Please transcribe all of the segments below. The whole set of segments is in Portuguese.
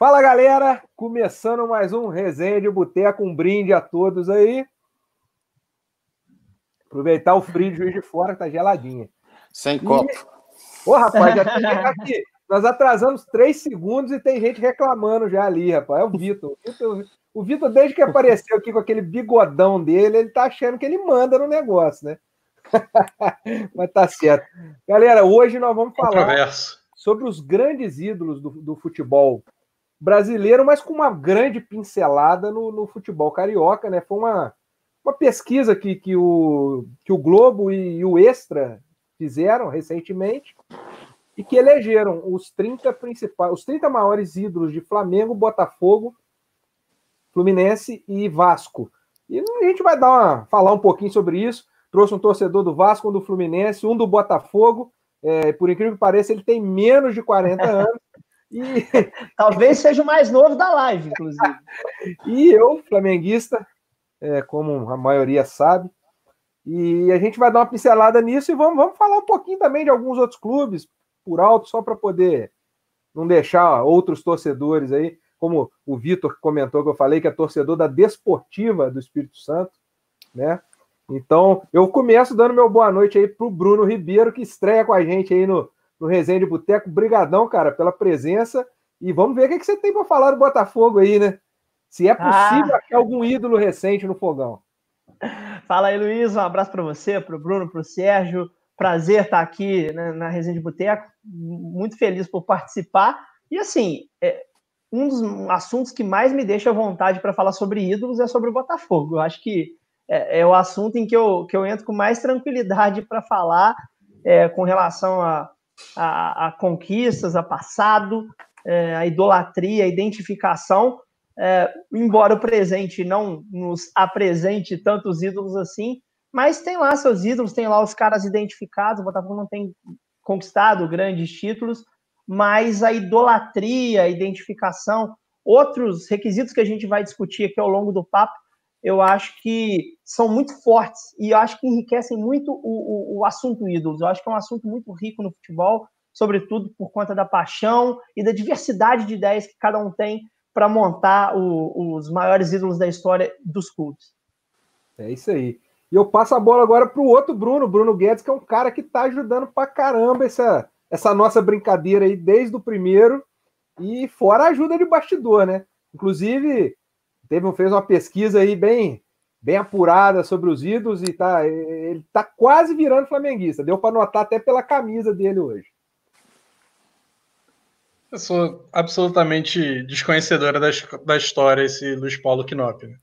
Fala galera, começando mais um resenha de boteco, um brinde a todos aí. Aproveitar o frio de Juiz de Fora, que tá geladinha. Sem e... copo. Ô, rapaz, já tem aqui. Nós atrasamos três segundos e tem gente reclamando já ali, rapaz. É o Vitor. O Vitor, desde que apareceu aqui com aquele bigodão dele, ele tá achando que ele manda no negócio, né? Mas tá certo. Galera, hoje nós vamos falar sobre os grandes ídolos do, do futebol brasileiro, mas com uma grande pincelada no, no futebol carioca, né? Foi uma, uma pesquisa que, que, o, que o Globo e, e o Extra fizeram recentemente e que elegeram os 30 principais, os 30 maiores ídolos de Flamengo, Botafogo, Fluminense e Vasco. E a gente vai dar uma, falar um pouquinho sobre isso. Trouxe um torcedor do Vasco, um do Fluminense, um do Botafogo. É, por incrível que pareça, ele tem menos de 40 anos. E... Talvez seja o mais novo da live, inclusive. e eu, flamenguista, é, como a maioria sabe. E a gente vai dar uma pincelada nisso e vamos, vamos falar um pouquinho também de alguns outros clubes, por alto, só para poder não deixar outros torcedores aí, como o Vitor comentou que eu falei, que é torcedor da Desportiva do Espírito Santo, né? Então, eu começo dando meu boa noite aí para o Bruno Ribeiro, que estreia com a gente aí no, no Resenha de Boteco. Brigadão, cara, pela presença. E vamos ver o que, que você tem para falar do Botafogo aí, né? Se é possível ah. achar algum ídolo recente no fogão. Fala aí, Luiz. Um abraço para você, para o Bruno, para o Sérgio. Prazer estar aqui na, na Resenha de Boteco. Muito feliz por participar. E assim, é, um dos assuntos que mais me deixa à vontade para falar sobre ídolos é sobre o Botafogo. Eu acho que é, é, o assunto em que eu, que eu entro com mais tranquilidade para falar é, com relação a, a, a conquistas, a passado, é, a idolatria, a identificação, é, embora o presente não nos apresente tantos ídolos assim, mas tem lá seus ídolos, tem lá os caras identificados, o Botafogo não tem conquistado grandes títulos, mas a idolatria, a identificação, outros requisitos que a gente vai discutir aqui ao longo do papo, eu acho que são muito fortes e eu acho que enriquecem muito o, o, o, assunto ídolos. Eu acho que é um assunto muito rico no futebol, sobretudo por conta da paixão e da diversidade de ideias que cada um tem para montar o, os maiores ídolos da história dos clubes. É isso aí. E eu passo a bola agora para o outro Bruno, Bruno Guedes, que é um cara que está ajudando para caramba essa, essa nossa brincadeira aí desde o primeiro e fora a ajuda de bastidor, né? Inclusive, teve, fez uma pesquisa aí bem, bem apurada sobre os ídolos e tá, ele tá quase virando flamenguista. Deu para notar até pela camisa dele hoje. Eu sou absolutamente desconhecedora da, da história, esse Luiz Paulo Knop. Né?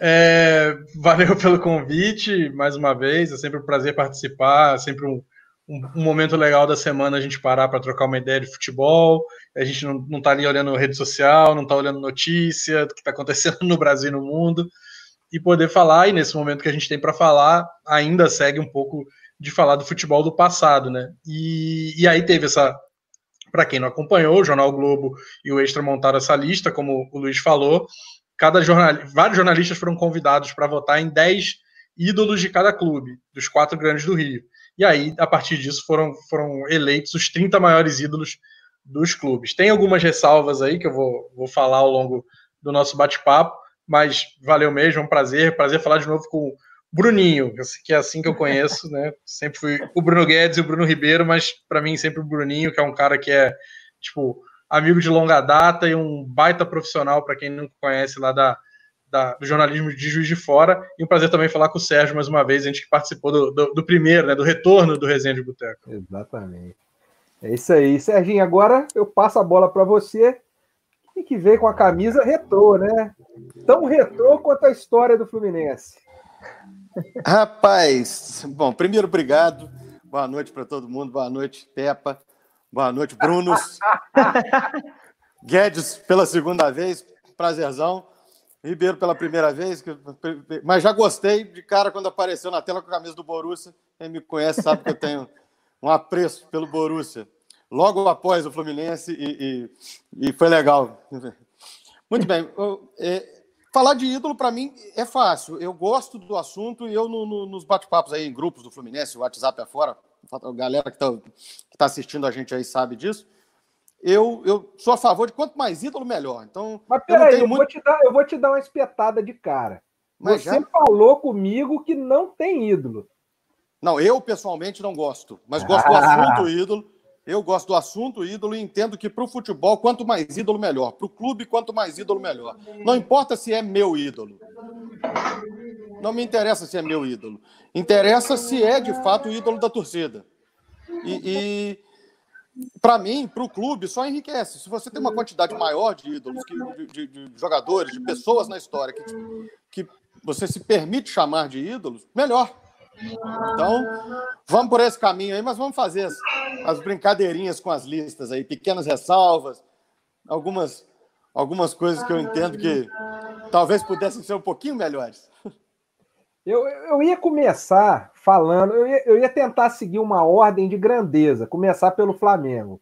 É, valeu pelo convite, mais uma vez. É sempre um prazer participar, é sempre um, um, momento legal da semana a gente parar para trocar uma ideia de futebol. A gente não, não tá ali olhando rede social, não tá olhando notícia do que está acontecendo no Brasil e no mundo, e poder falar, e nesse momento que a gente tem para falar, ainda segue um pouco de falar do futebol do passado, né? E, e aí teve essa. Para quem não acompanhou, o Jornal Globo e o Extra montaram essa lista, como o Luiz falou. Cada jornal, vários jornalistas foram convidados para votar em 10 ídolos de cada clube, dos quatro grandes do Rio. E aí, a partir disso, foram, foram eleitos os 30 maiores ídolos dos clubes. Tem algumas ressalvas aí que eu vou, vou falar ao longo do nosso bate-papo, mas valeu mesmo, é um prazer. Prazer falar de novo com o Bruninho, que é assim que eu conheço, né? Sempre fui o Bruno Guedes e o Bruno Ribeiro, mas para mim sempre o Bruninho, que é um cara que é, tipo, amigo de longa data e um baita profissional, para quem não conhece lá da, da, do jornalismo de Juiz de Fora. E um prazer também falar com o Sérgio mais uma vez, a gente que participou do, do, do primeiro, né, do retorno do Resenha de Boteco. Exatamente. É isso aí. Serginho, agora eu passo a bola para você. E que veio com a camisa retrô, né? Tão retrô quanto a história do Fluminense. Rapaz, bom, primeiro, obrigado. Boa noite para todo mundo. Boa noite, Pepa. Boa noite, Brunos. Guedes, pela segunda vez. Prazerzão. Ribeiro pela primeira vez, mas já gostei de cara quando apareceu na tela com a camisa do Borussia. Quem me conhece sabe que eu tenho um apreço pelo Borussia. Logo após o Fluminense e, e, e foi legal. Muito bem. É, falar de ídolo para mim é fácil. Eu gosto do assunto e eu no, no, nos bate-papos aí em grupos do Fluminense, o WhatsApp afora, a galera que está tá assistindo a gente aí sabe disso eu, eu sou a favor de quanto mais ídolo, melhor. Então, Mas peraí, eu, eu, muito... vou te dar, eu vou te dar uma espetada de cara. Mas Você já... falou comigo que não tem ídolo. Não, eu pessoalmente não gosto, mas gosto do assunto ídolo. Eu gosto do assunto ídolo e entendo que para o futebol, quanto mais ídolo, melhor. Para o clube, quanto mais ídolo, melhor. Não importa se é meu ídolo. Não me interessa se é meu ídolo. Interessa se é, de fato, o ídolo da torcida. E, e para mim, para o clube, só enriquece. Se você tem uma quantidade maior de ídolos, de, de, de jogadores, de pessoas na história que, que você se permite chamar de ídolos, melhor. Então, vamos por esse caminho aí, mas vamos fazer as, as brincadeirinhas com as listas aí, pequenas ressalvas, algumas, algumas coisas que eu entendo que talvez pudessem ser um pouquinho melhores. Eu, eu ia começar falando, eu ia, eu ia tentar seguir uma ordem de grandeza, começar pelo Flamengo.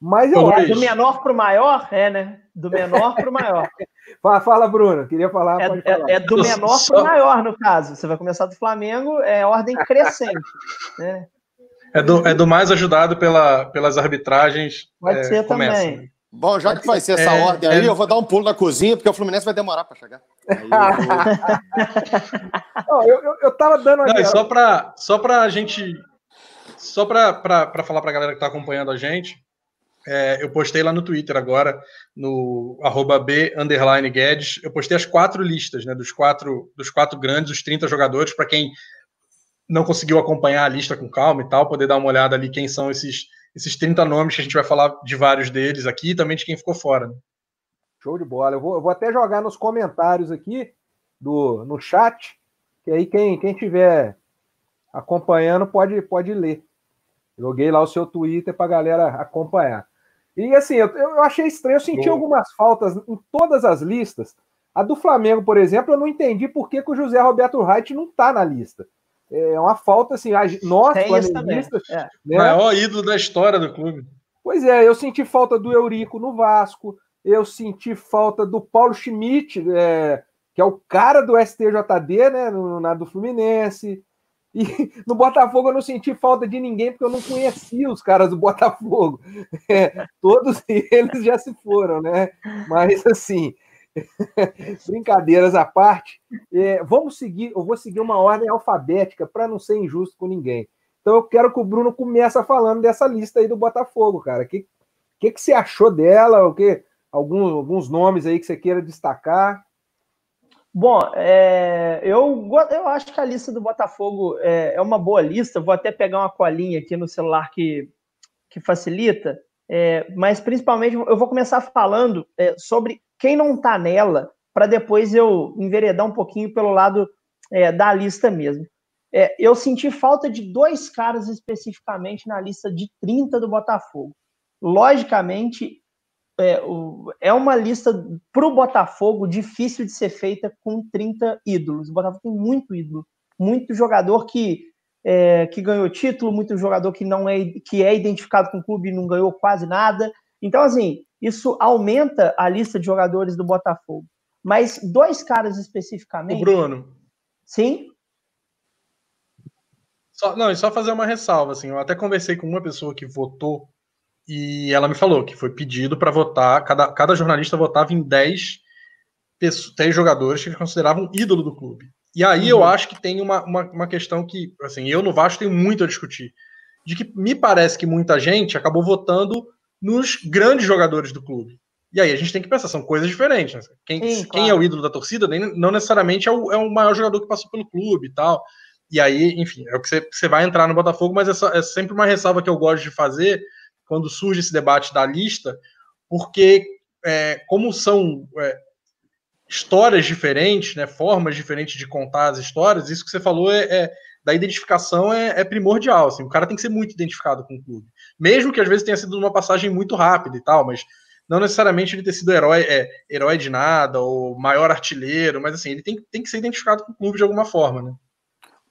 Mas eu é, do menor para o maior, é, né? Do menor para o maior. fala, fala, Bruno. Queria falar. É, falar. É, é, do menor para o maior, no caso. Você vai começar do Flamengo, é ordem crescente. né? É do, é do mais ajudado pela, pelas arbitragens. Pode é, ser começa. também. Bom, já que vai ser essa é, ordem aí, é... eu vou dar um pulo na cozinha, porque o Fluminense vai demorar para chegar. eu, eu, eu, eu tava dando Não, só para só a gente. Só para falar para a galera que está acompanhando a gente, é, eu postei lá no Twitter agora, no arroba B underline Guedes, eu postei as quatro listas, né? Dos quatro, dos quatro grandes, os 30 jogadores, para quem não conseguiu acompanhar a lista com calma e tal, poder dar uma olhada ali quem são esses, esses 30 nomes, que a gente vai falar de vários deles aqui e também de quem ficou fora. Né? Show de bola. Eu vou, eu vou até jogar nos comentários aqui, do, no chat, que aí quem, quem tiver acompanhando pode, pode ler. Joguei lá o seu Twitter para a galera acompanhar. E assim, eu, eu achei estranho, eu senti Boa. algumas faltas em todas as listas. A do Flamengo, por exemplo, eu não entendi por que, que o José Roberto Wright não está na lista. É uma falta, assim, nós, flamenguistas... É. Né? Maior ídolo da história do clube. Pois é, eu senti falta do Eurico no Vasco, eu senti falta do Paulo Schmidt, é, que é o cara do STJD, né, no, na do Fluminense. E no Botafogo eu não senti falta de ninguém, porque eu não conhecia os caras do Botafogo. É, todos eles já se foram, né? Mas assim, brincadeiras à parte, é, vamos seguir, eu vou seguir uma ordem alfabética para não ser injusto com ninguém. Então eu quero que o Bruno comece falando dessa lista aí do Botafogo, cara. O que, que, que você achou dela? O que, alguns, alguns nomes aí que você queira destacar? Bom, é, eu, eu acho que a lista do Botafogo é, é, uma boa lista. Vou até pegar uma colinha aqui no celular que, que facilita. É, mas principalmente eu vou começar falando é, sobre quem não está nela, para depois eu enveredar um pouquinho pelo lado é, da lista mesmo. É, eu senti falta de dois caras especificamente na lista de 30 do Botafogo. Logicamente, é, é uma lista para o Botafogo difícil de ser feita com 30 ídolos. O Botafogo tem muito ídolo, muito jogador que, é, que ganhou título, muito jogador que não é que é identificado com o clube e não ganhou quase nada. Então, assim, isso aumenta a lista de jogadores do Botafogo. Mas dois caras especificamente. O Bruno. Sim. Só, não, e só fazer uma ressalva, assim, eu até conversei com uma pessoa que votou e ela me falou que foi pedido para votar, cada, cada jornalista votava em 10, 10 jogadores que eles consideravam ídolo do clube. E aí uhum. eu acho que tem uma, uma, uma, questão que, assim, eu no Vasco tenho muito a discutir. De que me parece que muita gente acabou votando nos grandes jogadores do clube. E aí a gente tem que pensar, são coisas diferentes. Né? Quem, Sim, claro. quem é o ídolo da torcida nem, não necessariamente é o, é o maior jogador que passou pelo clube e tal. E aí, enfim, é o que você, você vai entrar no Botafogo, mas é, é sempre uma ressalva que eu gosto de fazer, quando surge esse debate da lista, porque é, como são é, histórias diferentes, né, formas diferentes de contar as histórias, isso que você falou é, é da identificação é, é, primordial. Assim, o cara tem que ser muito identificado com o clube, mesmo que às vezes tenha sido uma passagem muito rápida e tal, mas não necessariamente ele ter sido herói, é, herói de nada ou maior artilheiro, mas assim ele tem, tem que ser identificado com o clube de alguma forma, né?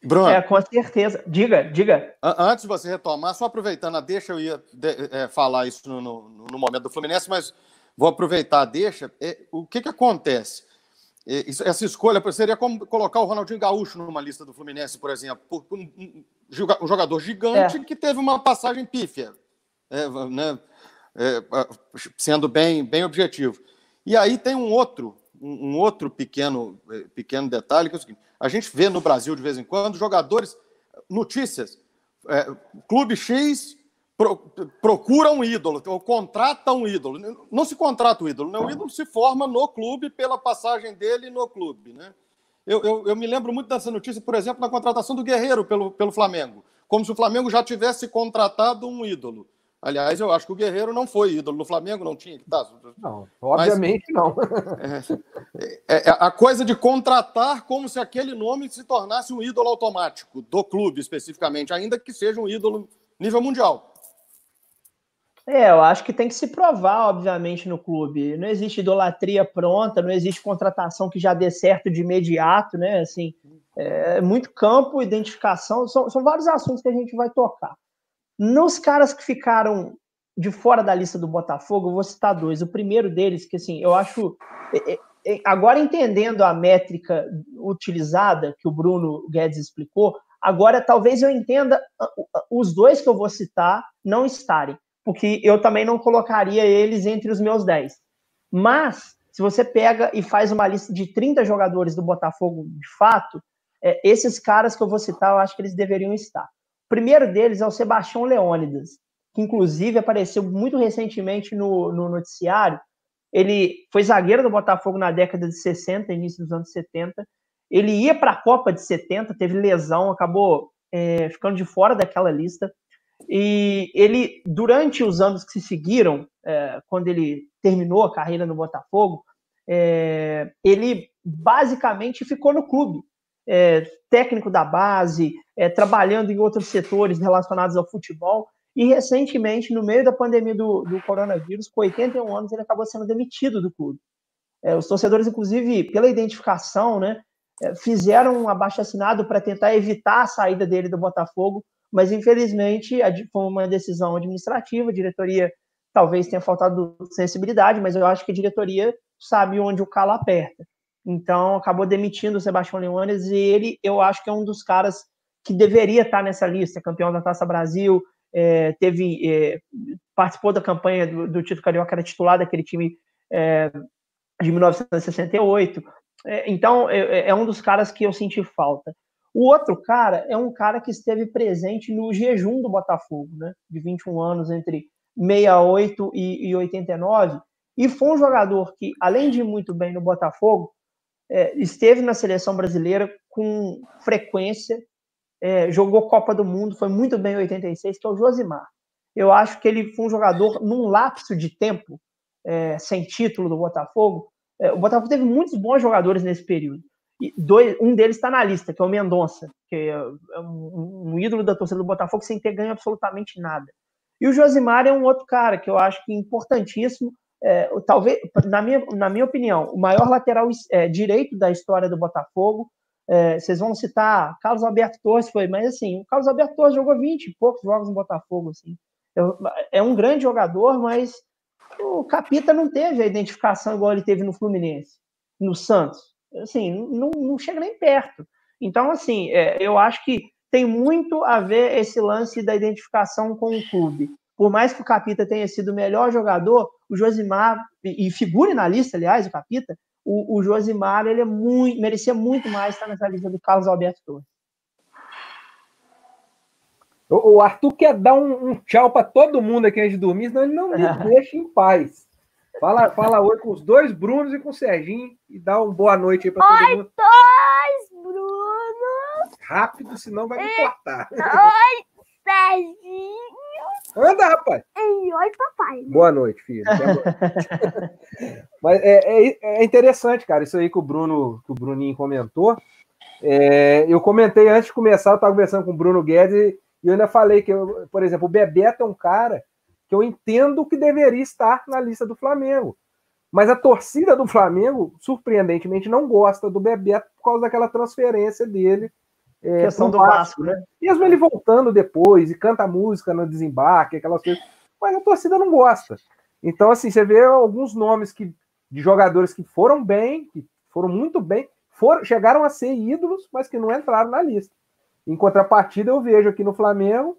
Bruno. É, com certeza. Diga, diga. Antes de você retomar, só aproveitando a deixa, eu ia de, é, falar isso no, no, no, momento do Fluminense, mas vou aproveitar a deixa. É, o que, que acontece? É, isso, essa escolha seria como colocar o Ronaldinho Gaúcho numa lista do Fluminense, por exemplo, por, um, um, jogador gigante é. que teve uma passagem pífia. É, né? é, sendo bem, bem objetivo. E aí tem um outro, um, um outro pequeno, é, pequeno detalhe, que é o seguinte, a gente vê no Brasil, de vez em quando, jogadores, notícias, é, clube X pro, procura um ídolo, ou contrata um ídolo. Não se contrata o ídolo, né? o ídolo se forma no clube pela passagem dele no clube. Né? Eu, eu, eu, me lembro muito dessa notícia, por exemplo, na contratação do Guerreiro pelo, pelo Flamengo, como se o Flamengo já tivesse contratado um ídolo. Aliás, eu acho que o Guerreiro não foi ídolo no Flamengo, não tinha que tá. Não, obviamente Mas, não. É, é, é, a coisa de contratar como se aquele nome se tornasse um ídolo automático do clube especificamente, ainda que seja um ídolo nível mundial. É, eu acho que tem que se provar, obviamente, no clube. Não existe idolatria pronta, não existe contratação que já dê certo de imediato, né? Assim, é muito campo, identificação, são, são vários assuntos que a gente vai tocar. Nos caras que ficaram de fora da lista do Botafogo, eu vou citar dois. O primeiro deles, que assim, eu acho. É, é, é, agora entendendo a métrica utilizada, que o Bruno Guedes explicou, agora talvez eu entenda os dois que eu vou citar não estarem porque eu também não colocaria eles entre os meus 10. Mas, se você pega e faz uma lista de 30 jogadores do Botafogo de fato, é, esses caras que eu vou citar, eu acho que eles deveriam estar. O primeiro deles é o Sebastião Leônidas, que inclusive apareceu muito recentemente no, no noticiário. Ele foi zagueiro do Botafogo na década de 60, início dos anos 70. Ele ia para a Copa de 70, teve lesão, acabou é, ficando de fora daquela lista. E ele, durante os anos que se seguiram, é, quando ele terminou a carreira no Botafogo, é, ele basicamente ficou no clube, é, técnico da base, é, trabalhando em outros setores relacionados ao futebol. E recentemente, no meio da pandemia do, do coronavírus, com 81 anos, ele acabou sendo demitido do clube. É, os torcedores, inclusive, pela identificação, né, é, fizeram um abaixo assinado para tentar evitar a saída dele do Botafogo mas infelizmente foi uma decisão administrativa, a diretoria talvez tenha faltado sensibilidade, mas eu acho que a diretoria sabe onde o calo aperta. Então acabou demitindo o Sebastião Leones e ele, eu acho que é um dos caras que deveria estar nessa lista, campeão da Taça Brasil, é, teve é, participou da campanha do, do carioca, era titular daquele time é, de 1968. É, então é, é, é um dos caras que eu senti falta. O outro cara é um cara que esteve presente no jejum do Botafogo, né? De 21 anos, entre 68 e, e 89. E foi um jogador que, além de ir muito bem no Botafogo, é, esteve na seleção brasileira com frequência, é, jogou Copa do Mundo, foi muito bem em 86, que é o Josimar. Eu acho que ele foi um jogador, num lapso de tempo, é, sem título do Botafogo. É, o Botafogo teve muitos bons jogadores nesse período. E dois, um deles está na lista, que é o Mendonça, que é, é um, um, ídolo da torcida do Botafogo sem ter ganho absolutamente nada. E o Josimar é um outro cara que eu acho que é importantíssimo. É, talvez, na minha, na minha opinião, o maior lateral é, direito da história do Botafogo. É, vocês vão citar Carlos Alberto Torres, foi, mas assim, o Carlos Alberto Torres jogou 20 e poucos jogos no Botafogo. Assim. é um grande jogador, mas o Capita não teve a identificação igual ele teve no Fluminense, no Santos assim, não, não chega nem perto. Então, assim, é, eu acho que tem muito a ver esse lance da identificação com o clube. Por mais que o Capita tenha sido o melhor jogador, o Josimar, e, e figure na lista, aliás, o Capita, o, o Josimar ele é muito, merecia muito mais estar nessa lista do Carlos Alberto Torres. O Arthur quer dar um, um tchau para todo mundo aqui antes de dormir, senão ele não me deixa em paz. Fala, fala oi com os dois Brunos e com o Serginho e dá uma boa noite aí para todo mundo. Oi, dois Brunos! Rápido, senão vai me cortar. Oi, Serginho! Anda, rapaz! E oi, papai. Né? Boa noite, filho. Mas é, é, é, interessante, cara, isso aí que o Bruno, que o Bruninho comentou. É, eu comentei antes de começar, eu estava conversando com o Bruno Guedes e eu ainda falei que, eu, por exemplo, o Bebeto é um cara que eu entendo que deveria estar na lista do Flamengo. Mas a torcida do Flamengo, surpreendentemente, não gosta do Bebeto por causa daquela transferência dele. É, questão do Vasco, né? Mesmo ele voltando depois e canta música no desembarque, aquelas coisas. Mas a torcida não gosta. Então, assim, você vê alguns nomes que, de jogadores que foram bem, que foram muito bem, foram, chegaram a ser ídolos, mas que não entraram na lista. Em contrapartida, eu vejo aqui no Flamengo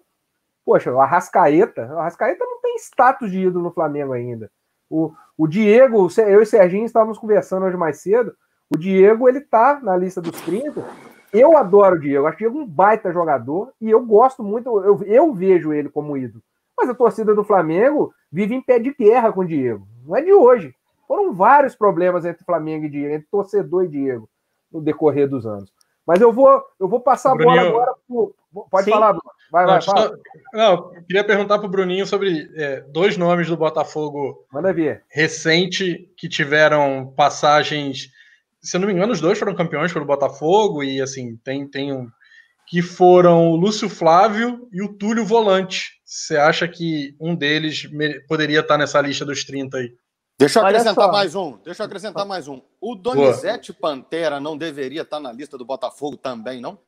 Poxa, o Arrascaeta, o Arrascaeta não tem status de ídolo no Flamengo ainda. O, o Diego, eu e o Serginho estávamos conversando hoje mais cedo. O Diego, ele tá na lista dos 30. Eu adoro o Diego, acho que Diego um baita jogador e eu gosto muito, eu, eu vejo ele como ídolo. Mas a torcida do Flamengo vive em pé de guerra com o Diego. Não é de hoje. Foram vários problemas entre Flamengo e Diego, entre torcedor e Diego, no decorrer dos anos. Mas eu vou, eu vou passar a bola agora pro. Pode Sim. falar, Bruno. Vai, não, vai, fala. Não, queria perguntar para o Bruninho sobre é, dois nomes do Botafogo recente que tiveram passagens. Se eu não me engano, os dois foram campeões pelo Botafogo, e assim, tem, tem um. Que foram o Lúcio Flávio e o Túlio Volante. Você acha que um deles poderia estar nessa lista dos 30 aí? Deixa eu acrescentar mais um. Deixa eu acrescentar mais um. O Donizete Boa. Pantera não deveria estar na lista do Botafogo também, não?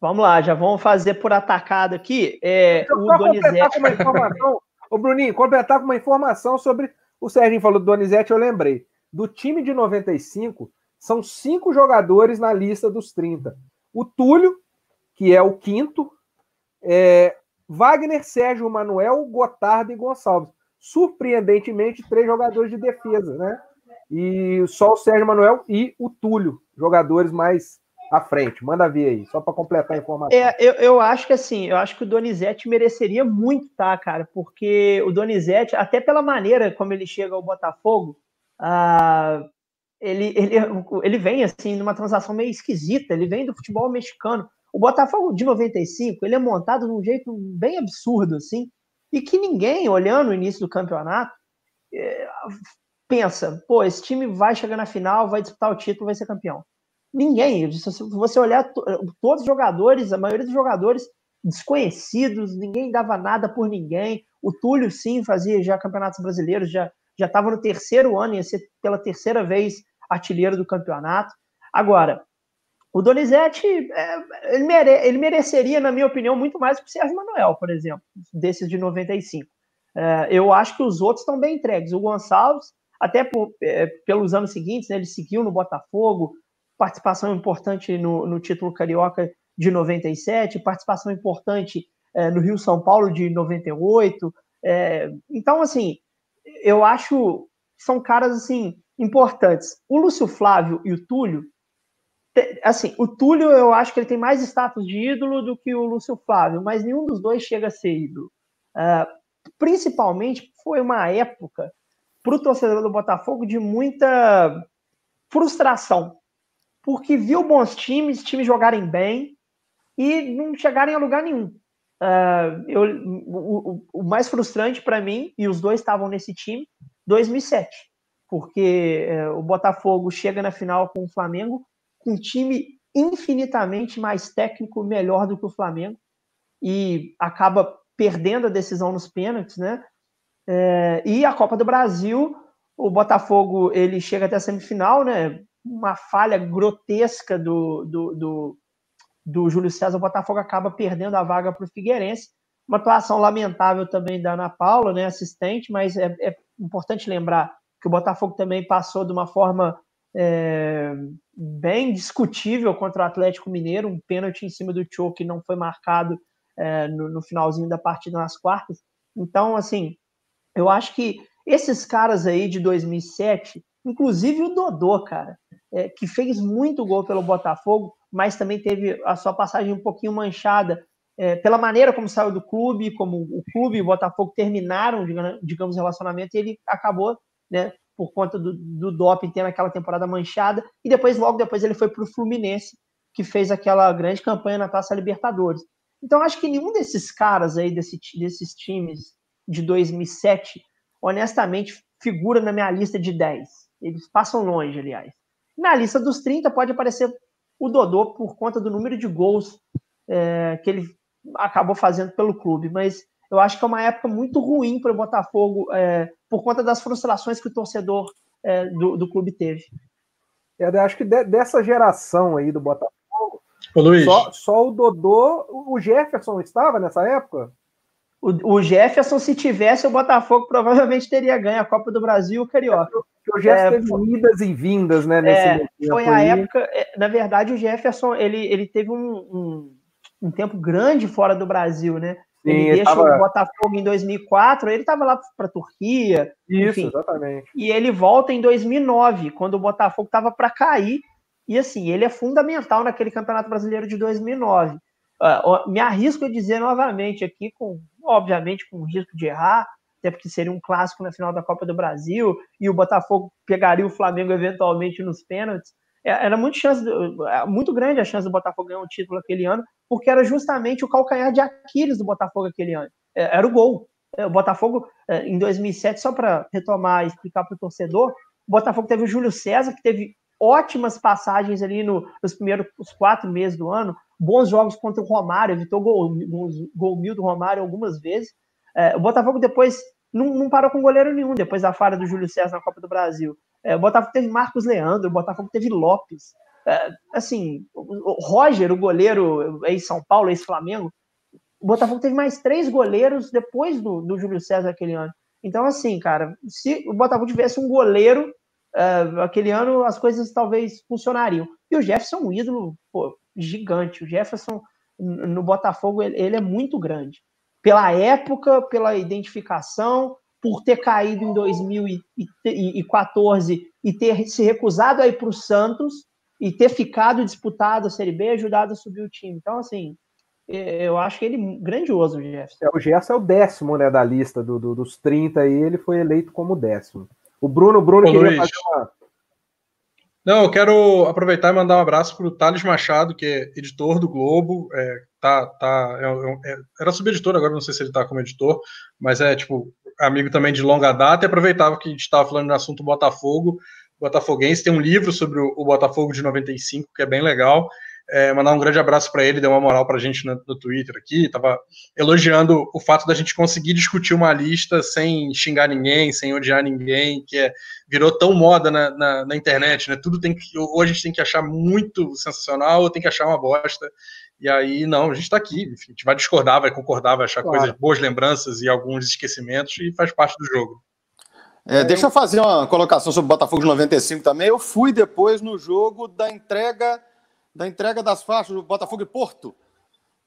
Vamos lá, já vamos fazer por atacado aqui. É, o Donizete. Uma informação, Bruninho, completar com uma informação sobre. O Serginho falou do Donizete, eu lembrei. Do time de 95, são cinco jogadores na lista dos 30. O Túlio, que é o quinto, é, Wagner, Sérgio, Manuel, Gotardo e Gonçalves surpreendentemente, três jogadores de defesa, né? E só o Sérgio Manuel e o Túlio, jogadores mais à frente. Manda ver aí, só para completar a informação. É, eu, eu acho que assim, eu acho que o Donizete mereceria muito, tá, cara? Porque o Donizete, até pela maneira como ele chega ao Botafogo, ah, ele, ele, ele vem assim numa transação meio esquisita, ele vem do futebol mexicano. O Botafogo de 95, ele é montado de um jeito bem absurdo, assim e que ninguém, olhando o início do campeonato, é, pensa, pô, esse time vai chegar na final, vai disputar o título, vai ser campeão. Ninguém. Se você olhar todos os jogadores, a maioria dos jogadores desconhecidos, ninguém dava nada por ninguém. O Túlio, sim, fazia já campeonatos brasileiros, já já estava no terceiro ano, ia ser pela terceira vez artilheiro do campeonato. Agora, o Donizete, é, ele, mere, ele, mereceria, na minha opinião, muito mais que o Sérgio Manuel, por exemplo, desses de 95. É, eu acho que os outros estão bem entregues. O Gonçalves, até por, é, pelos anos seguintes, né, ele seguiu no Botafogo, participação importante no, no título carioca de 97, participação importante é, no Rio São Paulo de 98. É, então, assim, eu acho que são caras assim importantes. O Lúcio Flávio e o Túlio assim, o Túlio eu acho que ele tem mais status de ídolo do que o Lúcio Flávio, mas nenhum dos dois chega a ser ídolo. Uh, principalmente foi uma época para o torcedor do Botafogo de muita frustração, porque viu bons times, times jogarem bem e não chegarem a lugar nenhum. Uh, eu, o, o, mais frustrante para mim, e os dois estavam nesse time, 2007, porque uh, o Botafogo chega na final com o Flamengo um time infinitamente mais técnico, melhor do que o Flamengo, e acaba perdendo a decisão nos pênaltis, né? É, e a Copa do Brasil, o Botafogo ele chega até a semifinal, né? Uma falha grotesca do, do, do, do Júlio César, o Botafogo acaba perdendo a vaga para o Figueirense. Uma atuação lamentável também da Ana Paula, né? Assistente, mas é, é importante lembrar que o Botafogo também passou de uma forma é, bem discutível contra o Atlético Mineiro, um pênalti em cima do Tio que não foi marcado é, no, no, finalzinho da partida nas quartas. Então, assim, eu acho que esses caras aí de 2007, inclusive o Dodô, cara, é, que fez muito gol pelo Botafogo, mas também teve a sua passagem um pouquinho manchada é, pela maneira como saiu do clube, como o clube e o Botafogo terminaram, digamos, o relacionamento, e ele acabou né, por conta do, do doping ter naquela temporada manchada, e depois, logo depois, ele foi para o Fluminense, que fez aquela grande campanha na Taça Libertadores. Então, acho que nenhum desses caras aí, desse, desses times de 2007, honestamente, figura na minha lista de 10. Eles passam longe, aliás. Na lista dos 30 pode aparecer o Dodô por conta do número de gols é, que ele acabou fazendo pelo clube, mas eu acho que é uma época muito ruim para o Botafogo é, por conta das frustrações que o torcedor é, do, do, clube teve. Eu acho que de, dessa geração aí do Botafogo, Ô, Luiz. Só, só, o Dodô, o Jefferson estava nessa época? O, o, Jefferson, se tivesse, o Botafogo provavelmente teria ganho a Copa do Brasil o Carioca. o Jefferson é, teve idas e vindas, né? Nesse é, foi a época. É, na verdade, o Jefferson ele, ele teve um, um um tempo grande fora do Brasil, né? Ele deixa tava- o Botafogo em 2004, ele estava lá para a Turquia, Isso, enfim. exatamente. e ele volta em 2009, quando o Botafogo estava para cair. E assim, ele é fundamental naquele Campeonato Brasileiro de 2009. Ah, ó, me arrisco a dizer novamente aqui, com obviamente com risco de errar, até porque seria um clássico na final da Copa do Brasil e o Botafogo pegaria o Flamengo eventualmente nos pênaltis. É, Era muito, chance, é, muito grande a chance do Botafogo ganhar um título aquele ano, porque era justamente o calcanhar de Aquiles do Botafogo aquele ano. É, Era o gol. O Botafogo, em 2007, só para retomar e explicar para o torcedor, o Botafogo teve o Júlio César, que teve ótimas passagens ali no- nos primeiros os quatro meses do ano, bons jogos contra o Romário, evitou gol, gol, mil do Romário algumas vezes. O Botafogo depois não, não parou com goleiro nenhum, depois da falha do Júlio César na Copa do Brasil. É, o Botafogo teve Marcos Leandro, o Botafogo teve Lopes. É, assim, o Roger, o goleiro ex-São Paulo, ex-Flamengo, o Botafogo teve mais três goleiros depois do, do Júlio César aquele ano. Então, assim, cara, se o Botafogo tivesse um goleiro uh, aquele ano, as coisas talvez funcionariam. E o Jefferson é um ídolo pô, gigante. O Jefferson no Botafogo ele, ele, é muito grande. Pela época, pela identificação, por ter caído em 2014 e ter se recusado a ir para o Santos e ter ficado disputado a Série B, ajudado a subir o time. Então, assim, eu acho que ele grandioso, o Jefferson. É, o Gerson é o décimo né, da lista do, do, dos 30 aí, ele foi eleito como décimo. O Bruno, Bruno Ô, queria Luiz. fazer uma. Não, eu quero aproveitar e mandar um abraço para o Thales Machado, que é editor do Globo. É, tá, tá, é, é, era subeditor, agora não sei se ele está como editor, mas é tipo amigo também de longa data. E aproveitava que a gente estava falando no assunto Botafogo, Botafoguense. Tem um livro sobre o, Botafogo de 95, que é bem legal. É, mandar um grande abraço para ele, deu uma moral para a gente no, no, Twitter aqui, estava elogiando o fato da gente conseguir discutir uma lista sem xingar ninguém, sem odiar ninguém, que é, virou tão moda na, na, na, internet, né? Tudo tem que. Hoje a gente tem que achar muito sensacional, ou tem que achar uma bosta. E aí, não, a gente está aqui, enfim, a gente vai discordar, vai concordar, vai achar claro. coisas, boas lembranças e alguns esquecimentos, e faz parte do jogo. É, deixa eu fazer uma colocação sobre o Botafogo de 95 também. Eu fui depois no jogo da entrega da entrega das faixas do Botafogo e Porto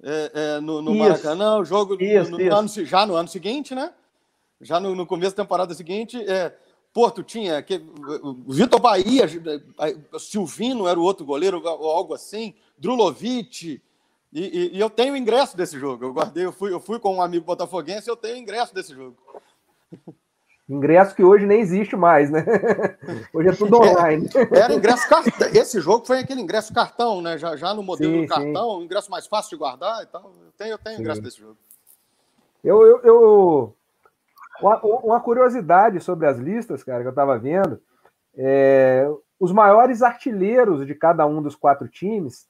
é, é, no, no Maracanã, o jogo isso, no, isso. Ano, já no ano seguinte, né? Já no, no, começo da temporada seguinte, é, Porto tinha que o Vitor Bahia, Silvino era o outro goleiro, ou algo assim, Drulovic. E, e, e, eu tenho ingresso desse jogo. Eu guardei, eu fui, eu fui com um amigo botafoguense, eu tenho ingresso desse jogo. Ingresso que hoje nem existe mais, né? Hoje é tudo online. Era, era ingresso cartão. Esse jogo foi aquele ingresso cartão, né? Já, já no modelo sim, do cartão, sim. ingresso mais fácil de guardar e tal. Eu tenho, eu tenho ingresso desse jogo. Eu, eu, eu... Uma, uma, curiosidade sobre as listas, cara, que eu tava vendo, é... os maiores artilheiros de cada um dos quatro times é,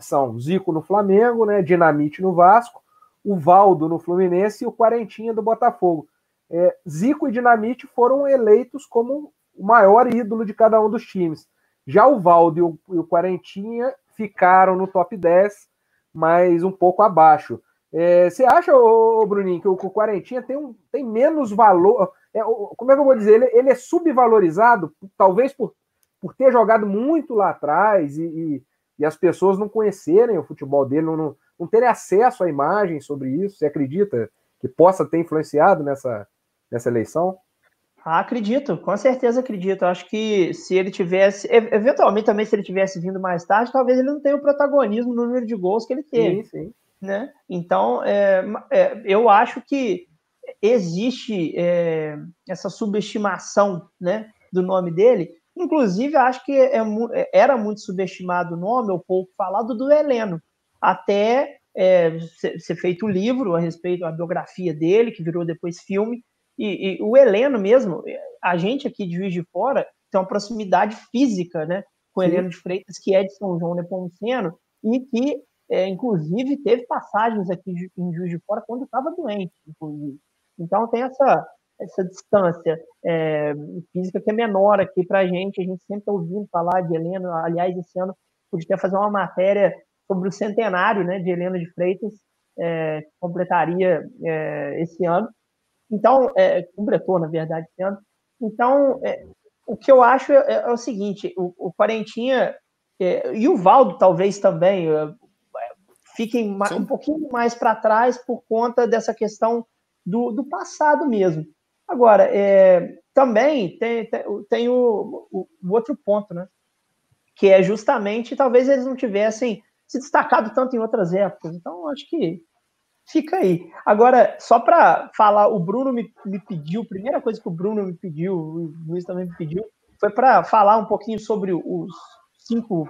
são Zico no Flamengo, né? Dinamite no Vasco, o Valdo no Fluminense e o Quarentinha do Botafogo. É, Zico e Dinamite foram eleitos como o maior ídolo de cada um dos times. Já o Valdo e o, e o Quarentinha ficaram no top 10, mas um pouco abaixo. É, você acha, ô, ô, Bruninho, que o, o Quarentinha tem, um, tem menos valor? É, como é que eu vou dizer? Ele, ele, é subvalorizado, talvez por, por ter jogado muito lá atrás e, e, e as pessoas não conhecerem o futebol dele, não, não, não terem acesso à imagem sobre isso. Você acredita que possa ter influenciado nessa, nessa eleição? Ah, acredito, com certeza acredito. Acho que se ele tivesse, eventualmente também se ele tivesse vindo mais tarde, talvez ele não tenha o protagonismo no número de gols que ele teve. Sim, sim. Né? Então, é, é, eu acho que existe é, essa subestimação né, do nome dele. Inclusive, acho que é era muito subestimado o nome, ou pouco falado, do Heleno. Até é, ser feito o livro a respeito da biografia dele, que virou depois filme. E, e, o Heleno mesmo, a gente aqui de Juiz de Fora tem uma proximidade física né, com o Heleno de Freitas, que é de São João Nepomuceno, e que, é, inclusive, teve passagens aqui em Juiz de Fora quando estava doente, inclusive. Então tem essa, essa distância é, física que é menor aqui para a gente. A gente sempre está ouvindo falar de Heleno. Aliás, esse ano podia até fazer uma matéria sobre o centenário né, de Helena de Freitas, é, que completaria é, esse ano. Então, é, completou, na verdade, esse ano. Então, é, o que eu acho é, é o seguinte: o, o Quarentinha e o Valdo, talvez também, fiquem um pouquinho mais para trás por conta dessa questão do, do passado mesmo. Agora, é, também tem, tem, tem o, o, o, outro ponto, né? Que é justamente, talvez eles não tivessem se destacado tanto em outras épocas. Então, acho que fica aí. Agora, só para falar, o Bruno me, me pediu, primeira coisa que o Bruno me pediu, o Luiz também me pediu, foi para falar um pouquinho sobre os cinco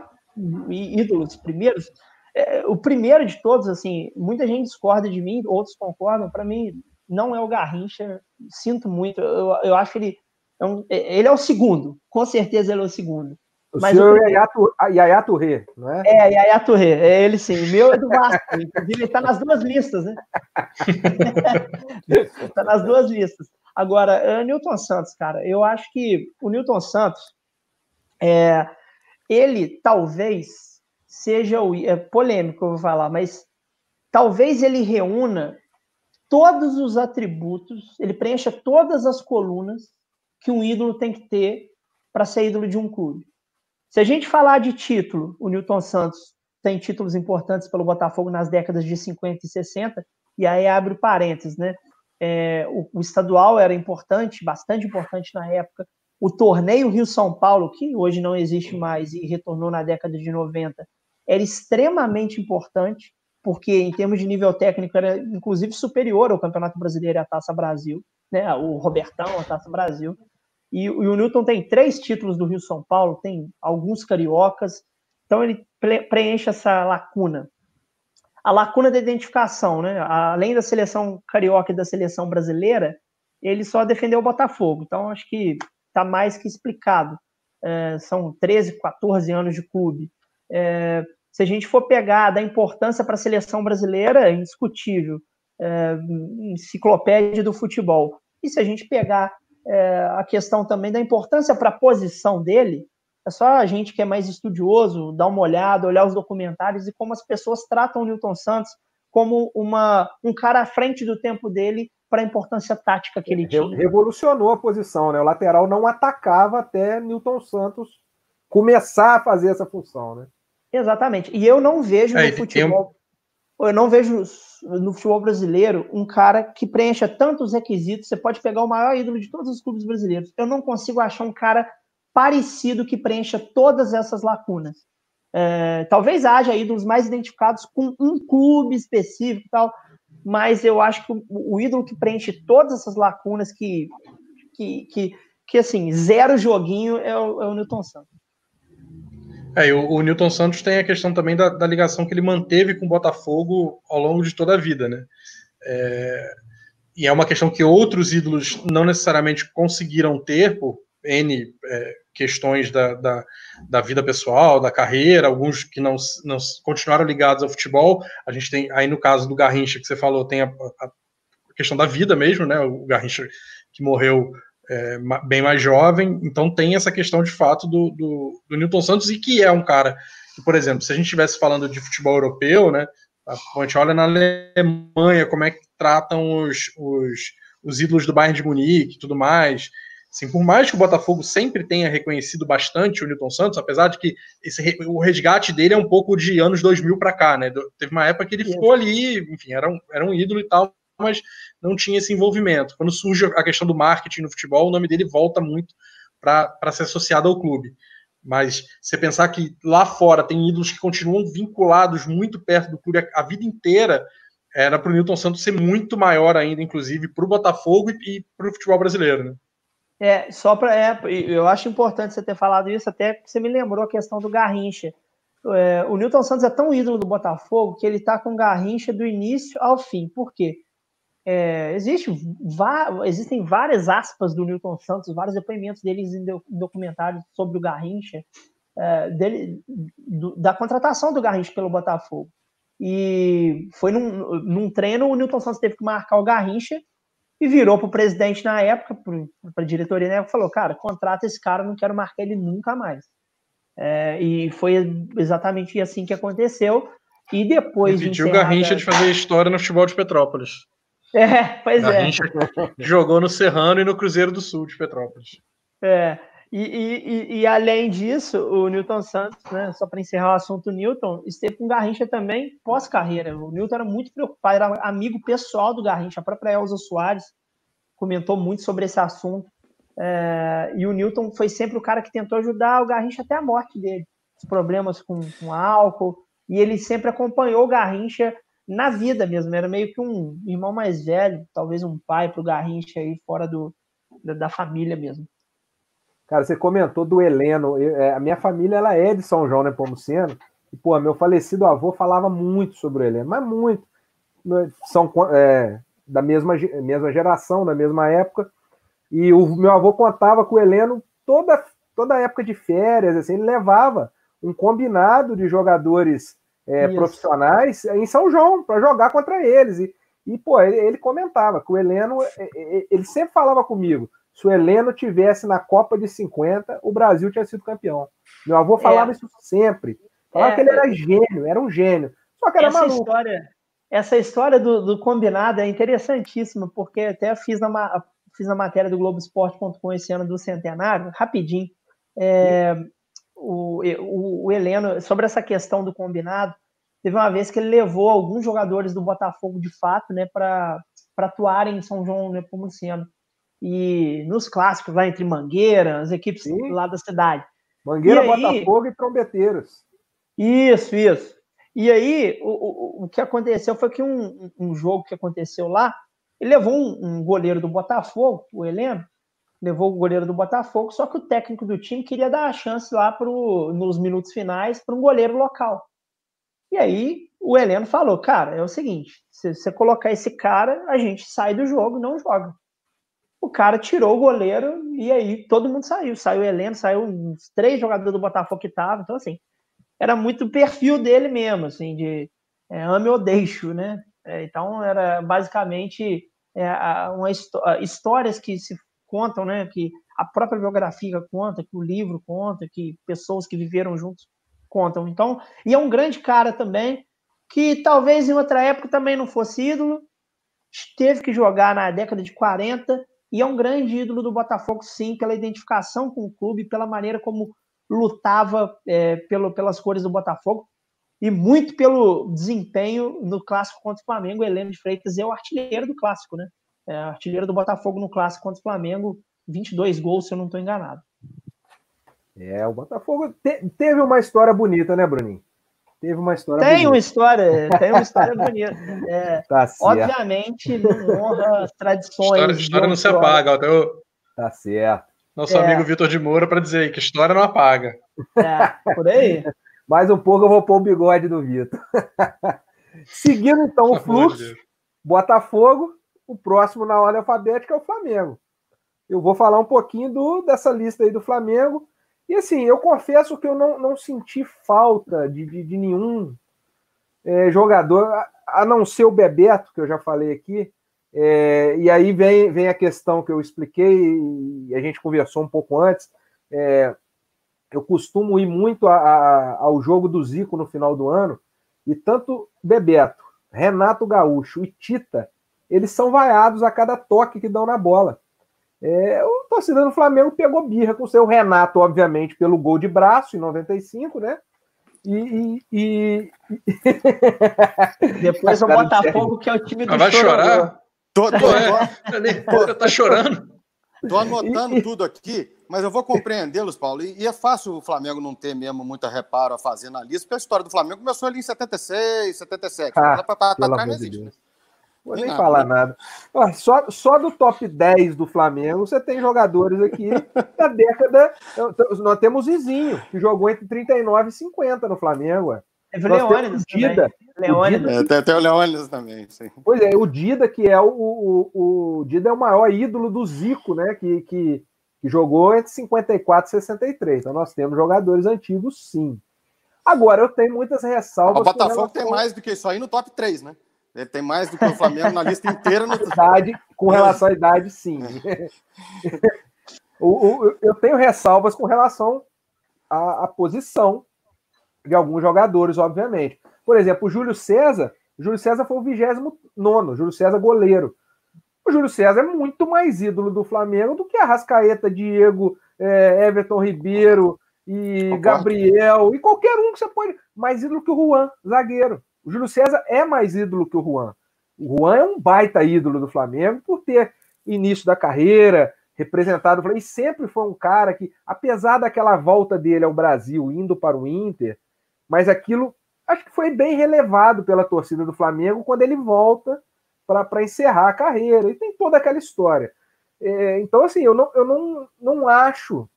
ídolos primeiros. É, o primeiro de todos, assim, muita gente discorda de mim, outros concordam. Para mim, não é o Garrincha. Sinto muito. Eu, eu acho que ele é, um, ele é o segundo. Com certeza ele é o segundo. O Mas senhor o... Yaya Touré, não é? É, Yaya Touré, é ele sim. O meu é do Vasco, inclusive ele está nas duas listas, né? Está nas duas listas. Agora, é, Newton Santos, cara, eu acho que o Newton Santos, é, ele talvez seja o. É polêmico, eu vou falar, mas talvez ele reúna todos os atributos, ele preencha todas as colunas que um ídolo tem que ter para ser ídolo de um clube. Se a gente falar de título, o Newton Santos tem títulos importantes pelo Botafogo nas décadas de 50 e 60, e aí abre parênteses, né? É, o, o, estadual era importante, bastante importante na época. O torneio Rio-São Paulo, que hoje não existe mais e retornou na década de 90, era extremamente importante porque em termos de nível técnico era inclusive superior ao Campeonato Brasileiro e à Taça Brasil, né? O Robertão, a Taça Brasil. E, e o Newton tem três títulos do Rio São Paulo, tem alguns cariocas, então ele preenche essa lacuna. A lacuna da identificação, né? Além da seleção carioca e da seleção brasileira, ele só defendeu o Botafogo. Então acho que está mais que explicado. É, são 13, 14 anos de clube. É, se a gente for pegar da importância para a seleção brasileira, é indiscutível, é, enciclopédia do futebol. E se a gente pegar é, a questão também da importância para a posição dele, é só a gente que é mais estudioso dar uma olhada, olhar os documentários e como as pessoas tratam o Newton Santos como uma, um cara à frente do tempo dele para a importância tática que ele tinha. Revolucionou a posição, né? O lateral não atacava até Newton Santos começar a fazer essa função, né? Exatamente. E eu não vejo é, no futebol. Eu não vejo no futebol brasileiro um cara que preencha tantos requisitos. Você pode pegar o maior ídolo de todos os clubes brasileiros. Eu não consigo achar um cara parecido que preencha todas essas lacunas. É, talvez haja ídolos mais identificados com um clube específico e tal, mas eu acho que o, o, ídolo que preenche todas essas lacunas, que, que, que, que assim, zero joguinho, é o, é o Newton Santos. É, o, o Newton Santos tem a questão também da, da, ligação que ele manteve com o Botafogo ao longo de toda a vida, né? É, e é uma questão que outros ídolos não necessariamente conseguiram ter por N é, questões da, da, da, vida pessoal, da carreira, alguns que não, não continuaram ligados ao futebol. A gente tem, aí no caso do Garrincha, que você falou, tem a, a questão da vida mesmo, né? O Garrincha que morreu é, bem mais jovem, então tem essa questão de fato do, do, do, Newton Santos, e que é um cara que, por exemplo, se a gente estivesse falando de futebol europeu, né, a gente olha na Alemanha como é que tratam os, os, os ídolos do Bayern de Munique e tudo mais. Assim, por mais que o Botafogo sempre tenha reconhecido bastante o Newton Santos, apesar de que esse, o resgate dele é um pouco de anos 2000 para cá, né? Teve uma época que ele ficou ali, enfim, era um, era um ídolo e tal, mas não tinha esse envolvimento. Quando surge a questão do marketing no futebol, o nome dele volta muito para ser associado ao clube. Mas você pensar que lá fora tem ídolos que continuam vinculados muito perto do clube a, a vida inteira, era para o Newton Santos ser muito maior ainda, inclusive, para o Botafogo e, e para o futebol brasileiro. Né? É, só para. É, eu acho importante você ter falado isso, até que você me lembrou a questão do Garrincha. É, o Newton Santos é tão ídolo do Botafogo que ele está com Garrincha do início ao fim. Por quê? É, existe, existem várias aspas do Newton Santos, vários depoimentos deles em documentários sobre o Garrincha, é, dele, do, da contratação do Garrincha pelo Botafogo. E foi num, num treino, o Newton Santos teve que marcar o Garrincha e virou para o presidente na época, para a diretoria na época, falou: Cara, contrata esse cara, não quero marcar ele nunca mais. É, e foi exatamente assim que aconteceu. E depois. Pediu de o Garrincha de fazer história no futebol de Petrópolis. É, pois é. jogou no Serrano e no Cruzeiro do Sul de Petrópolis. É. E, e, e, além disso, o Newton Santos, né, só para encerrar o assunto Newton, esteve com o Garrincha também pós-carreira. O Newton era muito preocupado, era amigo pessoal do Garrincha. A própria Elza Soares comentou muito sobre esse assunto. É, e o Newton foi sempre o cara que tentou ajudar o Garrincha até a morte dele. Os problemas com, com álcool. E ele sempre acompanhou o Garrincha na vida mesmo. Era meio que um irmão mais velho, talvez um pai para o Garrincha aí fora do, da, da família mesmo. Cara, você comentou do Heleno. Eu, é, a minha família ela é de São João, né, Pomuceno? E, pô, meu falecido avô falava muito sobre o Heleno, mas muito. Né, são é, da mesma, mesma geração, da mesma época. E o meu avô contava com o Heleno toda, toda época de férias, assim, ele levava um combinado de jogadores é, profissionais em São João para jogar contra eles. E, e pô, ele, ele, comentava que o Heleno, é, é, ele sempre falava comigo se o Heleno tivesse na Copa de 50, o Brasil tinha sido campeão. Meu avô falava é. isso sempre. Falava é, que ele era gênio, era um gênio. Só que era essa maluco. História, essa história do, do, combinado é interessantíssima, porque até fiz na, fiz na matéria do Globoesporte.com esse ano do centenário, rapidinho. É, o, o, o Heleno, sobre essa questão do combinado, teve uma vez que ele levou alguns jogadores do Botafogo de fato né, para atuarem em São João Nepomuceno e nos clássicos lá entre Mangueira, as equipes Sim. lá da cidade. Mangueira, e aí, Botafogo e Trombeteiros. Isso, isso. E aí, o, o, o que aconteceu foi que um, um jogo que aconteceu lá, ele levou um, um, goleiro do Botafogo, o Heleno, levou o goleiro do Botafogo, só que o técnico do time queria dar a chance lá pro, nos minutos finais para um goleiro local. E aí o Heleno falou, cara, é o seguinte, se você colocar esse cara, a gente sai do jogo não joga o cara tirou o goleiro e aí todo mundo saiu. Saiu o Heleno, saiu uns três jogadores do Botafogo que estavam. Então, assim, era muito o perfil dele mesmo, assim, de é, ame ou deixo, né? É, então, era basicamente é, uma histórias que se contam, né? Que a própria biografia conta, que o livro conta, que pessoas que viveram juntos contam. Então, e é um grande cara também, que talvez em outra época também não fosse ídolo, teve que jogar na década de 40 e é um grande ídolo do Botafogo, sim, pela identificação com o clube, pela maneira como lutava é, pelo, pelas cores do Botafogo e muito pelo desempenho no clássico contra o Flamengo. Heleno de Freitas é o artilheiro do clássico, né? É artilheiro do Botafogo no clássico contra o Flamengo, 22 gols, se eu não estou enganado. É, o Botafogo te, teve uma história bonita, né, Bruninho? Teve uma história Tem bonita. uma história, tem uma história bonita. É, tá obviamente, não honra as tradições. História, história não se apaga. Até o... Tá certo. Nosso é. amigo Vitor de Moura para dizer que história não apaga. É, por aí. Mais um pouco eu vou pôr o bigode do Vitor. Seguindo então o fluxo, Botafogo, o próximo na ordem alfabética é o Flamengo. Eu vou falar um pouquinho do, dessa lista aí do Flamengo e assim, eu confesso que eu não, não senti falta de, de, de nenhum é, jogador, a, a, não ser o Bebeto, que eu já falei aqui. É, e aí vem, vem a questão que eu expliquei e a gente conversou um pouco antes. É, eu costumo ir muito a, a, ao jogo do Zico no final do ano, e tanto Bebeto, Renato Gaúcho e Tita, eles são vaiados a cada toque que dão na bola. É, o torcedor do Flamengo pegou birra com o seu Renato, obviamente, pelo gol de braço em 95, né? E. e, e... Depois o Botafogo, que é o time do ah, Vai chorar? Tô, tô, tô, tô, tá chorando. Tô anotando tudo aqui, mas eu vou compreendê-los, Paulo. E, e, é fácil o Flamengo não ter mesmo muita reparo a fazer na lista, porque a história do Flamengo começou ali em 76, 77. Ah, pra, pra, pra trás não existe. Né? Vou nem falar nada. Só, só do top 10 do Flamengo, você tem jogadores aqui da década. Nós temos Zizinho, que jogou entre 39 e 50 no Flamengo. Teve o Leônidas Dida. Leônidas. É, tem, tem o Leônidas também, sim. Pois é, o Dida, que é o, o, o Dida é o maior ídolo do Zico, né? Que, que, que jogou entre 54 e 63. Então nós temos jogadores antigos, sim. Agora, eu tenho muitas ressalvas. O Botafogo relação... tem mais do que isso aí no top 3, né? Ele tem mais do que o Flamengo na lista inteira. No... Idade, com relação à idade, sim. o, o, eu tenho ressalvas com relação à, à, posição de alguns jogadores, obviamente. Por exemplo, o Júlio César. O Júlio César foi o 29, Júlio César goleiro. O Júlio César é muito mais ídolo do Flamengo do que a Rascaeta, Diego, é, Everton Ribeiro e. Gabriel e qualquer um que você pode. Mais ídolo que o Juan, zagueiro. O Júlio César é mais ídolo que o Juan. O Juan é um baita ídolo do Flamengo por ter início da carreira, representado e sempre foi um cara que, apesar daquela volta dele ao Brasil, indo para o Inter, mas aquilo acho que foi bem relevado pela torcida do Flamengo quando ele volta para encerrar a carreira. E tem toda aquela história. É, então, assim, eu não, eu não, não acho,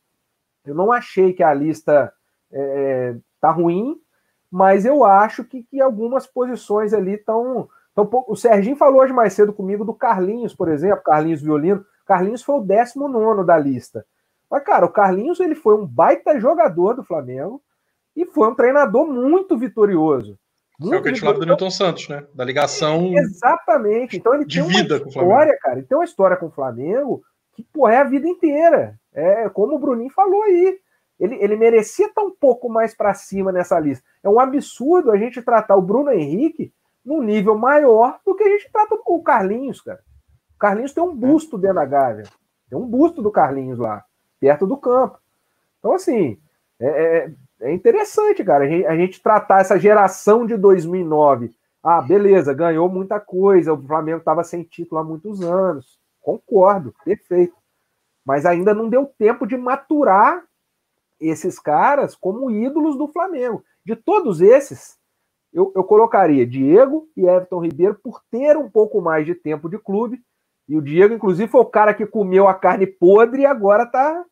eu não achei que a lista é, tá ruim, mas eu acho que, que algumas posições ali estão. Tão, o Serginho falou hoje mais cedo comigo do Carlinhos, por exemplo, Carlinhos Violino. Carlinhos foi o 19 da lista. Mas, cara, o Carlinhos ele foi um baita jogador do Flamengo e foi um treinador muito vitorioso. Muito é o que a gente do Newton Santos, né? Da ligação. Exatamente. Então ele de tem vida uma história, cara. Ele tem uma história com o Flamengo que, porra, é a vida inteira. É como o Bruninho falou aí. Ele, ele merecia estar um pouco mais para cima nessa lista. É um absurdo a gente tratar o Bruno Henrique num nível maior do que a gente trata o Carlinhos, cara. O Carlinhos tem um busto dentro da Gávea. Tem um busto do Carlinhos lá, perto do campo. Então, assim, é, é é interessante, cara, a gente, a gente tratar essa geração de 2009. Ah, beleza, ganhou muita coisa, o Flamengo estava sem título há muitos anos. Concordo, perfeito. Mas ainda não deu tempo de maturar esses caras como ídolos do Flamengo. De todos esses, eu, eu colocaria Diego e Everton Ribeiro por ter um pouco mais de tempo de clube. E o Diego, inclusive, foi o cara que comeu a carne podre e agora está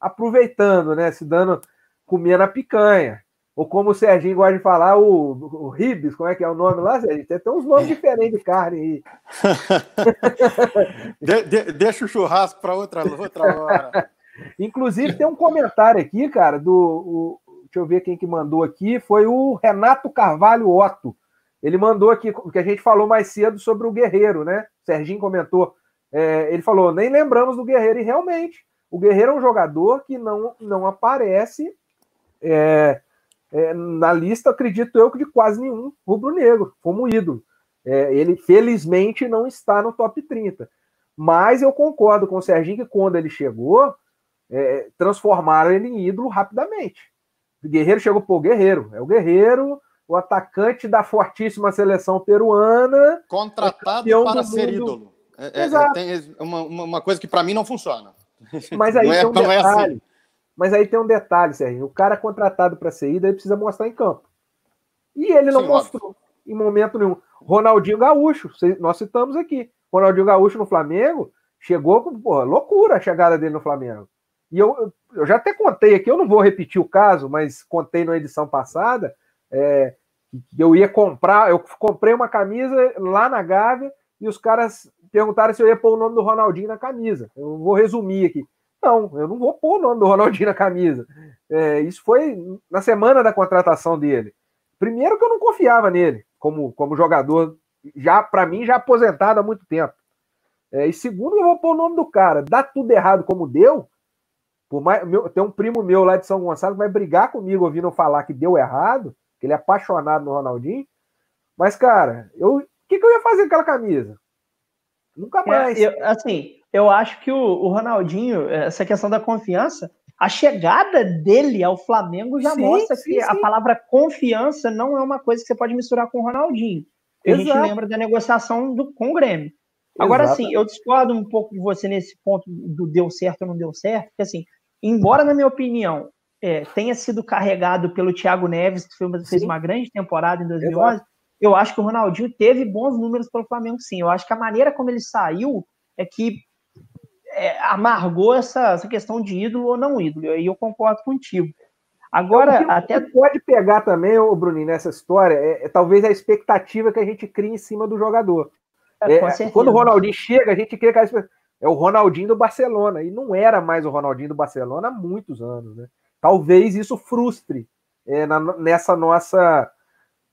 aproveitando, né? Se dando comia na picanha. Ou como o Serginho gosta de falar, o, o Ribs, como é que é o nome lá, Serginho? Tem, tem uns nomes diferentes de carne aí. de, de, deixa o churrasco para outra, outra hora. Inclusive, tem um comentário aqui, cara, do. O, deixa eu ver quem que mandou aqui. Foi o Renato Carvalho Otto. Ele mandou aqui, que a gente falou mais cedo sobre o Guerreiro, né? O Serginho comentou. É, ele falou: nem lembramos do Guerreiro, e realmente, o Guerreiro é um jogador que não, não aparece é, é, na lista, acredito eu, de quase nenhum rubro-negro, como ídolo. É, ele, felizmente, não está no top 30. Mas eu concordo com o Serginho que quando ele chegou, é, transformaram ele em ídolo rapidamente. O Guerreiro chegou, pô, Guerreiro, é o Guerreiro, o atacante da fortíssima seleção peruana. Contratado para ser ídolo. É, é, é tem uma, uma coisa que para mim não funciona. Mas aí é, tem um detalhe. Assim. Mas aí tem um detalhe, Sérgio. O cara contratado para ser ida, ele precisa mostrar em campo. E ele não Sim, mostrou óbvio. em momento nenhum. Ronaldinho Gaúcho, nós citamos aqui. Ronaldinho Gaúcho no Flamengo chegou com porra, loucura a chegada dele no Flamengo. E eu, eu já até contei aqui, eu não vou repetir o caso, mas contei na edição passada é, que eu ia comprar, eu comprei uma camisa lá na Gávea e os caras perguntaram se eu ia pôr o nome do Ronaldinho na camisa. Eu vou resumir aqui. Não, eu não vou pôr o nome do Ronaldinho na camisa. É, isso foi na semana da contratação dele. Primeiro que eu não confiava nele como, como jogador, já para mim já aposentado há muito tempo. É, e segundo, eu vou pôr o nome do cara. Dá tudo errado como deu. Por mais, meu, tem um primo meu lá de São Gonçalo que vai brigar comigo ouvindo falar que deu errado, que ele é apaixonado no Ronaldinho. Mas, cara, eu, o que, que eu ia fazer com aquela camisa? Nunca é, mais. É, eu, assim, eu acho que o, o, Ronaldinho, essa questão da confiança, a chegada dele ao Flamengo já sim, mostra sim, que sim. a palavra confiança não é uma coisa que você pode misturar com o Ronaldinho. A gente lembra da negociação do, com o Grêmio. Agora, Exato. sim, eu discordo um pouco de você nesse ponto do deu certo ou não deu certo, porque, assim, embora, na minha opinião, é, tenha sido carregado pelo Thiago Neves, que fez, uma grande temporada em 2011, Exato. eu acho que o Ronaldinho teve bons números pelo Flamengo, sim. Eu acho que a maneira como ele saiu é que é, amargou essa, essa questão de ídolo ou não ídolo. E aí eu concordo contigo. Agora, então, até. pode pegar também, o Bruninho, nessa história, é, é, talvez a expectativa que a gente cria em cima do jogador. É, é quando o Ronaldinho chega, a gente cria aquela é o Ronaldinho do Barcelona. E não era mais o Ronaldinho do Barcelona há muitos anos, né? Talvez isso frustre é, na, nessa nossa.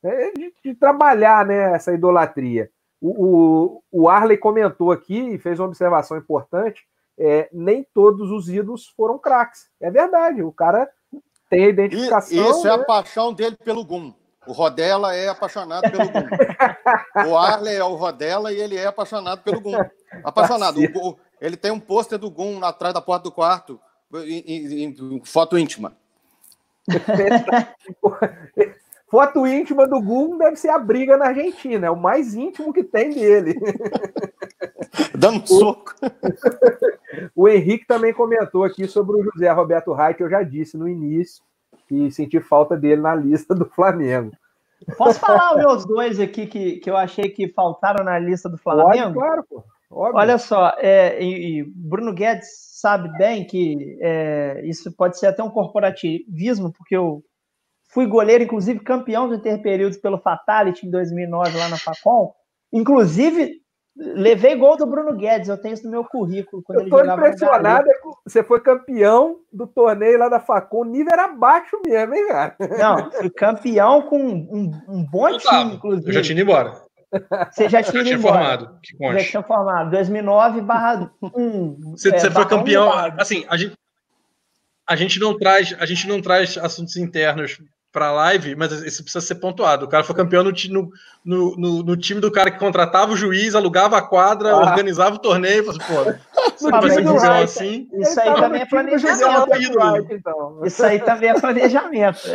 É, de, de, trabalhar né, essa idolatria. O, o, o Arley comentou aqui e fez uma observação importante é, nem todos os ídolos foram craques. É verdade, o cara tem a identificação. Isso né? é a né? paixão dele pelo Gum. O Rodela é apaixonado pelo Gum. O Arley é o Rodela e ele é apaixonado pelo Gum. Apaixonado. O, ele tem um pôster do Gum atrás da porta do quarto, em, em, em foto íntima. Foto íntima do Gum deve ser a briga na Argentina, é o mais íntimo que tem dele. Dando um soco. O Henrique também comentou aqui sobre o José Roberto que eu já disse no início, que senti falta dele na lista do Flamengo. Posso falar os meus dois aqui que, que eu achei que faltaram na lista do Flamengo? Pode, claro, pô. Óbvio. Olha só, é, e, e, Bruno Guedes sabe bem que é, isso pode ser até um corporativismo, porque eu fui goleiro, inclusive campeão de interperíodos pelo Fatality em 2009 lá na Facom. Inclusive, levei gol do Bruno Guedes, eu tenho isso no meu currículo. Quando eu estou impressionado, é você foi campeão do torneio lá da Facom, o nível era baixo mesmo, hein, cara? Não, fui campeão com um, um bom eu time, inclusive. Eu já tinha ido embora. Você já tinha, já tinha formado. Que já tinha formado. 2009 barra 1. Você, é, você foi campeão. assim, a gente, a gente não traz, a gente não traz assuntos internos para live, mas isso precisa ser pontuado. O cara foi campeão no, no, no, no, time do cara que contratava o juiz, alugava a quadra, ah. organizava o torneio. Pô, você vai ser campeão assim. Isso aí também é planejamento. Então. Isso aí também é planejamento.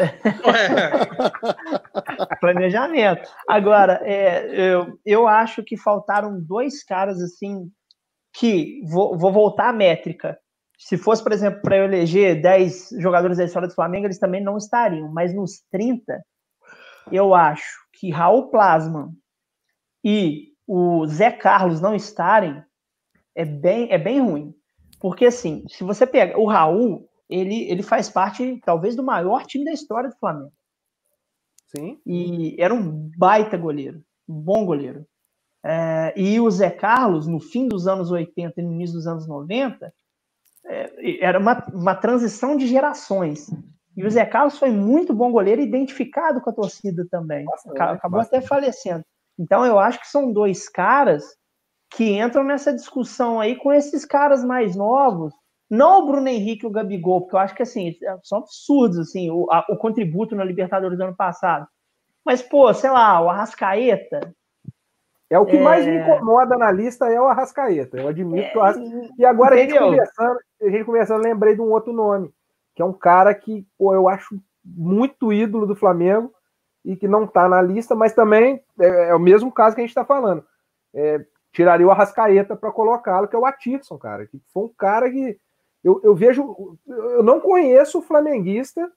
planejamento. Agora, é, eu, eu acho que faltaram dois caras assim que vou, vou voltar à métrica se fosse, por exemplo, para eu eleger 10 jogadores da história do Flamengo, eles também não estariam. Mas nos 30, eu acho que Raul Plasman e o Zé Carlos não estarem é bem, é bem ruim. Porque, assim, se você pega o Raul, ele, ele faz parte, talvez, do maior time da história do Flamengo. Sim. E era um baita goleiro, um bom goleiro. É, e o Zé Carlos, no fim dos anos 80 e no início dos anos 90, é, era uma, uma transição de gerações. E o Zé Carlos foi muito bom goleiro, identificado com a torcida também. Acabou até falecendo. Então eu acho que são dois caras que entram nessa discussão aí com esses caras mais novos. Não o Bruno Henrique e o Gabigol, porque eu acho que assim, são absurdos assim, o, a, o contributo na Libertadores do ano passado. Mas, pô, sei lá, o Arrascaeta, é o que é... mais me é. incomoda na lista é o Arrascaeta. Eu admito é... que o Arrascaeta... E agora a gente, conversando, a gente conversando, lembrei de um outro nome, que é um cara que pô, eu acho muito ídolo do Flamengo e que não está na lista, mas também é, é, o mesmo caso que a gente está falando. É, tiraria o Arrascaeta para colocá-lo, que é o Atirson, cara. Que foi um cara que eu, eu vejo. Eu não conheço o flamenguista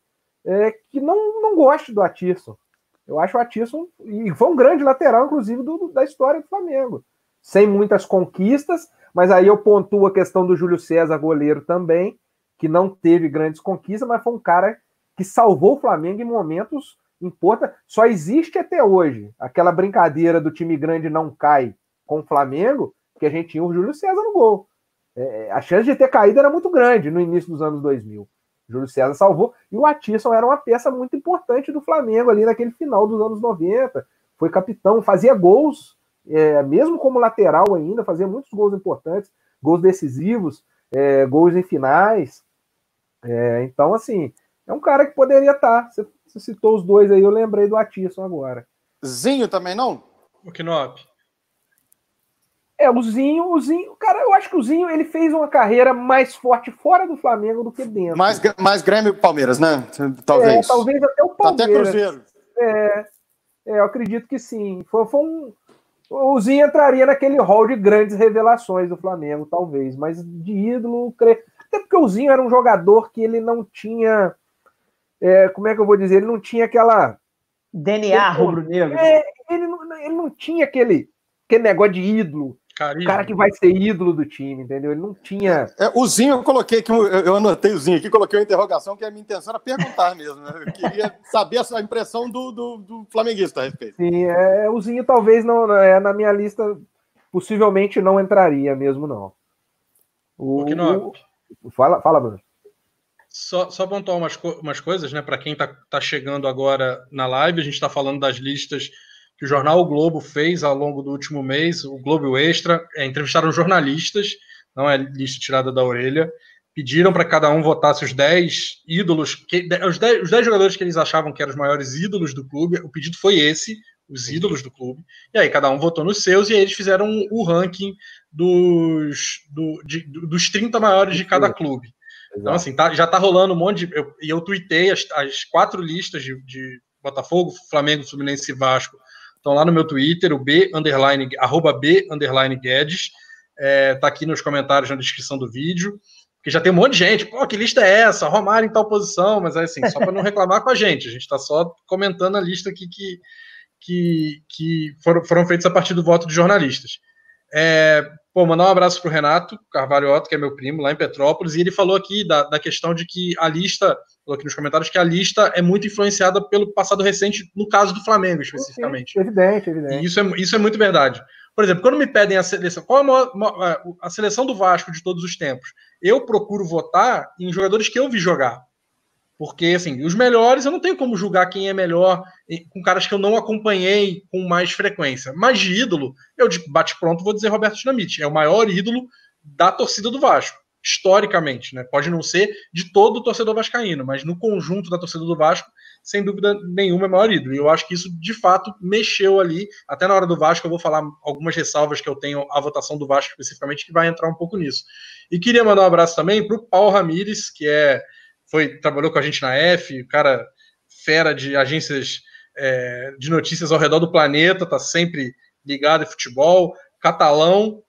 é, que não, não goste do Atirson. Eu acho o Atisson, e foi um grande lateral, inclusive, do, da história do Flamengo. Sem muitas conquistas, mas aí eu pontuo a questão do Júlio César, goleiro também, que não teve grandes conquistas, mas foi um cara que salvou o Flamengo em momentos importantes. Só existe até hoje aquela brincadeira do time grande não cai com o Flamengo, que a gente tinha o Júlio César no gol. É, a chance de ter caído era muito grande no início dos anos 2000. Júlio César salvou. E o Atisson era uma peça muito importante do Flamengo ali naquele final dos anos 90. Foi capitão, fazia gols, é, mesmo como lateral ainda, fazia muitos gols importantes, gols decisivos, é, gols em finais. É, então, assim, é um cara que poderia estar. Você, você, citou os dois aí, eu lembrei do Atisson agora. Zinho também não? O Knop. É, o Zinho, o Zinho, cara, eu acho que o Zinho ele fez uma carreira mais forte fora do Flamengo do que dentro. Mais, mais Grêmio e Palmeiras, né? Talvez. É, talvez até o Palmeiras. Até Cruzeiro. É, é, eu acredito que sim. Foi, foi um, o Zinho entraria naquele hall de grandes revelações do Flamengo, talvez, mas de ídolo, cre... até porque o Zinho era um jogador que ele não tinha, é, como é que eu vou dizer, ele não tinha aquela DNA rubro-negro. É, ele, não, ele não tinha aquele, aquele negócio de ídolo. Carisma. O cara que vai ser ídolo do time, entendeu? Ele não tinha. É, o Zinho, eu coloquei aqui, eu, eu anotei o Zinho aqui, coloquei uma interrogação, que a minha intenção era perguntar mesmo. Né? Eu queria saber a impressão do, do, do flamenguista a respeito. Sim, é, o Zinho talvez não. É, na minha lista, possivelmente não entraria mesmo, não. O, que não... O, fala, fala, Bruno. Só, só pontuar umas, umas coisas, né? Para quem está tá chegando agora na live, a gente está falando das listas que o jornal o Globo fez ao longo do último mês, o Globo Extra, é, entrevistaram jornalistas, não é lista tirada da orelha, pediram para cada um votasse os 10 ídolos, que, os, 10, os 10 jogadores que eles achavam que eram os maiores ídolos do clube. O pedido foi esse, os ídolos do clube. E aí cada um votou nos seus e aí eles fizeram o ranking dos, do, de, dos 30 maiores de cada clube. Então, assim, tá, já tá rolando um monte de. E eu, eu tuitei as, as quatro listas de, de Botafogo, Flamengo, Fluminense e Vasco. Estão lá no meu Twitter, o B underline, arroba B underline Guedes. É, tá aqui nos comentários na descrição do vídeo. Porque já tem um monte de gente, pô, que lista é essa? Romário em tal posição, mas é assim, só para não reclamar com a gente. A gente está só comentando a lista aqui que, que, que foram, foram feitos a partir do voto de jornalistas. É, pô, mandar um abraço para o Renato Carvalho Otto, que é meu primo, lá em Petrópolis, e ele falou aqui da, da questão de que a lista, falou aqui nos comentários, que a lista é muito influenciada pelo passado recente, no caso do Flamengo, especificamente. evidente, evidente. E isso é, isso é muito verdade. Por exemplo, quando me pedem a seleção, qual é a, maior, a seleção do Vasco de todos os tempos? Eu procuro votar em jogadores que eu vi jogar. Porque, assim, os melhores eu não tenho como julgar quem é melhor com caras que eu não acompanhei com mais frequência. Mas de ídolo, eu de bate-pronto vou dizer Roberto Dinamite. É o maior ídolo da torcida do Vasco, historicamente, né? Pode não ser de todo o torcedor vascaíno, mas no conjunto da torcida do Vasco, sem dúvida nenhuma, é o maior ídolo. E eu acho que isso, de fato, mexeu ali. Até na hora do Vasco, eu vou falar algumas ressalvas que eu tenho à votação do Vasco especificamente, que vai entrar um pouco nisso. E queria mandar um abraço também para o Paulo Ramires, que é foi trabalhou com a gente na F, cara fera de agências é, de notícias ao redor do planeta, tá sempre ligado em futebol, catalão,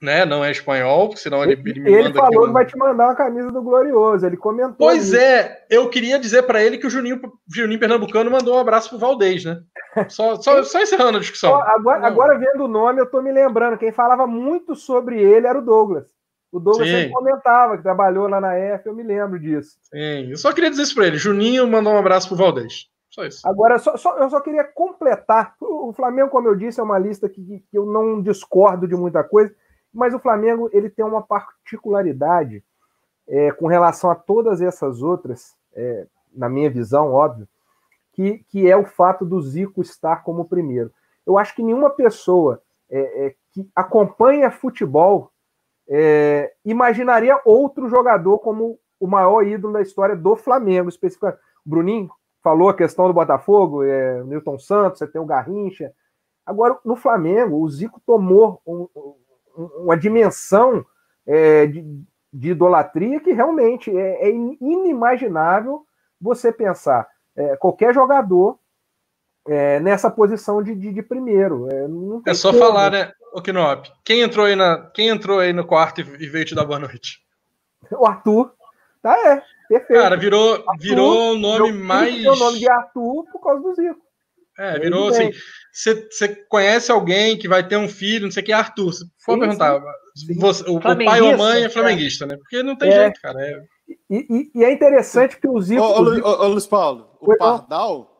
né? Não é espanhol, porque senão ele, ele me ele falou que vai te mandar uma camisa do Glorioso. Ele comentou. Pois é, eu queria dizer para ele que o Juninho, Juninho Pernambucano mandou um abraço pro Valdez, né? Só, só, só encerrando a discussão. Agora, agora, vendo o nome, eu tô me lembrando. Quem falava muito sobre ele era o Douglas. O Douglas Sim. sempre comentava que trabalhou lá na F, eu me lembro disso. Sim, eu só queria dizer isso para ele. Juninho mandou um abraço pro Valdez. Só isso. Agora, só, só, eu só queria completar. O Flamengo, como eu disse, é uma lista que, que eu não discordo de muita coisa, mas o Flamengo ele tem uma particularidade é, com relação a todas essas outras, é, na minha visão, óbvio, que, que é o fato do Zico estar como primeiro. Eu acho que nenhuma pessoa é, é que acompanha futebol é, imaginaria outro jogador como o maior ídolo da história do Flamengo, especificamente. O Bruninho falou a questão do Botafogo, é, Newton Santos, você tem o Garrincha. Agora, no Flamengo, o Zico tomou um, um, uma dimensão é, de, de, idolatria que realmente é, é inimaginável você pensar é, qualquer jogador é, nessa posição de, de, de primeiro. É, é só como. falar, né, o Knop? Quem entrou aí na, quem entrou aí no quarto e, veio te dar boa noite? O Arthur. Tá, é. Perfeito. Cara, virou, Arthur, virou o nome mais. o nome de Arthur por causa do Zico. É, virou assim. Você conhece alguém que vai ter um filho, não sei o que, Arthur. Você pode perguntar. Você, o, o, pai ou mãe é flamenguista, né? Porque não tem é. jeito, cara. É... E, e, e, é interessante que o Zico. Ô, ô, Zico... ô, ô Luiz Paulo, o Pardal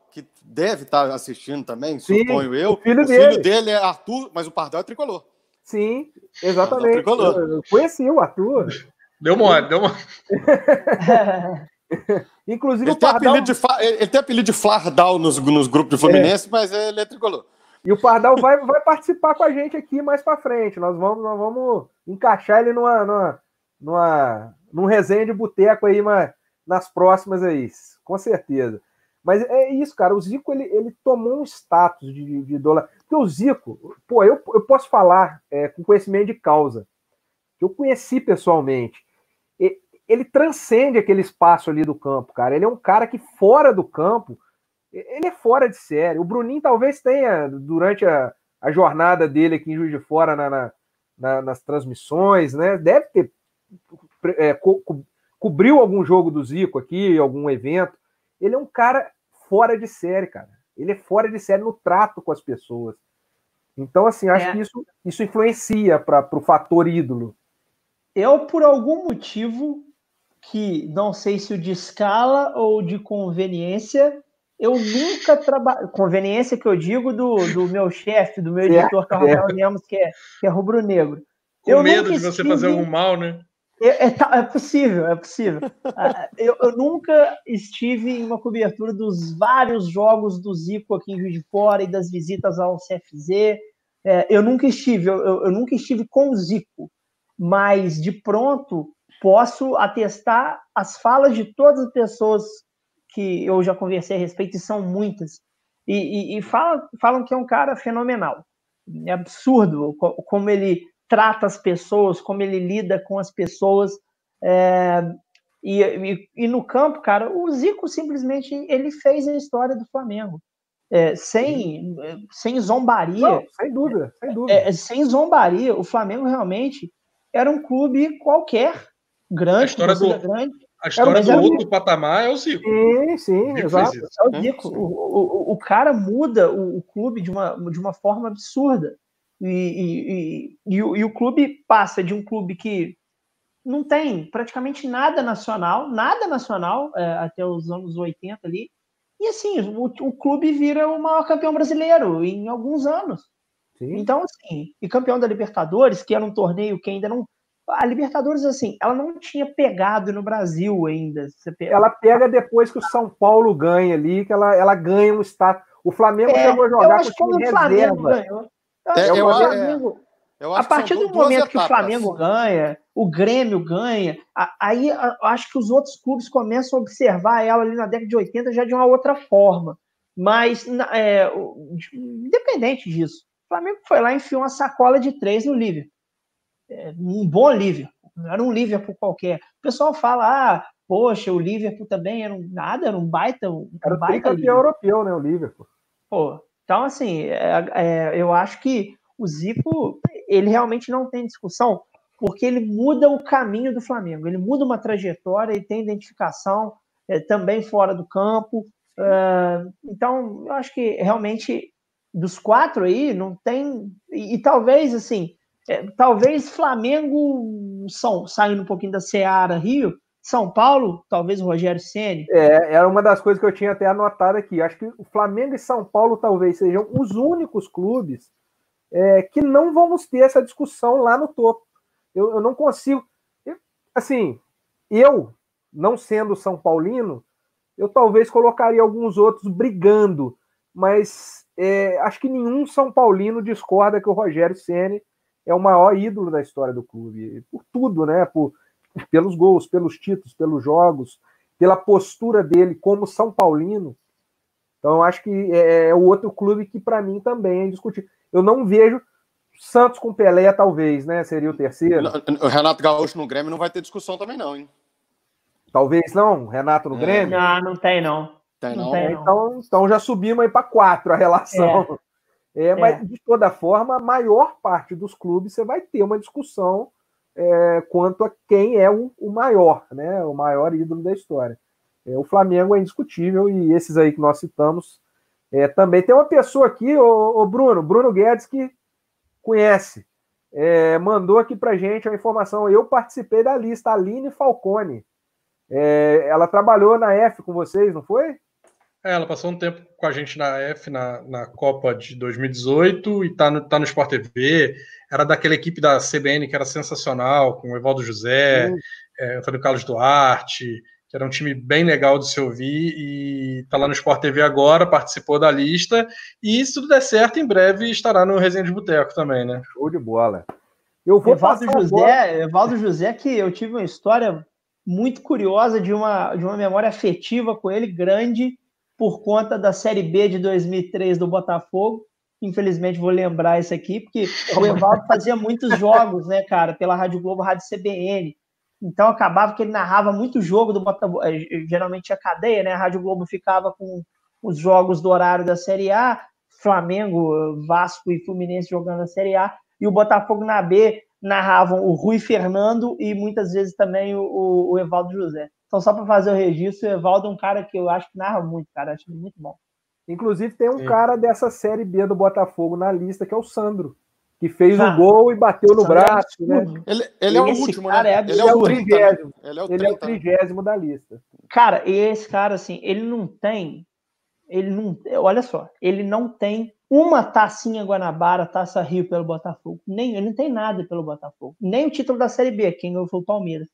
deve estar assistindo também, Sim, suponho eu. O filho, o dele. filho dele é Arthur, mas o Pardal é tricolor. Sim, exatamente. É tricolor. Eu conheci o Arthur. Deu mole, deu mole. Inclusive ele, o Pardal... tem apelido de, ele tem apelido de Flardal nos, nos grupos de Fluminense, é. mas ele é tricolor. E o Pardal vai, vai participar com a gente aqui mais para frente. Nós vamos, nós vamos encaixar ele numa, numa, numa, num resenha de boteco aí mas, nas próximas aí, com certeza. Mas é isso, cara. O Zico ele, ele tomou um status de, de dólar. Porque o Zico, pô, eu, eu posso falar é, com conhecimento de causa, que eu conheci pessoalmente. Ele transcende aquele espaço ali do campo, cara. Ele é um cara que fora do campo, ele é fora de série. O Bruninho talvez tenha, durante a, a jornada dele aqui em Juiz de Fora, na, na, na, nas transmissões, né? Deve ter é, co cobriu algum jogo do Zico aqui, algum evento. Ele é um cara fora de série, cara. Ele é fora de série no trato com as pessoas. Então, assim, acho é. que isso, isso influencia para o fator ídolo. Eu, por algum motivo, que não sei se o de escala ou de conveniência, eu nunca trabalho. Conveniência que eu digo do, do meu chefe, do meu editor, que é o Rafael Lemos, que é, que é rubro-negro. Com eu medo de você fazer algum mal, né? É, é, é, possível, é possível. Ah, eu, eu, nunca estive em uma cobertura dos vários jogos do Zico aqui em Rio de Fora e das visitas ao CFZ. É, eu nunca estive, eu, eu, nunca estive com o Zico. mas de pronto posso atestar as falas de todas as pessoas que eu já conversei a respeito, e são muitas, e, e, e falam, falam que é um cara fenomenal. É absurdo como ele trata as pessoas, como ele lida com as pessoas. É, e, e, e, no campo, cara, o Zico simplesmente ele fez a história do Flamengo. É, sem, sem zombaria. Não, sem dúvida, sem dúvida. É, sem zombaria, o Flamengo realmente era um clube qualquer, grande, a história do, grande. A história do outro patamar é o Zico. Sim, sim, exato. É o Zico. O, o, o cara muda o, o, clube de uma, de uma forma absurda. E, e, e, o, e o clube passa de um clube que não tem praticamente nada nacional, nada nacional é, até os anos 80 ali. E assim, o, o, clube vira o maior campeão brasileiro em alguns anos. Sim. Então, assim, e campeão da Libertadores, que era um torneio que ainda não. A Libertadores, assim, ela não tinha pegado no Brasil ainda. Ela pega depois que o São Paulo ganha ali, que ela, ela ganha um status. O Flamengo é, chegou a jogar com o time reserva. Ganhou. É, eu, eu, é, eu a partir do momento etapas. que o Flamengo ganha, o Grêmio ganha, aí acho que os outros clubes começam a observar ela ali na década de 80 já de uma outra forma. Mas, é, independente disso, o Flamengo foi lá e enfiou uma sacola de três no Liverpool. É, um bom Liverpool, não era um Liverpool qualquer. O pessoal fala, ah, poxa, o Liverpool também era um nada, era um baita. Um era um baita campeão europeu, né, o Liverpool. Pô, então, assim, é, é, eu acho que o Zico, ele realmente não tem discussão, porque ele muda o caminho do Flamengo, ele muda uma trajetória, ele tem identificação é, também fora do campo. É, então, eu acho que realmente dos quatro aí não tem. E, e talvez, assim, é, talvez Flamengo são, saindo um pouquinho da Seara Rio, São Paulo, talvez o Rogério Ceni. É, era uma das coisas que eu tinha até anotado aqui. Acho que o Flamengo e São Paulo talvez sejam os únicos clubes é, que não vamos ter essa discussão lá no topo. Eu, eu não consigo. Eu, assim, eu, não sendo São Paulino, eu talvez colocaria alguns outros brigando, mas é, acho que nenhum São Paulino discorda que o Rogério Ceni é o maior ídolo da história do clube, por tudo, né? Por, pelos gols, pelos títulos, pelos jogos, pela postura dele como São Paulino. Então, acho que é, é o outro clube que, para mim, também é indiscutível. Eu não vejo Santos com Pelé, talvez, né? Seria o terceiro. O Renato Gaúcho no Grêmio não vai ter discussão também, não, hein? Talvez não, Renato no é. Grêmio? Não, não tem, não. Tem, não. não tem, não. Então, então já subimos aí para quatro a relação. É. é. mas, de toda forma, a maior parte dos clubes você vai ter uma discussão é, quanto a quem é o, o, maior, né? O maior ídolo da história. É, o Flamengo é indiscutível e esses aí que nós citamos é, também tem uma pessoa aqui, o, Bruno, Bruno Guedes, que conhece, é, mandou aqui para gente a informação. Eu participei da lista, Aline Falcone. É, ela trabalhou na F com vocês, não foi? É, ela passou um tempo com a gente na F, na, na Copa de 2018, e está no, tá no Sport TV. Era daquela equipe da CBN que era sensacional, com o Evaldo José, é, Antônio Carlos Duarte, que era um time bem legal de se ouvir e está lá no Sport TV agora, participou da lista e se tudo der certo, em breve estará no Resenha de Boteco também, né? Show de bola. Eu vou Evaldo José, Evaldo José, que eu tive uma história muito curiosa de uma, de uma memória afetiva com ele, grande, por conta da Série B de 2003 do Botafogo. Infelizmente vou lembrar isso aqui, porque o Evaldo fazia muitos jogos, né, cara, pela Rádio Globo, Rádio CBN. Então acabava que ele narrava muito jogo do Botafogo. Eh, geralmente tinha cadeia, né? A Rádio Globo ficava com os jogos do horário da Série A, Flamengo, Vasco e Fluminense jogando a Série A, e o Botafogo na B narravam o Rui Fernando e muitas vezes também o, o Evaldo José. Então, só para fazer o registro, o Evaldo é um cara que eu acho que narra muito, cara. Acho muito bom. Inclusive, tem um Sim. cara dessa Série B do Botafogo na lista, que é o Sandro que fez ah, o gol e bateu no braço. Né? Ele, ele é o último, né? É ele é o trigésimo. Ele é o, ele é o trigésimo da lista. Cara, e esse cara, assim, ele não tem. Ele não. Olha só, ele não tem uma tacinha Guanabara, taça Rio pelo Botafogo. Nem, ele não tem nada pelo Botafogo. Nem o título da Série B, quem ganhou foi o Palmeiras.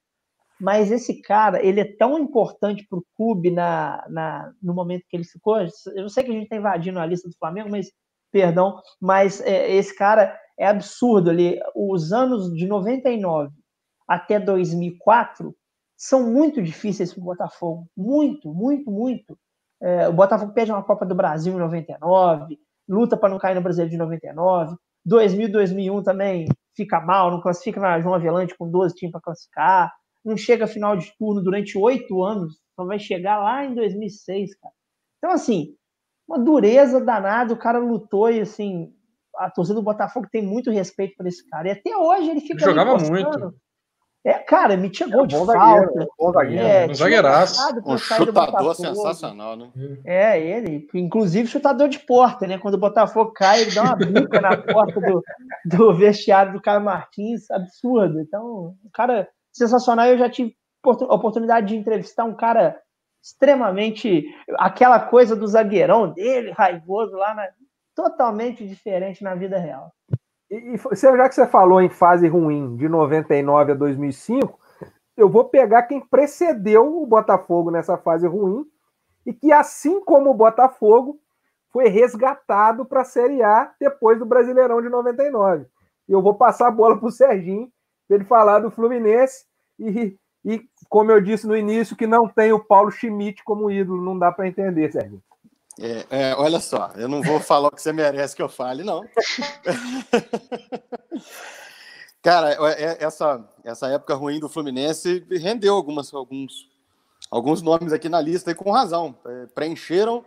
Mas esse cara, ele é tão importante para o clube na, na, no momento que ele ficou. Eu sei que a gente está invadindo a lista do Flamengo, mas perdão, mas é, esse cara é absurdo ali. Os anos de 99 até 2004 são muito difíceis para o Botafogo. Muito, muito, muito. É, o Botafogo perde uma Copa do Brasil em 99, luta para não cair no Brasileiro de 99. 2000, 2001 também fica mal, não classifica na João Avelante com 12 times para classificar. Não chega a final de turno durante oito anos, só vai chegar lá em 2006, cara. Então, assim, uma dureza danada, o cara lutou e, assim, a torcida do Botafogo tem muito respeito por esse cara. E até hoje ele fica. Ele jogava muito. É, cara, me tirou é de falta. bom zagueiro, é, um zagueiraço. Um chutador sensacional, né? É, ele, inclusive chutador de porta, né? Quando o Botafogo cai, ele dá uma bica na porta do, do vestiário do Caio Martins, absurdo. Então, um cara sensacional. Eu já tive oportunidade de entrevistar um cara extremamente. aquela coisa do zagueirão dele, raivoso lá, na, totalmente diferente na vida real. E, e já que você falou em fase ruim de 99 a 2005, eu vou pegar quem precedeu o Botafogo nessa fase ruim e que, assim como o Botafogo, foi resgatado para a Série A depois do Brasileirão de 99. E eu vou passar a bola para o Serginho, para ele falar do Fluminense e, e, como eu disse no início, que não tem o Paulo Schmidt como ídolo, não dá para entender, Serginho. É, é, olha só, eu não vou falar o que você merece que eu fale, não. Cara, é, é, essa, essa época ruim do Fluminense rendeu algumas, alguns, alguns nomes aqui na lista e com razão. Preencheram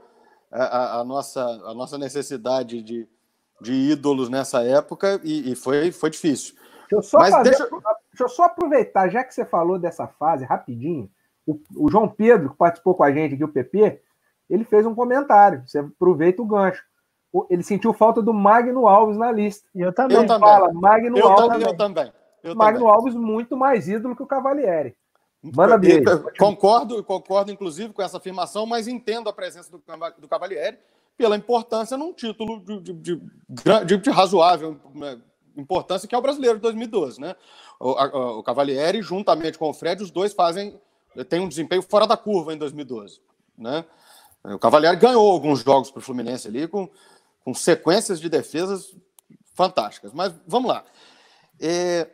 a, a, nossa, a nossa necessidade de, de ídolos nessa época e, e foi, foi difícil. Deixa eu, só Mas fazer, deixa... deixa... eu só aproveitar, já que você falou dessa fase, rapidinho, o, o João Pedro, que participou com a gente aqui, o PP, ele fez um comentário. Você aproveita o gancho. Ele sentiu falta do Magno Alves na lista. E eu também. Eu também. Fala, Magno eu Alves. Também, eu também. Eu Magno também. Alves muito mais ídolo que o Cavalieri. Manda beijo. Concordo, concordo, inclusive, com essa afirmação, mas entendo a presença do, do Cavalieri pela importância num título de, de, de, de razoável né, importância, que é o brasileiro de 2012. Né? O, a, o Cavalieri, juntamente com o Fred, os dois fazem tem um desempenho fora da curva em 2012. Né? O Cavalieri ganhou alguns jogos para o Fluminense ali com, com sequências de defesas fantásticas. Mas vamos lá. É,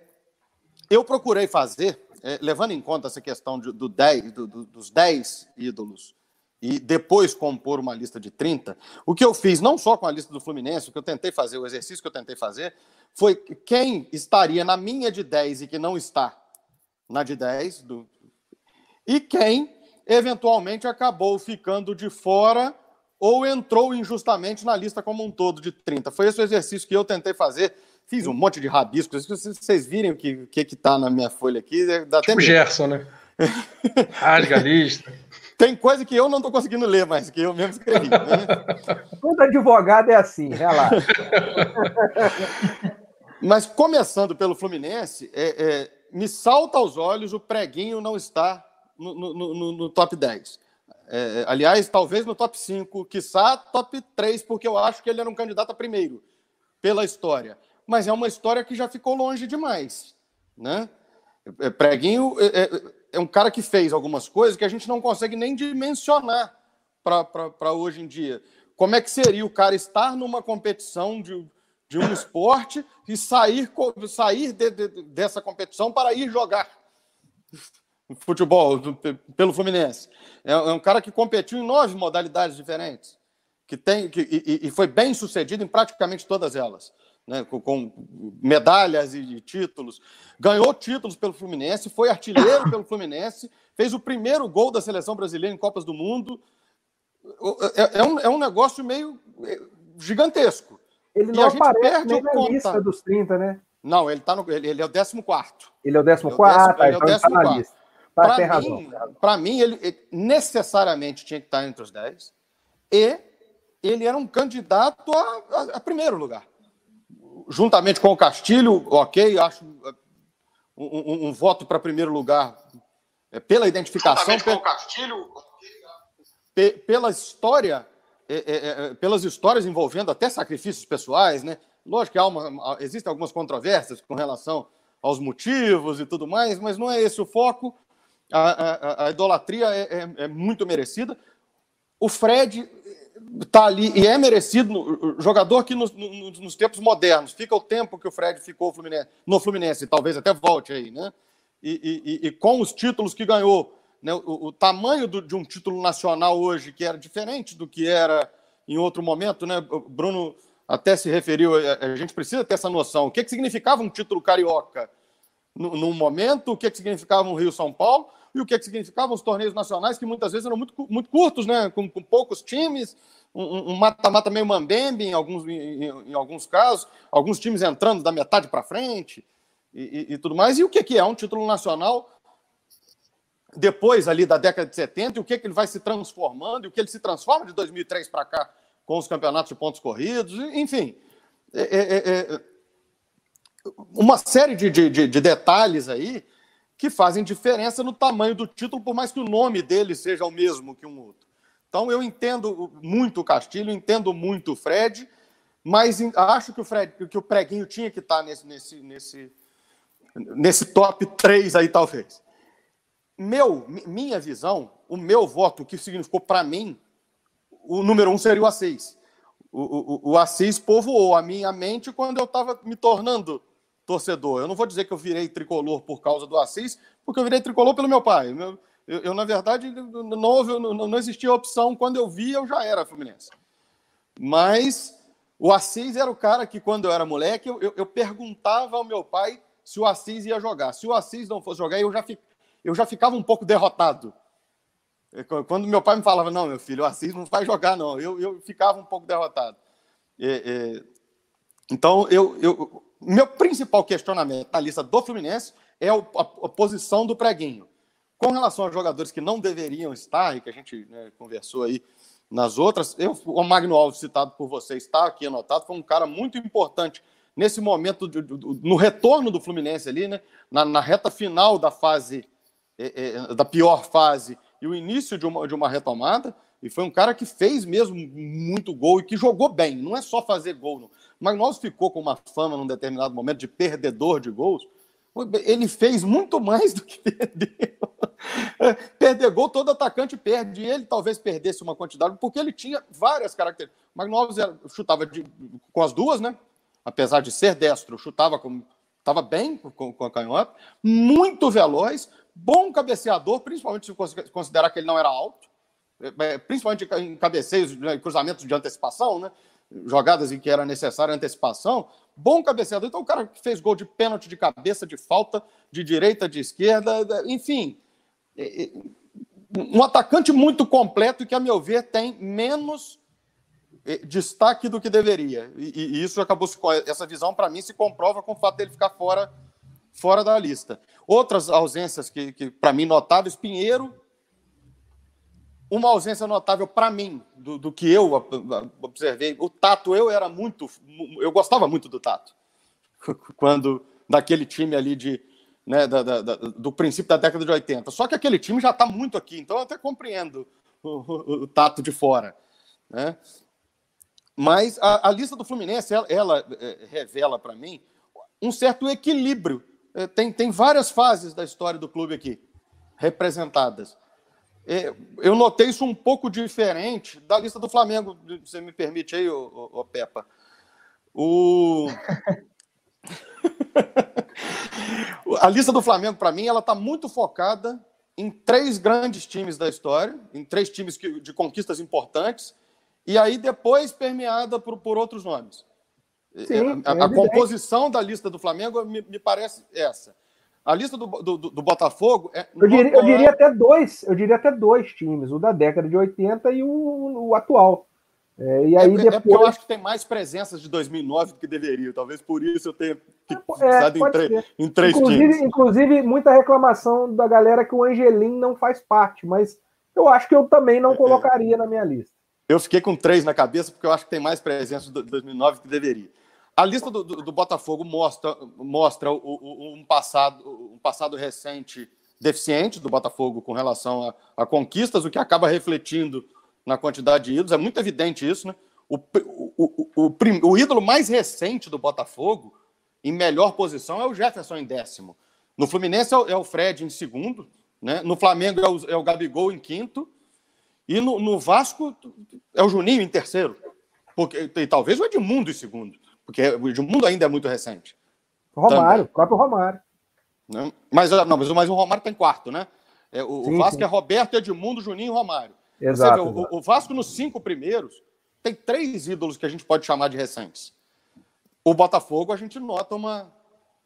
eu procurei fazer, é, levando em conta essa questão de, do 10, do, do, dos 10 ídolos e depois compor uma lista de 30, o que eu fiz, não só com a lista do Fluminense, o que eu tentei fazer, o exercício que eu tentei fazer, foi quem estaria na minha de 10 e que não está na de 10, do, e quem eventualmente acabou ficando de fora ou entrou injustamente na lista como um todo de 30. Foi esse o exercício que eu tentei fazer. Fiz um monte de rabiscos. Se vocês virem o que que está na minha folha aqui, dá tipo até Gerson, né? Rasga a lista. Tem coisa que eu não estou conseguindo ler, mas que eu mesmo escrevi. Né? Todo advogado é assim, relaxa. mas começando pelo Fluminense, é, é, me salta aos olhos o preguinho não estar no, no, no, top 10. É, aliás, talvez no top 5, quiçá top 3, porque eu acho que ele era um candidato a primeiro, pela história. Mas é uma história que já ficou longe demais. Né? É, Preguinho é, é, é um cara que fez algumas coisas que a gente não consegue nem dimensionar para hoje em dia. Como é que seria o cara estar numa competição de, de um esporte e sair, sair de, de, dessa competição para ir jogar? futebol pelo Fluminense. É, é, um cara que competiu em nove modalidades diferentes, que tem que, e, e foi bem sucedido em praticamente todas elas, né? com, com, medalhas e títulos. Ganhou títulos pelo Fluminense, foi artilheiro pelo Fluminense, fez o primeiro gol da seleção brasileira em Copas do Mundo. É, é um, é um negócio meio é, gigantesco. Ele não aparece nem na lista dos 30, né? Não, ele, tá no, ele, ele é o 14. Ele é o 14? Ele é o 14, ah, tá, então ele tá lista. Para mim, para mim ele, ele, necessariamente tinha que estar entre os 10 e ele era um candidato a, a, a primeiro lugar. Juntamente com o Castilho, ok, acho um, um, um voto para primeiro lugar é, pela identificação. Juntamente com o Castilho, pe, pela história, é, é, é, pelas histórias envolvendo até sacrifícios pessoais, né? Lógico que há uma, existem algumas controvérsias com relação aos motivos e tudo mais, mas não é esse o foco a, a, a idolatria é, é, é, muito merecida. O Fred tá ali e é merecido. Jogador que nos, nos, nos, tempos modernos fica o tempo que o Fred ficou Fluminense, no Fluminense, talvez até volte aí, né? E, e, e com os títulos que ganhou, né? o, o tamanho do, de um título nacional hoje, que era diferente do que era em outro momento, né? O Bruno até se referiu, a, gente precisa ter essa noção. O que, que significava um título carioca no, num momento, o que, que significava um Rio-São Paulo e o que, que significavam os torneios nacionais, que muitas vezes eram muito, muito curtos, né? com, com poucos times, um mata-mata meio mambembe em alguns, em, em, alguns casos, alguns times entrando da metade para frente e, e, e, tudo mais. E o que, que é um título nacional depois ali da década de 70 e o que, que ele vai se transformando e o que ele se transforma de 2003 para cá com os campeonatos de pontos corridos, enfim. É, é, é, é, uma série de, de, de, detalhes aí que fazem diferença no tamanho do título, por mais que o nome dele seja o mesmo que um outro. Então eu entendo muito o Castilho, entendo muito o Fred, mas acho que o Fred, que o Preguinho tinha que estar nesse, nesse, nesse, nesse top 3 aí, talvez. Meu, minha visão, o meu voto, o que significou para mim, o número um seria o Assis. O, o, o Assis povoou a minha mente quando eu estava me tornando torcedor. Eu não vou dizer que eu virei tricolor por causa do Assis, porque eu virei tricolor pelo meu pai. Eu, eu, na verdade, não, houve, não, não existia opção. Quando eu via, eu já era Fluminense. Mas o Assis era o cara que, quando eu era moleque, eu, eu, eu, perguntava ao meu pai se o Assis ia jogar. Se o Assis não fosse jogar, eu já, fi, eu já ficava um pouco derrotado. Quando meu pai me falava, não, meu filho, o Assis não vai jogar, não, eu, eu ficava um pouco derrotado. É, é, então, eu, eu, meu principal questionamento na lista do Fluminense é a, a, posição do preguinho. Com relação a jogadores que não deveriam estar, e que a gente né, conversou aí nas outras, eu, o Magno Alves, citado por você, está aqui anotado, foi um cara muito importante nesse momento, de, de, no retorno do Fluminense ali, né, na, na reta final da fase, é, é, da pior fase, e o início de uma, de uma retomada, e foi um cara que fez mesmo muito gol e que jogou bem, não é só fazer gol. Não. Ficou com uma fama num determinado momento de perdedor de gols, ele fez muito mais do que perdeu. Perder gol, todo atacante perde. Ele talvez perdesse uma quantidade, porque ele tinha várias características. Era, chutava de, com as duas, né? Apesar de ser destro, chutava com. Estava bem com, com a canhota, muito veloz, bom cabeceador, principalmente se considerar que ele não era alto, é, é, principalmente em cabeceios, né, cruzamentos de antecipação, né? jogadas em que era necessária antecipação, bom cabeceador. Então, o cara que fez gol de pênalti, de cabeça, de falta, de direita, de esquerda, enfim. É, é, um atacante muito completo e que, a meu ver, tem menos destaque do que deveria. E, e isso acabou se, essa visão para mim se comprova com o fato dele ficar fora fora da lista. Outras ausências que, que para mim notáveis, Pinheiro uma ausência notável para mim, do, do, que eu observei. O Tato, eu era muito. Eu gostava muito do Tato. Quando, daquele time ali de. Né, da, da, da, do princípio da década de 80. Só que aquele time já está muito aqui, então eu até compreendo o, o, o Tato de fora. Né? Mas a, a, lista do Fluminense, ela, ela é, revela para mim um certo equilíbrio. É, tem, tem várias fases da história do clube aqui representadas. É, eu notei isso um pouco diferente da lista do Flamengo, você me permite aí, ô, ô, ô. O... a lista do Flamengo, para mim, ela está muito focada em três grandes times da história, em três times de conquistas importantes, e aí depois permeada por, por outros nomes. Sim, a, a, a composição da lista do Flamengo me, me parece essa. A lista do, do, do Botafogo é. Eu diria, eu diria, até dois, eu diria até dois times, o da década de 80 e o, o atual. É, e aí é, depois... é porque eu acho que tem mais presenças de 2009 do que deveria. Talvez por isso eu tenha precisado é, em, em, três inclusive, times. Inclusive, muita reclamação da galera que o Angelim não faz parte, mas eu acho que eu também não é, é. colocaria na minha lista. Eu fiquei com três na cabeça porque eu acho que tem mais presença de 2009 do que deveria. A lista do, do, do Botafogo mostra, mostra o, o, um, passado, um passado recente deficiente do Botafogo com relação a, a, conquistas, o que acaba refletindo na quantidade de ídolos. É muito evidente isso, né? O, o, o, ídolo mais recente do Botafogo, em melhor posição, é o Jefferson em décimo. No Fluminense é o, é o Fred em segundo, né? no Flamengo é o, é o Gabigol em quinto, E no, no Vasco é o Juninho em terceiro. Porque, e talvez o Edmundo em segundo. Porque o Edmundo ainda é muito recente. Romário, o próprio Romário. Né? Mas, não, mas, mas o Romário está em quarto, né? É, o, sim, o Vasco sim. é Roberto, Edmundo, Juninho e Romário. Exato, vê, exato. O, o, Vasco, nos cinco primeiros, tem três ídolos que a gente pode chamar de recentes. O Botafogo, a gente nota uma,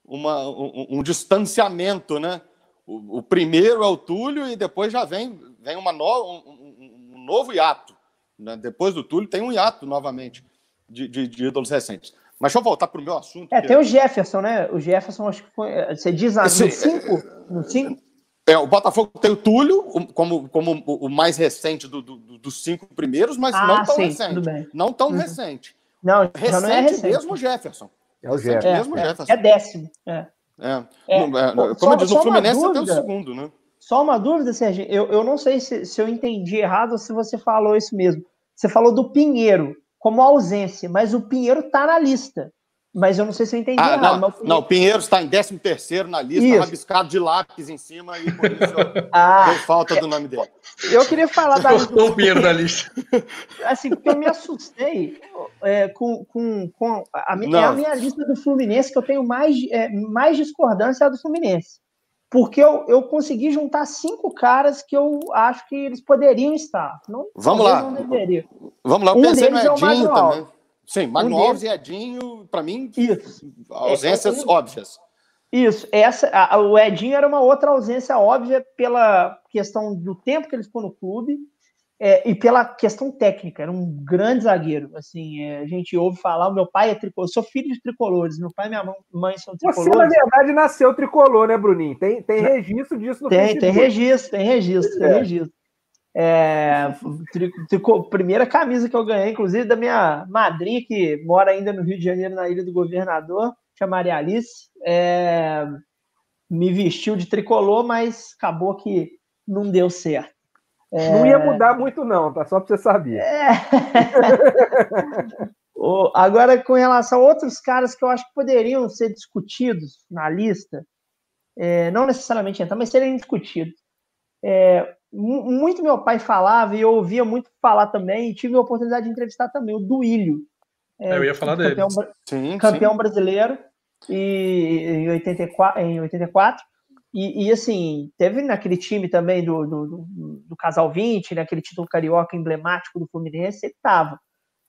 uma, um, um distanciamento, né? O, o, primeiro é o Túlio e depois já vem, vem uma no, um, um, novo hiato. Né? Depois do Túlio tem um hiato novamente de, de, de ídolos recentes. Mas deixa eu voltar para o meu assunto. É, tem o Jefferson, né? O Jefferson, acho que foi. Você diz ah, no 5? No 5? É, o Botafogo tem o Túlio como, como o mais recente do, do, dos cinco primeiros, mas ah, não tão sim, recente. Não tão uhum. recente. Não, recente, não é recente mesmo o Jefferson. É o Jefferson. É, mesmo é, Jefferson. é décimo. É. É. é. como só, eu disse, no Fluminense até o segundo, né? Só uma dúvida, Sérgio. Eu, eu não sei se, se eu entendi errado ou se você falou isso mesmo. Você falou do Pinheiro como ausência, mas o Pinheiro tá na lista. Mas eu não sei se eu entendi ah, errado. Não, Pinheiro... não, Pinheiro está em 13 terceiro na lista, isso. rabiscado de lápis em cima e por isso ah, deu falta do nome dele. Eu queria falar da lista. o Pinheiro da lista. Assim, porque eu me assustei é, com, com, com a, minha, é a minha lista do Fluminense, que eu tenho mais, é, mais discordância é a do Fluminense. Porque eu, eu consegui juntar cinco caras que eu acho que eles poderiam estar. Não, Vamos lá. Não Vamos lá, eu um pensei no Edinho é também. Sim, Magno um Alves e Edinho, para mim, Isso. ausências é, é, óbvias. Isso, essa, a, o Edinho era uma outra ausência óbvia pela questão do tempo que ele ficou no clube é, e pela questão técnica. Era um grande zagueiro. Assim, é, a gente ouve falar, meu pai é tricolor, sou filho de tricolores, meu pai e minha mãe são tricolores. Você, na verdade, nasceu tricolor, né, Bruninho? Tem, tem registro disso no Tem, tem registro, tem registro, tem é. registro. É, primeira camisa que eu ganhei, inclusive, da minha madrinha, que mora ainda no Rio de Janeiro, na Ilha do Governador, chama Maria Alice. É, me vestiu de tricolor, mas acabou que não deu certo. É... Não ia mudar muito, não, tá? Só para você saber. É... Agora, com relação a outros caras que eu acho que poderiam ser discutidos na lista, é, não necessariamente entrar, mas serem discutidos. É, muito meu pai falava e eu ouvia muito falar também, e tive a oportunidade de entrevistar também o Duílio. É, eu ia falar dele. Campeão, sim, campeão sim. brasileiro e, em, 84, em 84. E, e, assim, teve naquele time também do, do, do, do, Casal 20, naquele título carioca emblemático do Fluminense, ele estava.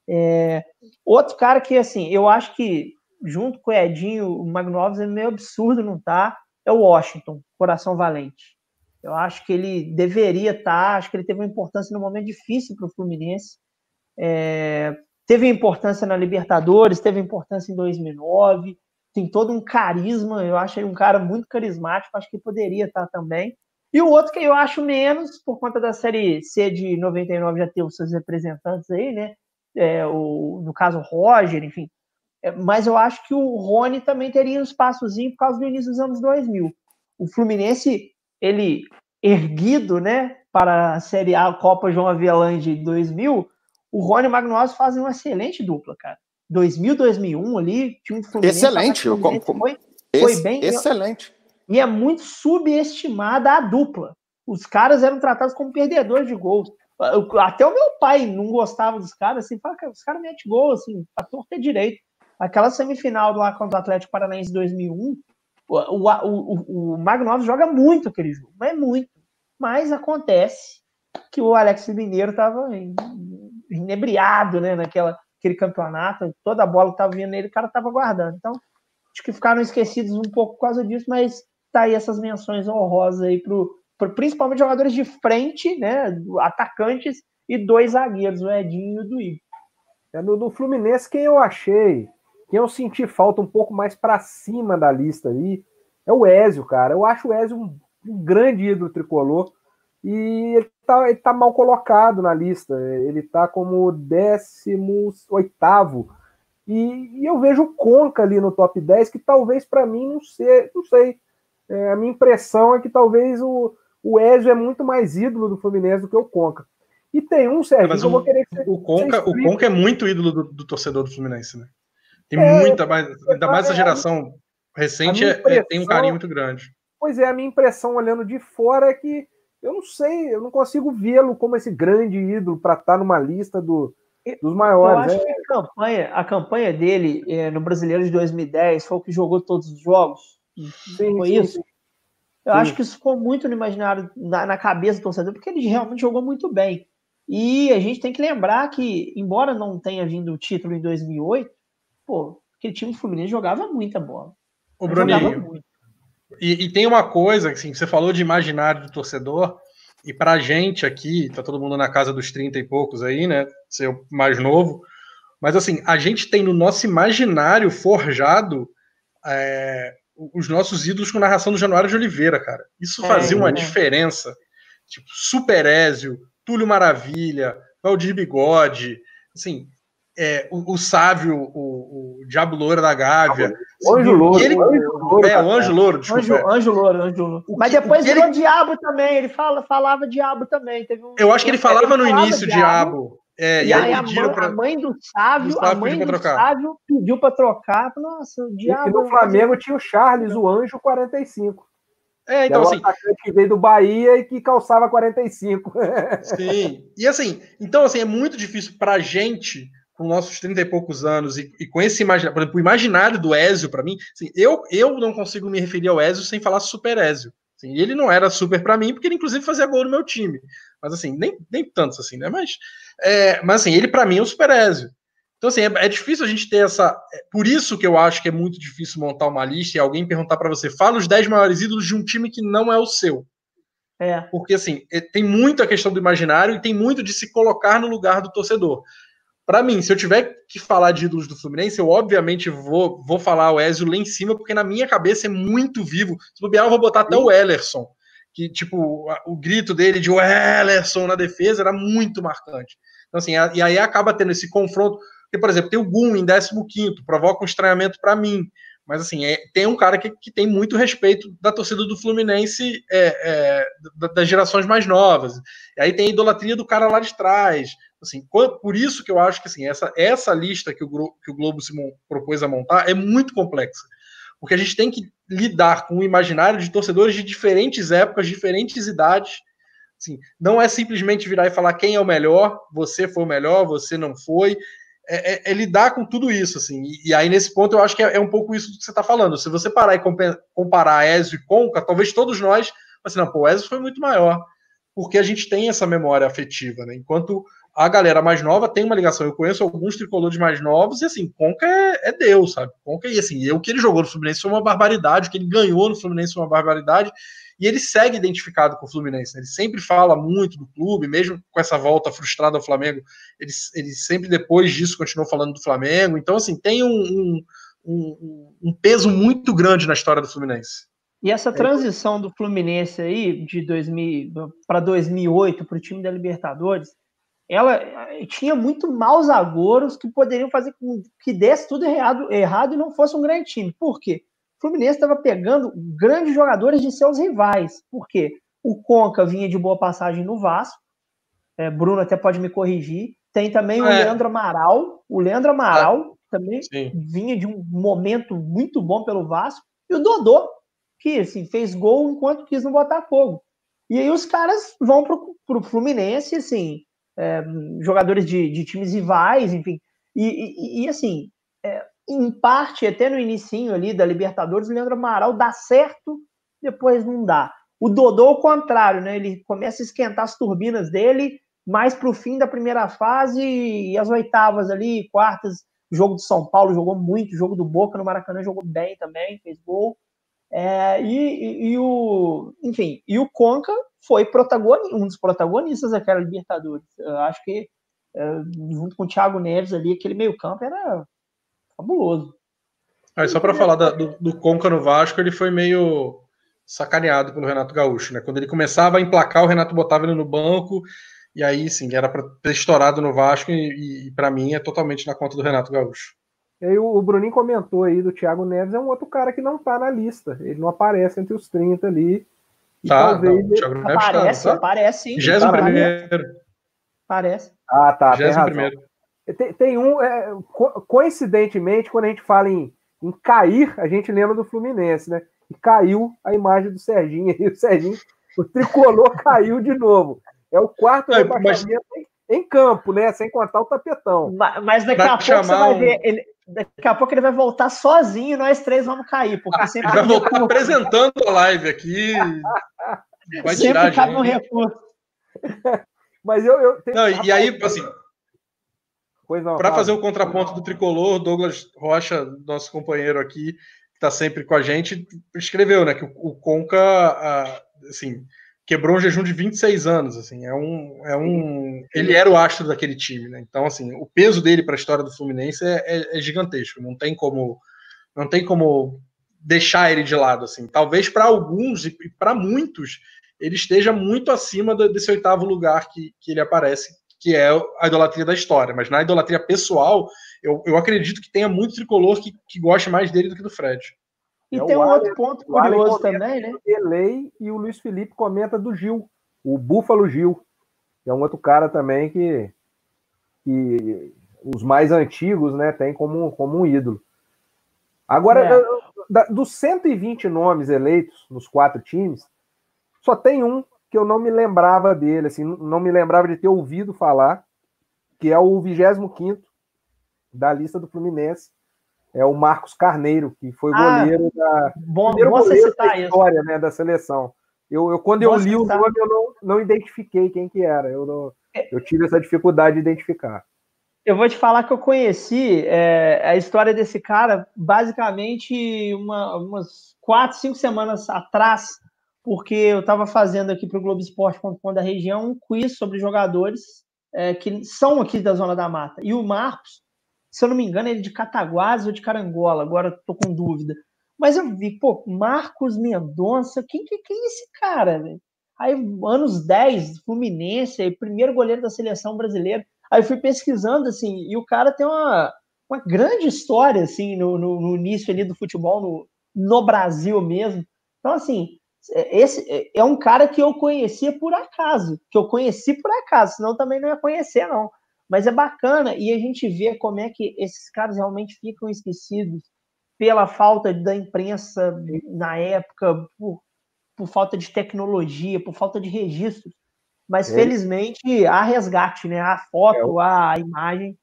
É, outro cara que, assim, eu acho que junto com o Edinho, o Magno Alves é meio absurdo não tá, é o Washington, Coração Valente. Eu acho que ele deveria estar, tá, acho que ele teve uma importância num momento difícil para o Fluminense. É, teve importância na Libertadores, teve importância em 2009, tem todo um carisma, eu acho ele um cara muito carismático, acho que poderia estar também. E o outro que eu acho menos, por conta da Série C de 99 já ter os seus representantes aí, né? É, o, no caso, o Roger, enfim. É, mas eu acho que o Rony também teria um espaçozinho por causa do início dos anos 2000. O Fluminense ele erguido, né, para a Série A Copa João Avelange de 2000, o Rony e o Magno fazem uma excelente dupla, cara. 2000, 2001 ali, tinha um Fluminense. Excelente, Fluminense, foi, foi bem. Excelente. E é muito subestimada a dupla. Os caras eram tratados como perdedores de gols. Até o meu pai não gostava dos caras, assim, fala, os caras metem gol, assim, a torta é direito. Aquela semifinal lá contra o Atlético Paranaense 2001, o, o, o, o Magno Alves joga muito aquele jogo, é muito. Mas acontece que o Alex Mineiro estava inebriado né, naquela aquele campeonato, toda a bola que vindo nele, o cara estava guardando. Então, acho que ficaram esquecidos um pouco por causa disso, mas tá aí essas menções honrosas aí pro, pro principalmente jogadores de frente, né, atacantes e dois zagueiros, o Edinho e o Duílio. É, no, no Fluminense, quem eu achei quem eu senti falta um pouco mais para cima da lista aí é o Ézio, cara. Eu acho o Ézio um, um grande ídolo tricolor e ele tá, ele tá mal colocado na lista. Ele tá como 18 e, e eu vejo o Conca ali no top 10, que talvez para mim não sei, não sei. É, a minha impressão é que talvez o, o Ezio é muito mais ídolo do Fluminense do que o Conca. E tem um, Sérgio, é, que eu vou querer que você, o Conca, o Conca é muito ídolo do, do torcedor do Fluminense, né? Tem é, muita mais, ainda mais essa geração recente, é, é, tem um carinho muito grande. Pois é, a minha impressão olhando de fora é que eu não sei, eu não consigo vê-lo como esse grande ídolo para estar tá numa lista do, dos maiores. Eu acho é. que a campanha, a campanha dele é, no Brasileiro de 2010 foi o que jogou todos os jogos. Sim, foi sim, isso. Sim. Eu sim. acho que isso ficou muito no imaginário, na, na, cabeça do torcedor, porque ele realmente jogou muito bem. E a gente tem que lembrar que, embora não tenha vindo o título em 2008, pô, aquele time Fluminense jogava muita bola. O Bruninho. E, e, tem uma coisa, assim, você falou de imaginário do torcedor, e pra gente aqui, tá todo mundo na casa dos 30 e poucos aí, né? Ser mais novo. Mas assim, a gente tem no nosso imaginário forjado é, os nossos ídolos com narração do Januário de Oliveira, cara. Isso é, fazia é, uma é. diferença. Tipo, Super Ézio, Túlio Maravilha, Valdir Bigode, assim, é, o, o Sávio, o, o Diabo Louro da Gávea. Anjo Louro. Ele, Anjo Louro. É, o Anjo Louro, desculpa. Anjo, Anjo Louro, Anjo Louro. Mas depois virou ele... Diabo também, ele fala, falava Diabo também. Teve um... Eu acho que ele falava ele no falava início Diabo. diabo. É, e, e aí, a mãe, pra... a mãe, do Sávio, a mãe do Sávio pediu para trocar. Nossa, o diabo. E no Flamengo tinha o Charles, o Anjo 45. É, então assim. que veio do Bahia e que calçava 45. Sim. E assim, então assim, é muito difícil pra gente com nossos 30 e poucos anos e, e com esse imaginário, por exemplo, o imaginário do Ézio, para mim, assim, eu, eu não consigo me referir ao Ézio sem falar Super Ézio. Assim, ele não era super para mim, porque ele inclusive fazia gol no meu time. Mas assim, nem, nem tantos assim, né? Mas, é, mas assim, ele para mim é o Super Ézio. Então, assim, é, é, difícil a gente ter essa. É, por isso que eu acho que é muito difícil montar uma lista e alguém perguntar para você, fala os 10 maiores ídolos de um time que não é o seu. É. Porque, assim, é, tem muito a questão do imaginário e tem muito de se colocar no lugar do torcedor. Para mim, se eu tiver que falar de ídolos do Fluminense, eu obviamente vou, vou falar o Ezio lá em cima, porque na minha cabeça é muito vivo. Se bobear, eu vou botar até o Ellerson, que, tipo, o grito dele de o Ellerson na defesa era muito marcante. Então, assim, e aí acaba tendo esse confronto. Porque, por exemplo, tem o Gum em 15, provoca um estranhamento para mim. Mas, assim, é, tem um cara que, que tem muito respeito da torcida do Fluminense é, é, das gerações mais novas. E aí tem a idolatria do cara lá de trás. Assim, por isso que eu acho que assim, essa, essa lista que o, que o Globo se propôs a montar é muito complexa. Porque a gente tem que lidar com o imaginário de torcedores de diferentes épocas, diferentes idades. Assim, não é simplesmente virar e falar quem é o melhor, você foi o melhor, você não foi. É, é, é lidar com tudo isso. Assim. E, e, aí, nesse ponto, eu acho que é, é um pouco isso que você está falando. Se você parar e comparar Ezio e Conca, talvez todos nós, assim, não, pô, o Ezio foi muito maior. Porque a gente tem essa memória afetiva, né? Enquanto a galera mais nova tem uma ligação. Eu conheço alguns tricolores mais novos e assim, Conca é, é Deus, sabe? Conca, e assim, o que ele jogou no Fluminense foi uma barbaridade, o que ele ganhou no Fluminense foi uma barbaridade. E ele segue identificado com o Fluminense. Né? Ele sempre fala muito do clube, mesmo com essa volta frustrada ao Flamengo. Ele, ele sempre, depois disso, continuou falando do Flamengo. Então, assim, tem um, um, um, um peso muito grande na história do Fluminense. E essa transição do Fluminense aí, de 2000 para 2008, para o time da Libertadores, ela eh, tinha muito maus agouros que poderiam fazer com que desse tudo errado, errado e não fosse um grande time. Por quê? O Fluminense estava pegando grandes jogadores de seus rivais. Por quê? O Conca vinha de boa passagem no Vasco. É, Bruno até pode me corrigir. Tem também é. o Leandro Amaral. O Leandro Amaral é. também Sim. vinha de um momento muito bom pelo Vasco. E o Dodô, que assim, fez gol enquanto quis no Botafogo. E aí os caras vão para o Fluminense, assim, é, jogadores de, de, times rivais, enfim. E, e, e assim, é, em parte, até no início ali da Libertadores, o Leandro Amaral dá certo, depois não dá. O Dodô, ao contrário, né? Ele começa a esquentar as turbinas dele mais para o fim da primeira fase e as oitavas ali, quartas, jogo do São Paulo jogou muito, jogo do Boca no Maracanã jogou bem também, fez gol. É, e, e, o, enfim, e o Conca foi protagonista, um dos protagonistas daquela Libertadores. Eu acho que é, junto com o Thiago Neves ali, aquele meio-campo era fabuloso. Aí, só para falar da, do, do, Conca no Vasco, ele foi meio sacaneado pelo Renato Gaúcho, né? Quando ele começava a emplacar, o Renato botava ele no banco, e aí sim, era para ter estourado no Vasco, e, e para mim é totalmente na conta do Renato Gaúcho. E aí o, Bruninho comentou aí do Thiago Neves, é um outro cara que não tá na lista. Ele não aparece entre os 30 ali. Tá, talvez não, Thiago Neves aparece, tá, tá? aparece sim. 21 primeiro. Parece. Ah, tá. Tem, primeiro. Tem, tem um. É, coincidentemente, quando a gente fala em, em cair, a gente lembra do Fluminense, né? E caiu a imagem do Serginho aí. O Serginho o tricolor caiu de novo. É o quarto É, rebaixamento em, em campo, né? Sem contar o tapetão. Ma- Mas daqui Pra a pouco você vai um- ver. Ele, daqui a pouco ele vai voltar sozinho e nós três vamos cair. Porque sempre Vai voltar recurso. apresentando a live aqui. Vai tirar Sempre cabe um recurso. Mas eu. eu tenho- Não, e aí, assim, para fazer o contraponto do tricolor, Douglas Rocha, nosso companheiro aqui, que está sempre com a gente, escreveu, né, que o, o Conca, ah, assim, quebrou um jejum de 26 anos, assim, é um, é um, ele era o astro daquele time, né? Então, assim, o peso dele para a história do Fluminense é, é- é gigantesco, não tem como, não tem como deixar ele de lado, assim. Talvez para alguns e para muitos ele esteja muito acima do- desse oitavo lugar que, que ele aparece, que é a idolatria da história. Mas na idolatria pessoal, eu, eu acredito que tenha muito tricolor que, que goste mais dele do que do Fred. E É tem um Allen- outro ponto curioso também, né? Delay e o Luiz Felipe comenta do Gil, o Búfalo Gil, que é um outro cara também que, que os mais antigos, né, tem como, como um ídolo. Agora, É. da- dos 120 nomes eleitos nos quatro times, só tem um que eu não me lembrava dele, assim, não me lembrava de ter ouvido falar, que é o 25º da lista do Fluminense, é o Marcos Carneiro, que foi Ah, goleiro da, Bom, primeiro bom você goleiro citar da isso. história né, da seleção. Eu, eu quando eu li o nome, eu não, não identifiquei quem que era. Eu, não- eu tive essa dificuldade de identificar. Eu vou te falar que eu conheci é, a história desse cara basicamente uma- umas quatro, cinco semanas atrás, porque eu estava fazendo aqui para o Globoesporte.com da região um quiz sobre jogadores é, que são aqui da Zona da Mata. E o Marcos, se eu não me engano, ele é de Cataguases ou de Carangola, agora estou com dúvida. Mas eu vi, pô, Marcos Mendonça, quem, que é esse cara? Aí, anos 10, Fluminense, aí, primeiro goleiro da seleção brasileira. Aí fui pesquisando, assim, e o cara tem uma, uma grande história, assim, no, no, no início ali do futebol, no, no Brasil mesmo. Então, assim, é- esse é- é um cara que eu conhecia por acaso, que eu conheci por acaso, senão também não ia conhecer, não. Mas é bacana, e a gente vê como é que esses caras realmente ficam esquecidos pela falta da imprensa na época, por, por falta de tecnologia, por falta de registros. Mas É. felizmente há resgate, né? Há foto, É há imagem.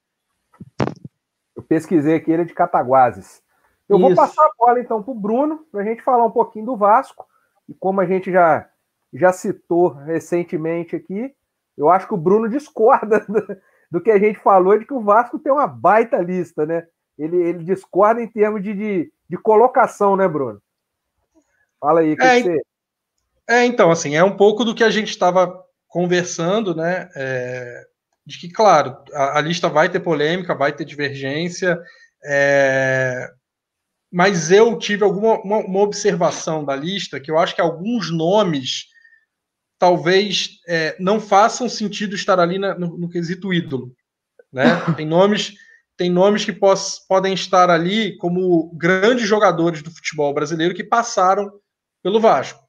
Eu pesquisei aqui, ele é de Cataguases. Eu vou Isso. passar a bola então para o Bruno, para a gente falar um pouquinho do Vasco. E como a gente já, já citou recentemente aqui, eu acho que o Bruno discorda do, que a gente falou de que o Vasco tem uma baita lista, né? Ele, ele discorda em termos de, de, de colocação, né, Bruno? Fala aí, É, você. É, então, assim, é um pouco do que a gente estava conversando, né? é, de que, claro, a, a lista vai ter polêmica, vai ter divergência, é, mas eu tive alguma uma, uma observação da lista que eu acho que alguns nomes talvez é, não façam sentido estar ali na- no, no quesito ídolo, né? Tem nomes tem nomes que pos, podem estar ali como grandes jogadores do futebol brasileiro que passaram pelo Vasco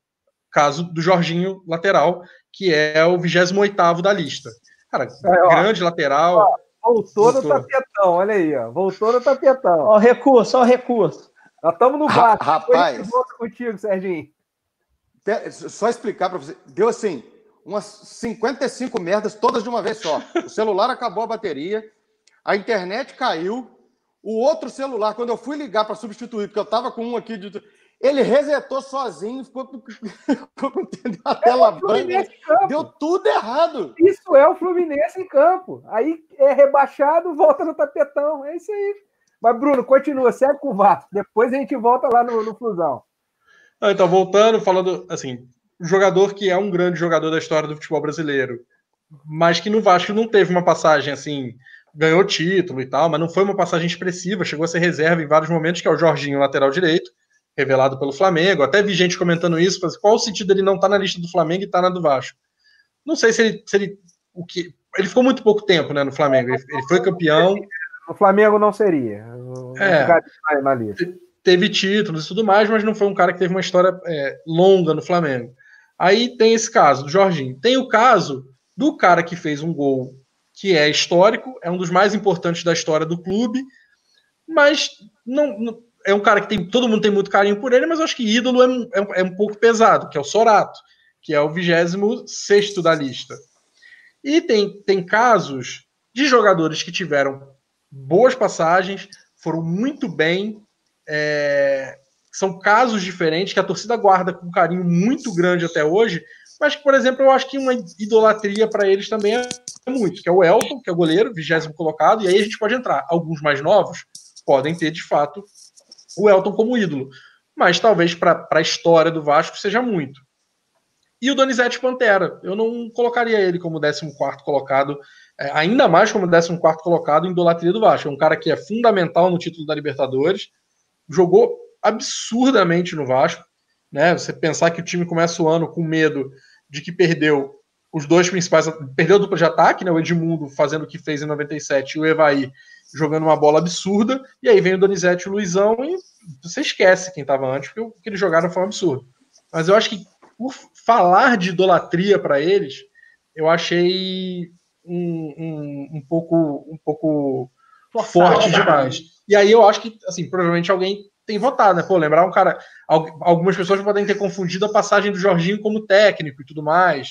caso do Jorginho lateral, que é o 28º da lista. Cara, É, ó. grande lateral. Voltou no tapetão, olha aí, ó. Voltou no tapetão. Ó, o recurso, ó, o recurso. Nós estamos no Vasco. rapaz. Contigo, Serginho. Só explicar para você. Deu assim, umas 55 merdas, todas de uma vez só. O celular acabou a bateria, a internet caiu, o outro celular, quando eu fui ligar para substituir, porque eu estava com um aqui, de... ele resetou sozinho, ficou com ficou com a tela branca. Fluminense em campo. Deu tudo errado. Isso é o Fluminense em campo. Aí é rebaixado, volta no tapetão. É isso aí. Mas, Bruno, continua, segue com o Vasco. Depois a gente volta lá no, no Flusão. Então, voltando, falando assim, jogador que é um grande jogador da história do futebol brasileiro, mas que no Vasco não teve uma passagem assim, ganhou título e tal, mas não foi uma passagem expressiva, chegou a ser reserva em vários momentos, que é o Jorginho, lateral direito, revelado pelo Flamengo. Até vi gente comentando isso, mas qual o sentido dele não estar na lista do Flamengo e estar na do Vasco? Não sei se ele, se ele o que ele ficou muito pouco tempo, né, no Flamengo. Ele, ele foi campeão, No Flamengo não seria. Não É. na lista. Teve títulos e tudo mais, mas não foi um cara que teve uma história é, longa no Flamengo. Aí tem esse caso do Jorginho. Tem o caso do cara que fez um gol que é histórico, é um dos mais importantes da história do clube, mas não, não- é um cara que tem todo mundo tem muito carinho por ele, mas acho que ídolo é, um- é é um pouco pesado, que é o Sorato, que é o 26 da lista. E tem, tem casos de jogadores que tiveram boas passagens, foram muito bem. É, são casos diferentes que a torcida guarda com carinho muito grande até hoje, mas que, por exemplo, eu acho que uma idolatria para eles também é muito, que é o Elton, que é o goleiro, vigésimo colocado, e aí a gente pode entrar. Alguns mais novos podem ter, de fato, o Elton como ídolo, mas talvez para a história do Vasco seja muito. E o Donizete Pantera, eu não colocaria ele como 14 colocado, é, ainda mais como 14 colocado em idolatria do Vasco. É um cara que é fundamental no título da Libertadores, jogou absurdamente no Vasco, né? Você pensar que o time começa o ano com medo de que perdeu os dois principais, perdeu a dupla de ataque, né? O Edmundo fazendo o que fez em 97 e o Evaí jogando uma bola absurda, e aí vem o Donizete e o Luizão e você esquece quem estava antes, porque o que eles jogaram foi um absurdo. Mas eu acho que por falar de idolatria para eles, eu achei um, um, um pouco um pouco forte demais. E aí eu acho que, assim, provavelmente alguém tem votado, né? Pô, lembrar um cara. Algumas pessoas podem ter confundido a passagem do Jorginho como técnico e tudo mais.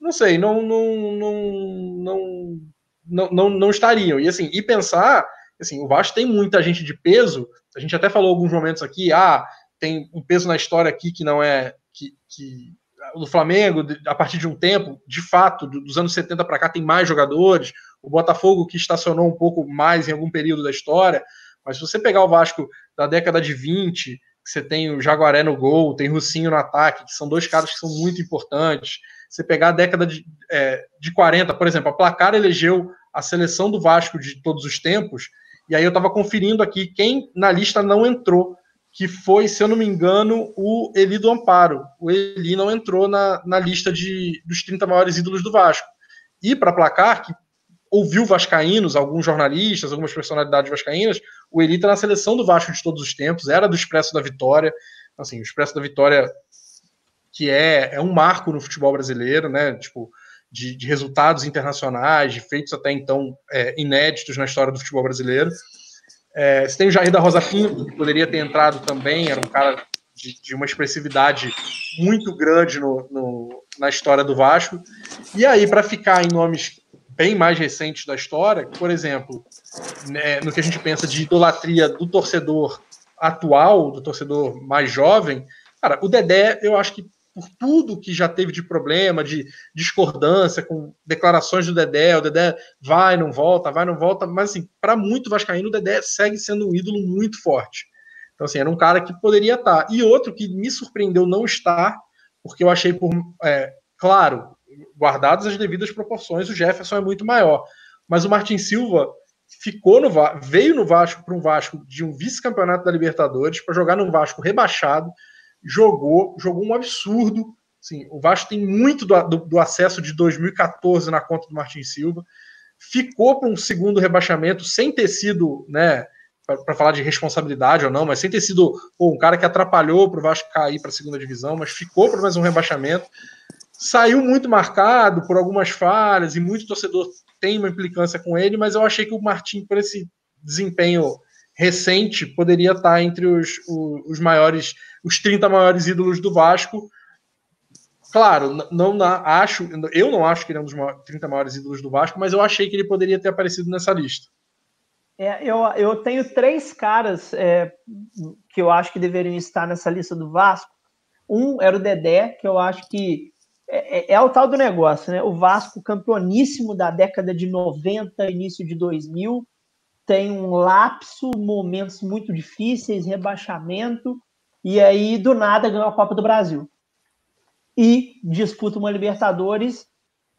Não sei, não não não não, não, não estariam. E assim, e pensar, assim, o Vasco tem muita gente de peso. A gente até falou alguns momentos aqui, ah, tem um peso na história aqui que não é que, que do Flamengo, a partir de um tempo, de fato, dos anos 70 para cá, tem mais jogadores. O Botafogo, que estacionou um pouco mais em algum período da história, mas se você pegar o Vasco da década de 20, você tem o Jaguaré no gol, tem Russinho no ataque, que são dois caras que são muito importantes. Você pegar a década de, é, de 40, por exemplo, a Placar elegeu a seleção do Vasco de todos os tempos, e aí eu estava conferindo aqui quem na lista não entrou, que foi, se eu não me engano, o Eli do Amparo. O Eli não entrou na, na lista de, dos 30 maiores ídolos do Vasco. E para Placar, que ouviu vascaínos, alguns jornalistas, algumas personalidades vascaínas, o Eli está na seleção do Vasco de todos os tempos, era do Expresso da Vitória, assim, o Expresso da Vitória que é, é um marco no futebol brasileiro, né, tipo, de, de resultados internacionais, de feitos até então é, inéditos na história do futebol brasileiro. É, você tem o Jair da Rosa Pinto, que poderia ter entrado também, era um cara de, de uma expressividade muito grande no, no, na história do Vasco. E aí, para ficar em nomes bem mais recentes da história, por exemplo, né, no que a gente pensa de idolatria do torcedor atual, do torcedor mais jovem, cara, o Dedé, eu acho que por tudo que já teve de problema, de discordância com declarações do Dedé, o Dedé vai, não volta, vai, não volta, mas assim, para muito vascaíno, o Dedé segue sendo um ídolo muito forte. Então, assim, era um cara que poderia estar. E outro que me surpreendeu não estar, porque eu achei por. É, claro, guardadas as devidas proporções, o Jefferson é muito maior. Mas o Martin Silva ficou no veio no Vasco para um Vasco de um vice-campeonato da Libertadores para jogar num Vasco rebaixado, jogou, jogou um absurdo. Sim, o Vasco tem muito do, do, do acesso de 2014 na conta do Martin Silva. Ficou para um segundo rebaixamento sem ter sido, né, para falar de responsabilidade ou não, mas sem ter sido pô, um cara que atrapalhou para o Vasco cair para a segunda divisão, mas ficou para mais um rebaixamento saiu muito marcado por algumas falhas e muito torcedor tem uma implicância com ele, mas eu achei que o Martim, por esse desempenho recente, poderia estar entre os, os, os maiores, os 30 maiores ídolos do Vasco. Claro, não, não acho, eu não acho que ele é um dos 30 maiores ídolos do Vasco, mas eu achei que ele poderia ter aparecido nessa lista. É, eu, eu tenho três caras é, que eu acho que deveriam estar nessa lista do Vasco. Um era o Dedé, que eu acho que é, é, é, o tal do negócio, né? O Vasco, campeoníssimo da década de 90, início de 2000, tem um lapso, momentos muito difíceis, rebaixamento, e aí do nada ganhou a Copa do Brasil. E disputa uma Libertadores,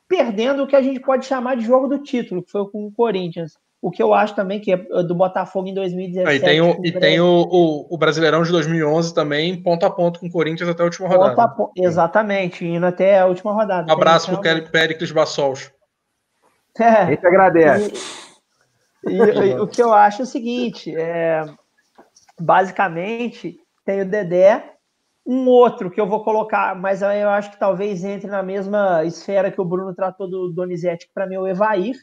perdendo o que a gente pode chamar de jogo do título, que foi com o Corinthians. O que eu acho também que é do Botafogo em 2017. Ah, e tem, o, e tem o, o, o, Brasileirão de 2011 também, ponto a ponto com o Corinthians até a última rodada. Po... Exatamente, indo até a última rodada. Um abraço para o Péricles Bassols. É, a gente agradece. E, e, o que eu acho é o seguinte: é, basicamente, tem o Dedé, um outro que eu vou colocar, mas eu acho que talvez entre na mesma esfera que o Bruno tratou do Donizete, que para mim é o Evair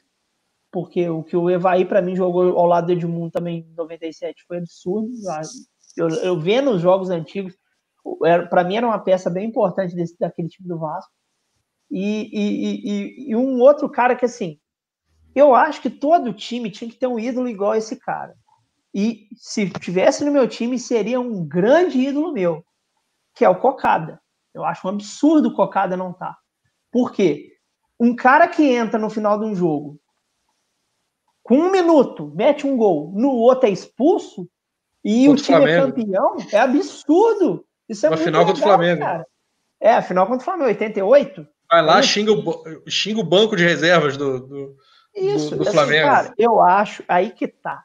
porque o que o Evaí para mim jogou ao lado do Edmundo também em 97 foi absurdo. Eu, eu vendo os jogos antigos, Para mim era uma peça bem importante desse, daquele time do Vasco. E, e, e, e, um outro cara que, assim, eu acho que todo time tinha que ter um ídolo igual esse cara. E se tivesse no meu time, seria um grande ídolo meu, que é o Cocada. Eu acho um absurdo o Cocada não estar. Tá. Por quê? Um cara que entra no final de um jogo, com um minuto, mete um gol, no outro é expulso, e contra o time é campeão, é absurdo. Isso é Uma final legal, contra o Flamengo. Cara. É, a final contra o Flamengo, 88. Vai lá, xinga o, xinga o banco de reservas do, do, Isso, do, do assim, Flamengo. Cara, eu acho, aí que tá.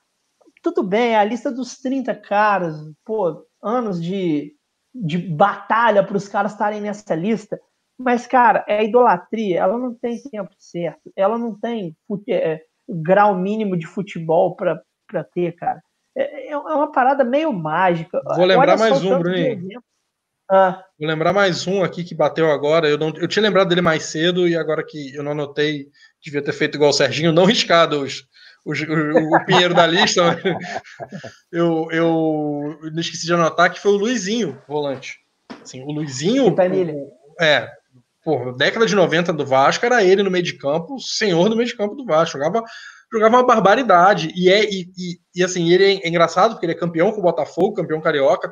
Tudo bem, é a lista dos 30 caras, pô, anos de, de batalha para os caras estarem nessa lista. Mas, cara, é idolatria, ela não tem tempo certo, ela não tem é, grau mínimo de futebol para ter, cara. É, é uma parada meio mágica. Vou lembrar mais um, Bruninho. Ah. Vou lembrar mais um aqui que bateu agora. Eu, não, eu tinha lembrado dele mais cedo e agora que eu não anotei, devia ter feito igual o Serginho, não riscado os, os, o, o Pinheiro da lista. eu, eu não esqueci de anotar que foi o Luizinho, volante. Assim, o Luizinho. O, é, por década de 90 do Vasco, era ele no meio de campo, senhor do meio de campo do Vasco. Jogava, jogava uma barbaridade. E, é, e, e, e assim, ele é engraçado porque ele é campeão com o Botafogo, campeão carioca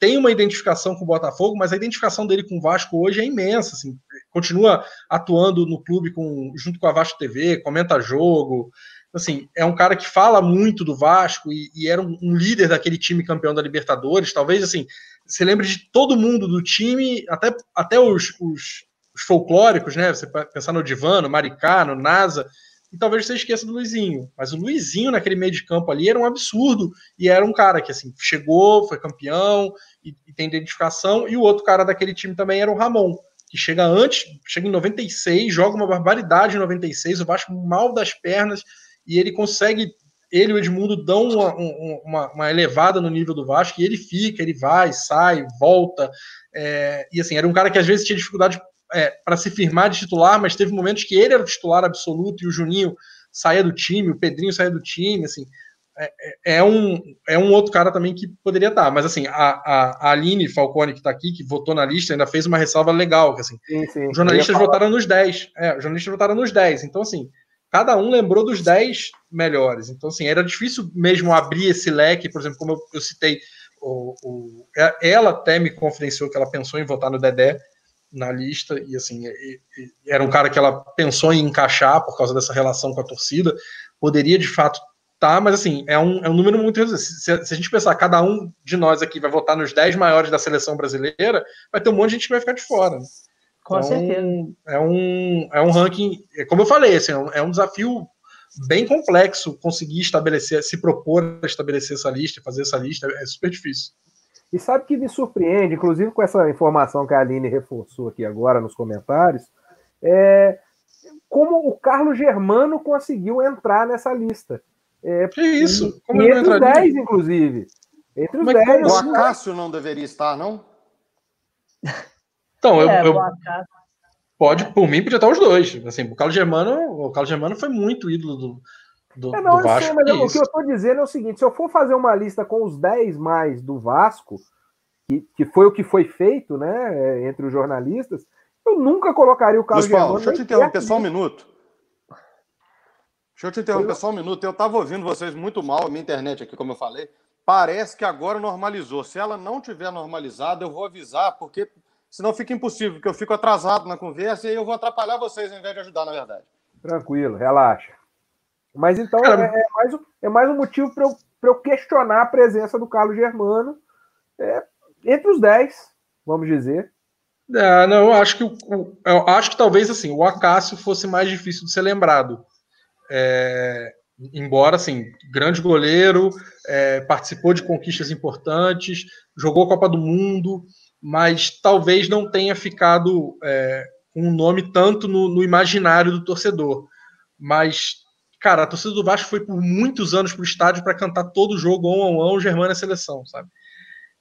tem uma identificação com o Botafogo, mas a identificação dele com o Vasco hoje é imensa. Assim, continua atuando no clube com, junto com a Vasco TV, comenta jogo. Assim, é um cara que fala muito do Vasco e, e era um, um, líder daquele time campeão da Libertadores. Talvez assim, você lembre de todo mundo do time, até, até os, os, os folclóricos, né? Você pensar no Divano, Maricá, no NASA e talvez você esqueça do Luizinho. Mas o Luizinho, naquele meio de campo ali, era um absurdo. E era um cara que, assim, chegou, foi campeão e, e tem identificação. E o outro cara daquele time também era o Ramon, que chega antes, chega em 96, joga uma barbaridade em 96, o Vasco mal das pernas, e ele consegue. Ele e o Edmundo dão uma, uma, uma elevada no nível do Vasco, e ele fica, ele vai, sai, volta. É, e assim, era um cara que às vezes tinha dificuldade é, para se firmar de titular, mas teve momentos que ele era o titular absoluto e o Juninho saía do time, o Pedrinho saía do time, assim, é, é, é um, é um outro cara também que poderia estar, mas assim, a, a, a Aline Falcone que está aqui, que votou na lista, ainda fez uma ressalva legal, que assim, sim, sim. os jornalistas votaram nos 10, é, os jornalistas votaram nos 10, então assim, cada um lembrou dos 10 melhores, então assim, era difícil mesmo abrir esse leque, por exemplo, como eu, eu citei, o, o, ela até me confidenciou que ela pensou em votar no Dedé, na lista e assim era um cara que ela pensou em encaixar por causa dessa relação com a torcida poderia de fato tá mas assim é um, é um número muito se, se, a gente pensar cada um de nós aqui vai votar nos 10 maiores da seleção brasileira vai ter um monte de gente que vai ficar de fora né? com então, certeza. é um é um ranking é como eu falei assim, é um, é um desafio bem complexo conseguir estabelecer se propor a estabelecer essa lista fazer essa lista é super difícil e sabe que me surpreende, inclusive com essa informação que a Aline reforçou aqui agora nos comentários, é como o Carlos Germano conseguiu entrar nessa lista. É, que isso? Como entre os 10, inclusive. Entre os 10. O assim? Acácio não deveria estar, não? Então, é, eu, eu pode, por mim, podia estar os dois. Assim, o Carlos Germano, o Carlos Germano foi muito ídolo do, do, é, não, do Vasco. Sei, mas o que eu estou dizendo é o seguinte: se eu for fazer uma lista com os 10 mais do Vasco, que, que foi o que foi feito né, é, entre os jornalistas, eu nunca colocaria o Carlos Paulo, deixa eu te interromper só um minuto. Deixa eu te interromper só um minuto. Eu estava ouvindo vocês muito mal, a minha internet aqui, como eu falei. Parece que agora normalizou. Se ela não tiver normalizada, eu vou avisar, porque senão fica impossível, porque eu fico atrasado na conversa e aí eu vou atrapalhar vocês ao invés de ajudar, na verdade. Tranquilo, relaxa. Mas então é, é, mais, é mais um motivo para eu, eu questionar a presença do Carlos Germano é, entre os 10, vamos dizer. É, não, eu acho que o, eu acho que talvez assim o Acácio fosse mais difícil de ser lembrado. É, embora assim, grande goleiro, é, participou de conquistas importantes, jogou Copa do Mundo, mas talvez não tenha ficado é, um nome tanto no, no imaginário do torcedor. Mas cara, a torcida do Vasco foi por muitos anos pro estádio para cantar todo jogo on on on, Germana seleção, sabe?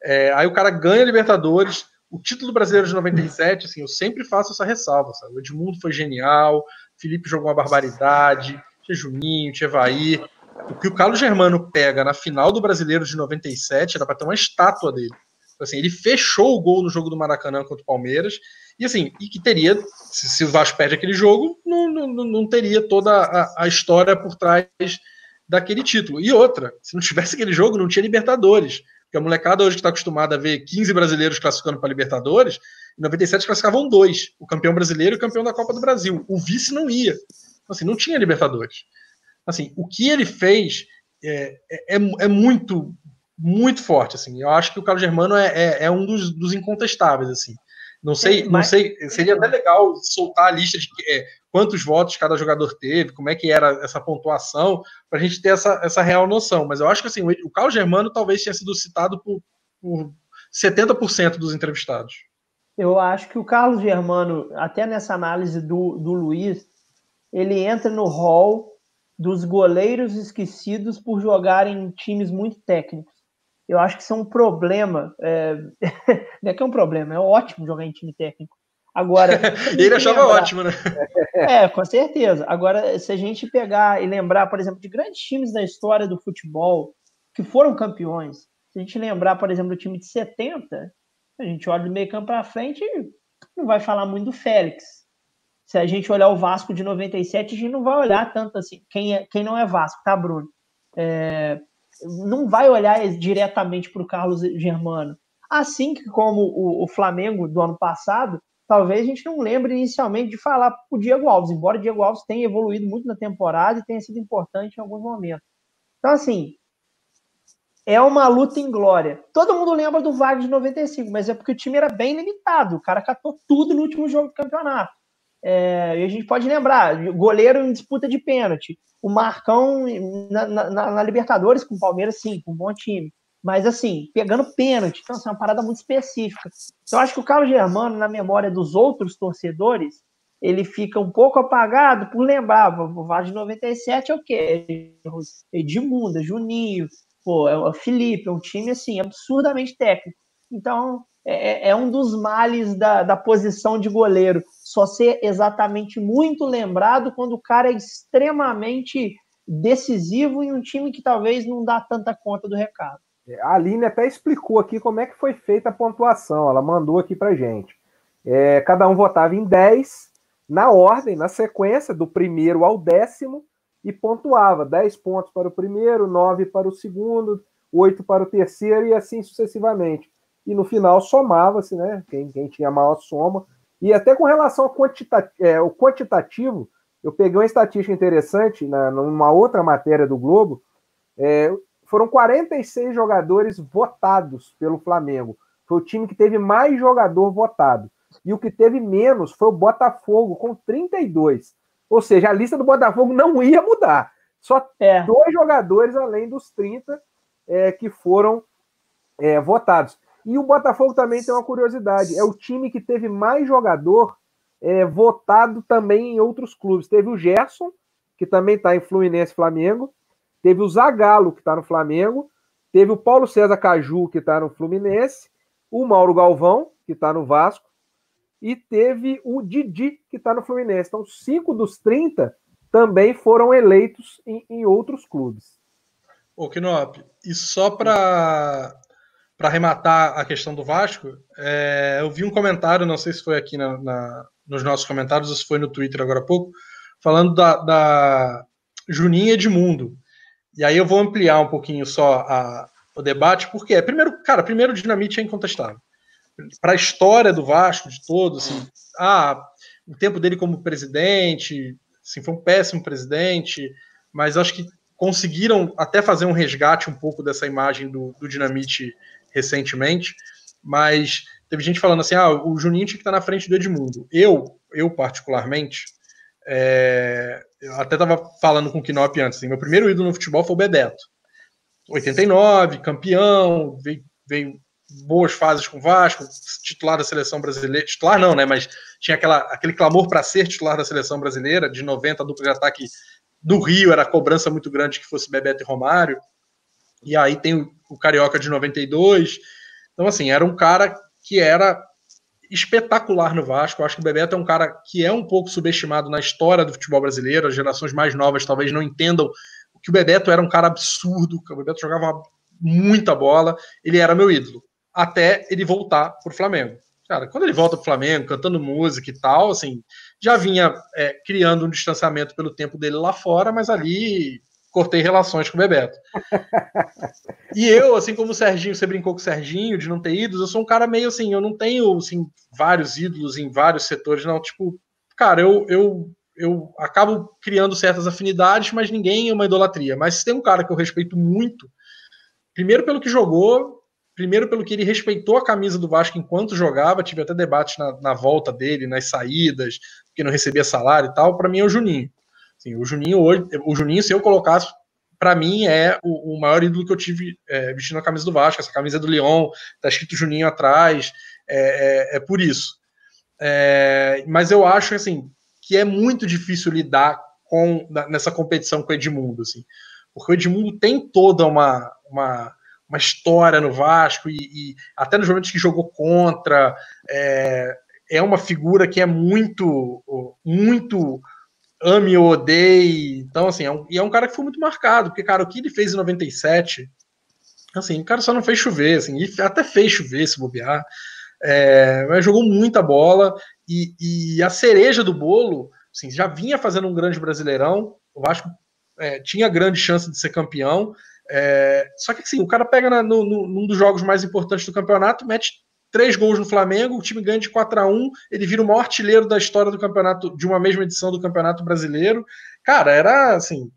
É, aí o cara ganha a Libertadores, o título brasileiro de 97, assim, eu sempre faço essa ressalva, sabe? O Edmundo foi genial, Felipe jogou uma barbaridade, tinha Juninho, tinha Evair. O que o Carlos Germano pega na final do Brasileiro de 97 era para ter uma estátua dele. Assim, ele fechou o gol no jogo do Maracanã contra o Palmeiras, e assim, e que teria, se, se o Vasco perde aquele jogo, não, não, não teria toda a, a história por trás daquele título. E outra, se não tivesse aquele jogo, não tinha Libertadores. Porque a molecada hoje que está acostumada a ver 15 brasileiros classificando para Libertadores, em 97 classificavam dois, o campeão brasileiro e o campeão da Copa do Brasil. O vice não ia. Então, assim, não tinha Libertadores. Assim, o que ele fez é, é, é muito, muito forte. Assim. Eu acho que o Carlos Germano é, é, é um dos, dos, incontestáveis. Assim. Não sei, não sei. Seria até legal soltar a lista de é, quantos votos cada jogador teve, como é que era essa pontuação, para a gente ter essa, essa real noção. Mas eu acho que assim, o Carlos Germano talvez tenha sido citado por, por 70% dos entrevistados. Eu acho que o Carlos Germano, até nessa análise do, do Luiz, ele entra no hall dos goleiros esquecidos por jogarem em times muito técnicos. Eu acho que isso é um problema. É... Não é que é um problema, é ótimo jogar em time técnico. Agora. ele achava lembrar... ótimo, né? É, com certeza. Agora, se a gente pegar e lembrar, por exemplo, de grandes times da história do futebol que foram campeões, se a gente lembrar, por exemplo, do time de 70, a gente olha do meio campo para frente não vai falar muito do Félix. Se a gente olhar o Vasco de 97, a gente não vai olhar tanto assim. Quem, é, quem não é Vasco, tá, Bruno? É, não vai olhar diretamente para o Carlos Germano. Assim como o, o, Flamengo do ano passado, talvez a gente não lembre inicialmente de falar o Diego Alves, embora o Diego Alves tenha evoluído muito na temporada e tenha sido importante em alguns momentos. Então, assim, é uma luta em glória. Todo mundo lembra do Wagner de 95, mas é porque o time era bem limitado. O cara catou tudo no último jogo do campeonato. É, e a gente pode lembrar, goleiro em disputa de pênalti. O Marcão na, na, na, Libertadores com o Palmeiras, sim, com um bom time. Mas assim, pegando pênalti. Então, assim, é uma parada muito específica. Então, eu acho que o Carlos Germano, na memória dos outros torcedores, ele fica um pouco apagado por lembrar. O Vasco de 97 é o quê? Edmundo, Juninho, pô, é o Felipe, é um time assim, absurdamente técnico. Então, é, é, é um dos males da, da posição de goleiro. Só ser exatamente muito lembrado quando o cara é extremamente decisivo em um time que talvez não dá tanta conta do recado. É, a Aline até explicou aqui como é que foi feita a pontuação. Ela mandou aqui pra gente. É, cada um votava em 10, na ordem, na sequência, do primeiro ao décimo, e pontuava 10 pontos para o primeiro, 9 para o segundo, 8 para o terceiro e assim sucessivamente. E no final somava-se, né? Quem, quem tinha maior soma. E até com relação ao quantitativo, é, o quantitativo eu peguei uma estatística interessante na, numa outra matéria do Globo. É, foram 46 jogadores votados pelo Flamengo. Foi o time que teve mais jogador votado. E o que teve menos foi o Botafogo, com 32. Ou seja, a lista do Botafogo não ia mudar. Só é. dois jogadores além dos 30 é, que foram é, votados. E o Botafogo também tem uma curiosidade: é o time que teve mais jogador é, votado também em outros clubes. Teve o Gerson, que também está em Fluminense Flamengo. Teve o Zagallo, que está no Flamengo. Teve o Paulo César Caju, que está no Fluminense. O Mauro Galvão, que está no Vasco e teve o Didi, que está no Fluminense. Então, cinco dos 30 também foram eleitos em, em outros clubes. Ô, Knop, e só para para arrematar a questão do Vasco, é, eu vi um comentário, não sei se foi aqui na, na, nos nossos comentários ou se foi no Twitter agora há pouco, falando da, da Juninha Edmundo. E aí eu vou ampliar um pouquinho só a, o debate, porque, primeiro, cara, primeiro o Dinamite é incontestável para a história do Vasco de todo, assim, ah, o tempo dele como presidente, assim, foi um péssimo presidente, mas acho que conseguiram até fazer um resgate um pouco dessa imagem do, do Dinamite recentemente, mas teve gente falando assim, ah, o Juninho tinha que estar na frente do Edmundo. Eu, eu particularmente, é, eu até estava falando com o Kinop antes, assim, meu primeiro ídolo no futebol foi o Bebeto. 89, campeão, veio, veio boas fases com o Vasco, titular da seleção brasileira, titular não, né, mas tinha aquela, aquele clamor para ser titular da seleção brasileira, de 90 a dupla de ataque do Rio, era a cobrança muito grande que fosse Bebeto e Romário, e aí tem o, o Carioca de 92, então assim, era um cara que era espetacular no Vasco, eu acho que o Bebeto é um cara que é um pouco subestimado na história do futebol brasileiro, as gerações mais novas talvez não entendam que o Bebeto era um cara absurdo, que o Bebeto jogava muita bola, ele era meu ídolo até ele voltar para o Flamengo. Cara, quando ele volta para o Flamengo, cantando música e tal, assim, já vinha é, criando um distanciamento pelo tempo dele lá fora, mas ali cortei relações com o Bebeto. e eu, assim como o Serginho, você brincou com o Serginho de não ter ídolos, eu sou um cara meio assim, eu não tenho assim, vários ídolos em vários setores, não. Tipo, cara, eu, eu, eu acabo criando certas afinidades, mas ninguém é uma idolatria. Mas se tem um cara que eu respeito muito, primeiro pelo que jogou, primeiro pelo que ele respeitou a camisa do Vasco enquanto jogava, tive até debate na, na volta dele, nas saídas, que não recebia salário e tal, para mim é o Juninho. Assim, o Juninho hoje, o Juninho, se eu colocasse, para mim é o, o, maior ídolo que eu tive é, vestindo a camisa do Vasco. Essa camisa é do Lyon, tá escrito Juninho atrás, é, é, é por isso. É, mas eu acho assim que é muito difícil lidar com nessa competição com o Edmundo, assim, porque o Edmundo tem toda uma, uma, uma história no Vasco e, e, até nos momentos que jogou contra é, é uma figura que é muito muito ame ou odeie. Então, assim, é um, e é um cara que foi muito marcado, porque, cara, o que ele fez em 97, assim, o cara só não fez chover, assim, e até fez chover se bobear, é, mas jogou muita bola, e, e, a cereja do bolo, assim, já vinha fazendo um grande brasileirão, o Vasco é, tinha grande chance de ser campeão, é, só que assim, o cara pega na, no, no, num dos jogos mais importantes do campeonato, mete três gols no Flamengo, o time ganha de 4 a 1 ele vira o maior artilheiro da história do campeonato, de uma mesma edição do Campeonato Brasileiro. Cara, era assim.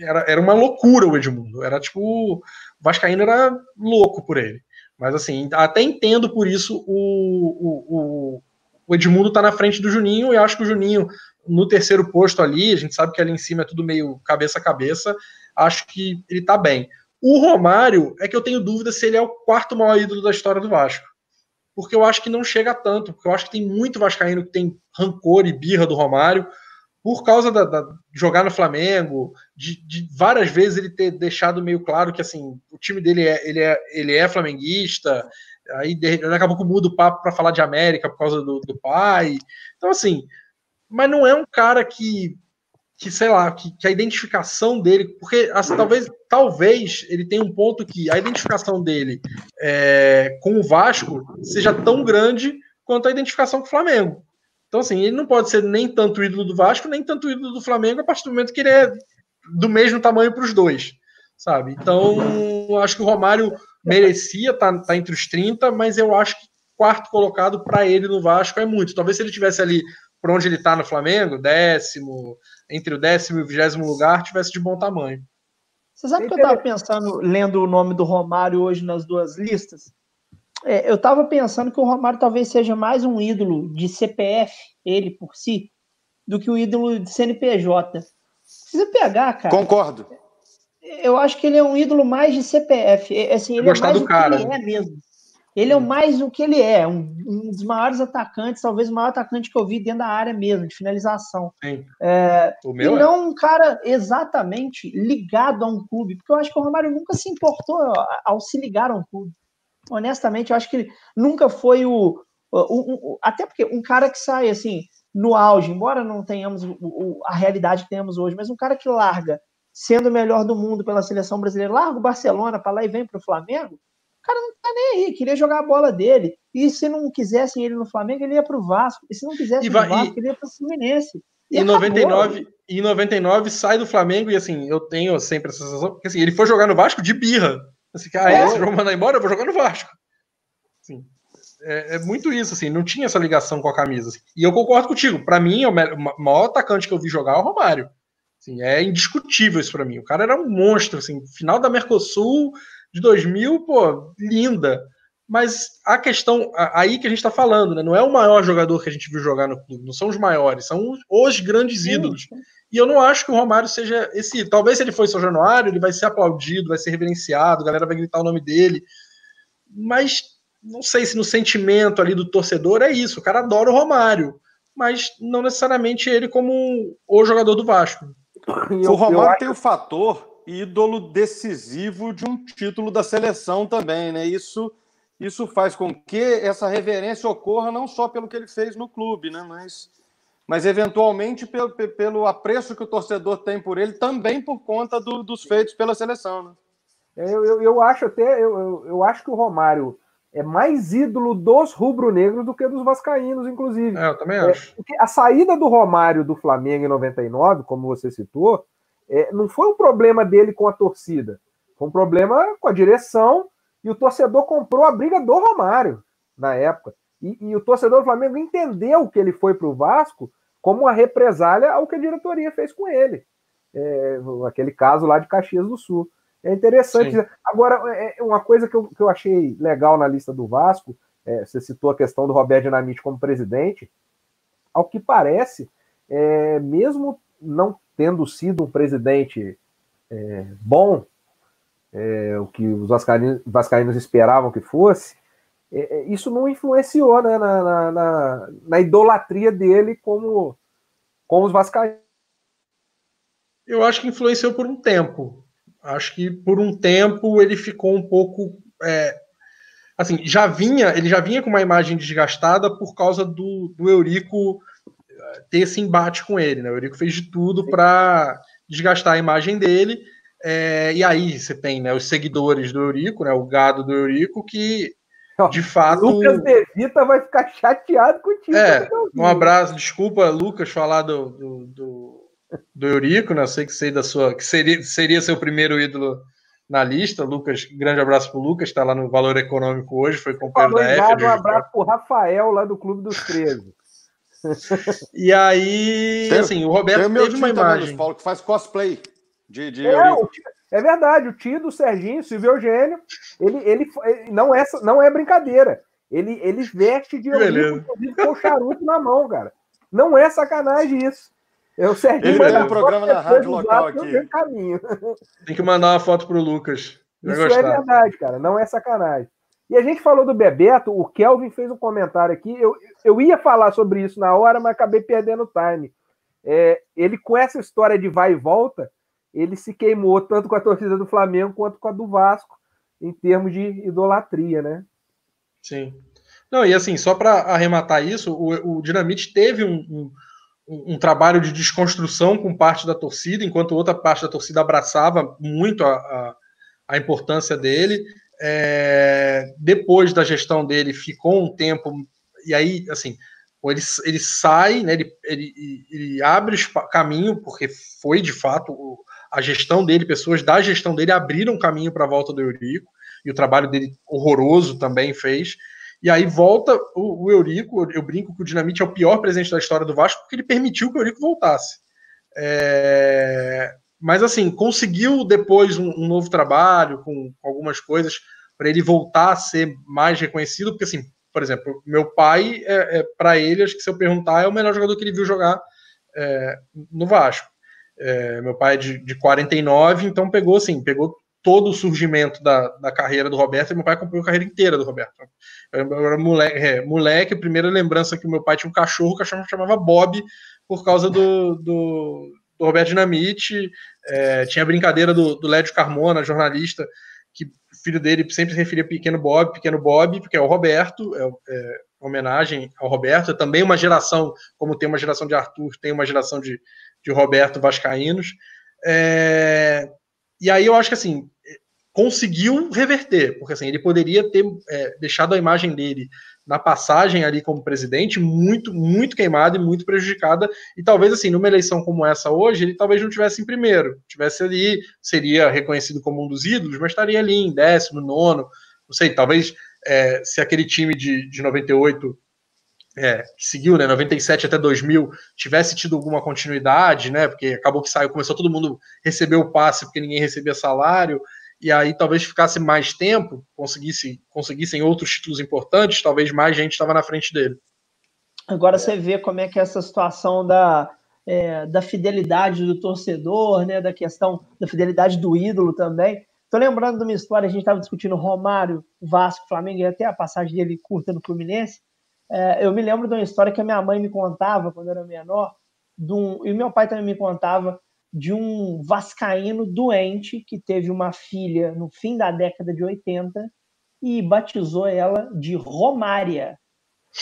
Era, era uma loucura o Edmundo. Era tipo. O Vascaíno era louco por ele. Mas assim, até entendo por isso o, o, o Edmundo tá na frente do Juninho, e acho que o Juninho, no terceiro posto ali, a gente sabe que ali em cima é tudo meio cabeça a cabeça, acho que ele tá bem. O Romário é que eu tenho dúvida se ele é o quarto maior ídolo da história do Vasco. Porque eu acho que não chega tanto, porque eu acho que tem muito Vascaíno que tem rancor e birra do Romário, por causa da, da jogar no Flamengo, de, de, várias vezes ele ter deixado meio claro que assim o time dele é, ele é, ele é flamenguista, aí ele acabou com muda o papo para falar de América por causa do, do pai. Então, assim, mas não é um cara que que sei lá, que, que a identificação dele, porque assim, talvez, talvez ele tenha um ponto que a identificação dele é, com o Vasco seja tão grande quanto a identificação com o Flamengo. Então, assim, ele não pode ser nem tanto ídolo do Vasco, nem tanto ídolo do Flamengo, a partir do momento que ele é do mesmo tamanho para os dois, sabe? Então, acho que o Romário merecia estar tá, tá entre os 30, mas eu acho que quarto colocado para ele no Vasco é muito. Talvez se ele tivesse ali por onde ele está no Flamengo, décimo, entre o décimo e o vigésimo lugar, tivesse de bom tamanho. Você sabe que eu estava pensando, lendo o nome do Romário hoje nas duas listas? É, eu estava pensando que o Romário talvez seja mais um ídolo de CPF, ele por si, do que o ídolo de CNPJ. Precisa pegar, cara. Concordo. Eu acho que ele é um ídolo mais de CPF. É, assim, ele é mais do cara. que ele é mesmo. Ele é o mais o que ele é, um, um, dos maiores atacantes, talvez o maior atacante que eu vi dentro da área mesmo, de finalização. É, e é. não um cara exatamente ligado a um clube, porque eu acho que o Romário nunca se importou ao se ligar a um clube. Honestamente, eu acho que ele nunca foi o, o, o até porque um cara que sai assim no auge, embora não tenhamos o, a realidade que temos hoje, mas um cara que larga sendo o melhor do mundo pela seleção brasileira, larga o Barcelona para lá e vem para o Flamengo, cara não tá nem aí, queria jogar a bola dele. E se não quisessem ele no Flamengo, ele ia pro Vasco. E se não quisessem vai, no Vasco, e, ele ia pro Fluminense. E em 99, em 99 sai do Flamengo e assim, eu tenho sempre essa sensação, porque assim, ele foi jogar no Vasco de birra. Assim, ah, é, esse jogo mandar embora, eu vou jogar no Vasco. Assim, é, é, muito isso, assim, não tinha essa ligação com a camisa. Assim. E eu concordo contigo, para mim, o maior atacante que eu vi jogar é o Romário. Assim, é indiscutível isso para mim. O cara era um monstro, assim, final da Mercosul, de 2000, pô, linda. Mas a questão, aí que a gente está falando, né? Não é o maior jogador que a gente viu jogar no clube, não são os maiores, são os grandes ídolos. E eu não acho que o Romário seja esse. Talvez se ele for São Januário, ele vai ser aplaudido, vai ser reverenciado, a galera vai gritar o nome dele. Mas não sei se no sentimento ali do torcedor é isso. O cara adora o Romário, mas não necessariamente ele como o jogador do Vasco. o Romário tem o fator ídolo decisivo de um título da seleção também, né? Isso, isso faz com que essa reverência ocorra não só pelo que ele fez no clube, né? Mas, mas eventualmente pelo, pelo apreço que o torcedor tem por ele, também por conta do, dos feitos pela seleção. Né? Eu, eu, eu acho até, eu, eu, eu acho que o Romário é mais ídolo dos rubro-negros do que dos vascaínos, inclusive. É, eu também acho. É, a saída do Romário do Flamengo em 99, como você citou, é, não foi um problema dele com a torcida. Foi um problema com a direção e o torcedor comprou a briga do Romário na época. E, e o torcedor do Flamengo entendeu que ele foi para o Vasco como uma represália ao que a diretoria fez com ele. É, aquele caso lá de Caxias do Sul. É interessante. Sim. Agora, é, é uma coisa que eu, que eu achei legal na lista do Vasco, é, você citou a questão do Roberto Dinamite como presidente. Ao que parece, é, mesmo não tendo sido um presidente é, bom, é, o que os vascaínos, vascaínos, esperavam que fosse, é, isso não influenciou né, na, na, na, na idolatria dele como, como os vascaínos. Eu acho que influenciou por um tempo. Acho que por um tempo ele ficou um pouco. É, assim, já vinha, ele já vinha com uma imagem desgastada por causa do, do Eurico é, ter esse embate com ele. Né? O Eurico fez de tudo para desgastar a imagem dele. É, e aí você tem né, os seguidores do Eurico, né, o gado do Eurico, que de fato. Lucas Devita vai ficar chateado contigo. É, um abraço, desculpa, Lucas, falar do, do, do do Eurico, né? Eu sei que sei da sua. que seria, seria seu primeiro ídolo na lista. Lucas, grande abraço pro Lucas, está lá no Valor Econômico hoje, foi companheiro da F. Um abraço pro Rafael lá do Clube dos 13. E aí, tem, assim, o Roberto tem teve uma imagem. Paulo, que faz cosplay de, de é, Eurico. É verdade, o tio do Serginho, Silvio Eugênio, ele, ele, ele não, é, não é brincadeira. Ele, ele veste de Eurico, com o charuto na mão, cara. Não é sacanagem isso. Eu, Serginho, Ele tem um programa na rádio local aqui. Caminho. Tem que mandar uma foto pro Lucas. Isso é verdade, cara. Não é sacanagem. E a gente falou do Bebeto, o Kelvin fez um comentário aqui. Eu, eu ia falar sobre isso na hora, mas acabei perdendo o time. É, ele, com essa história de vai e volta, ele se queimou tanto com a torcida do Flamengo quanto com a do Vasco, em termos de idolatria, né? Sim. Não, e assim, só para arrematar isso, o, o Dinamite teve um, um um, trabalho de desconstrução com parte da torcida, enquanto outra parte da torcida abraçava muito a, a, a importância dele. É, depois da gestão dele, ficou um tempo, e aí, assim, ele, ele sai, né, ele, ele, ele abre caminho, porque foi de fato a gestão dele, pessoas da gestão dele abriram caminho para a volta do Eurico, e o trabalho dele horroroso também fez. E aí volta o, o, Eurico, eu brinco que o Dinamite é o pior presente da história do Vasco, porque ele permitiu que o Eurico voltasse. É... Mas assim, conseguiu depois um, um novo trabalho com, com algumas coisas para ele voltar a ser mais reconhecido, porque assim, por exemplo, meu pai, é, é para ele, acho que se eu perguntar, é o melhor jogador que ele viu jogar é, no Vasco. É, meu pai é de, de 49, então pegou assim, pegou todo o surgimento da, da carreira do Roberto, e meu pai acompanhou a carreira inteira do Roberto. Eu era moleque, é, moleque, a primeira lembrança que meu pai tinha um cachorro, o cachorro chamava Bob, por causa do, do, do Roberto Dinamite, é, tinha a brincadeira do, do Lédio Carmona, jornalista, que filho dele sempre se referia Pequeno Bob, Pequeno Bob, porque é o Roberto, é, é homenagem ao Roberto, é também uma geração, como tem uma geração de Arthur, tem uma geração de, de Roberto Vascaínos, é, e aí eu acho que assim, conseguiu reverter, porque assim, ele poderia ter é, deixado a imagem dele na passagem ali como presidente muito, muito queimada e muito prejudicada, e talvez assim, numa eleição como essa hoje, ele talvez não tivesse em primeiro, tivesse ali, seria reconhecido como um dos ídolos, mas estaria ali em décimo, nono, não sei, talvez é, se aquele time de, de 98 é, que seguiu, né, 97 até 2000, tivesse tido alguma continuidade, né, porque acabou que saiu, começou todo mundo receber o passe porque ninguém recebia salário, e aí talvez ficasse mais tempo, conseguisse, conseguissem outros títulos importantes, talvez mais gente estava na frente dele. Agora você vê como é que é essa situação da, é, da fidelidade do torcedor, né, da questão da fidelidade do ídolo também. Estou lembrando de uma história, a gente estava discutindo Romário, Vasco, Flamengo, e até a passagem dele curta no Fluminense. É, eu me lembro de uma história que a minha mãe me contava quando eu era menor, um, e meu pai também me contava de um vascaíno doente que teve uma filha no fim da década de 80 e batizou ela de Romária,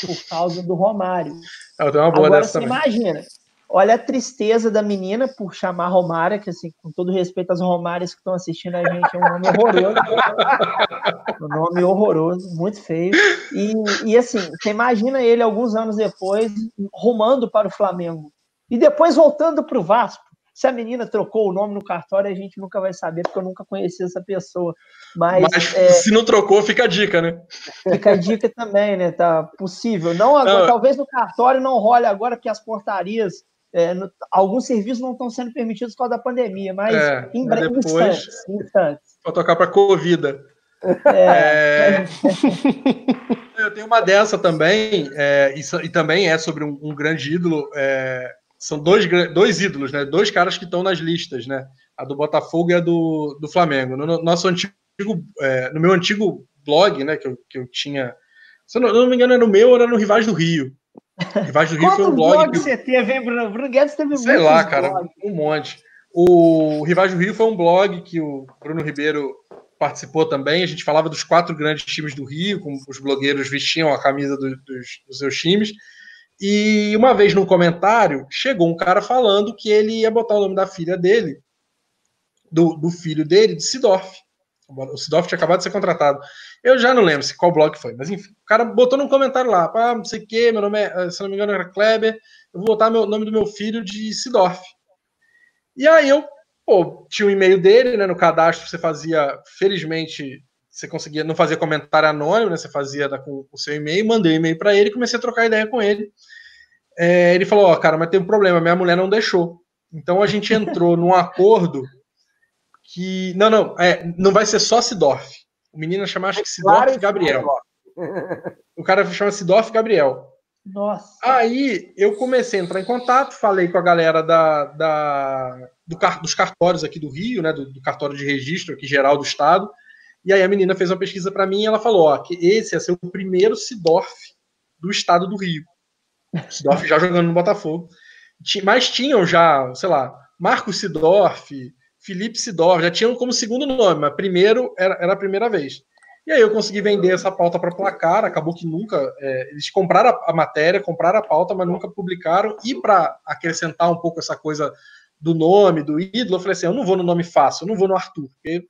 por causa do Romário. Eu tenho uma boa Agora dessa você imagina, olha a tristeza da menina por chamar Romária, que assim, com todo respeito às Romárias que estão assistindo a gente, é um nome horroroso. um nome horroroso, muito feio. E, e assim, você imagina ele alguns anos depois rumando para o Flamengo. E depois voltando para o Vasco. Se a menina trocou o nome no cartório, a gente nunca vai saber, porque eu nunca conheci essa pessoa. Mas, Mas é, se não trocou, fica a dica, né? Fica a dica também, né? Tá possível. Não agora, não. talvez no cartório não role agora, porque as portarias, é, no, alguns serviços não estão sendo permitidos por causa da pandemia, mas é, em breve, depois, instantes, instantes. Para tocar para Covid. É. é... eu tenho uma dessa também, é, e, e, também é sobre um, um grande ídolo. São dois, dois ídolos, né? Dois caras que estão nas listas, né? A do Botafogo e a do, do Flamengo. No, nosso antigo, é, no meu antigo blog, né? Que eu, que eu tinha. Se eu não, não me engano, era no meu ou era no Rivais do Rio. Rivais do Rio foi um blog. que você teve, hein, Bruno? Bruno Guedes teve Sei lá, cara, blogs. um monte. O Rivais do Rio foi um blog que o Bruno Ribeiro participou também. A gente falava dos quatro grandes times do Rio, como os blogueiros vestiam a camisa do, dos, dos seus times. E uma vez num comentário, chegou um cara falando que ele ia botar o nome da filha dele, do, do filho dele, de Sidorf. O Sidorf tinha acabado de ser contratado. Eu já não lembro se qual blog foi, mas enfim, o cara botou num comentário lá, ah, não sei o que, meu nome é, se não me engano era Kleber, eu vou botar o nome do meu filho de Sidorf. E aí eu, pô, tinha o um e-mail dele, né, no cadastro você fazia, felizmente, você conseguia, não fazia comentário anônimo, né? Você fazia com o seu e-mail, mandei o um e-mail para ele, comecei a trocar ideia com ele. É, ele falou, ó, oh, cara, mas tem um problema, minha mulher não deixou. Então a gente entrou num acordo que não, não, é, não vai ser só Sidorf. O menino chama acho que Sidorf Gabriel. O cara chama Sidorf Gabriel. Nossa. Aí eu comecei a entrar em contato, falei com a galera da, da do, dos cartórios aqui do Rio, né, do, do cartório de registro aqui geral do estado. E aí a menina fez uma pesquisa para mim e ela falou ó, que esse ia ser o primeiro Sidorf do estado do Rio. Sidorf já jogando no Botafogo. Mas tinham já, sei lá, Marcos Sidorf, Felipe Sidorf, já tinham como segundo nome, mas primeiro era, era a primeira vez. E aí eu consegui vender essa pauta para placar, acabou que nunca. É, eles compraram a, a, matéria, compraram a pauta, mas nunca publicaram. E para acrescentar um pouco essa coisa do nome, do ídolo, eu falei assim: eu não vou no nome fácil, eu não vou no Arthur, porque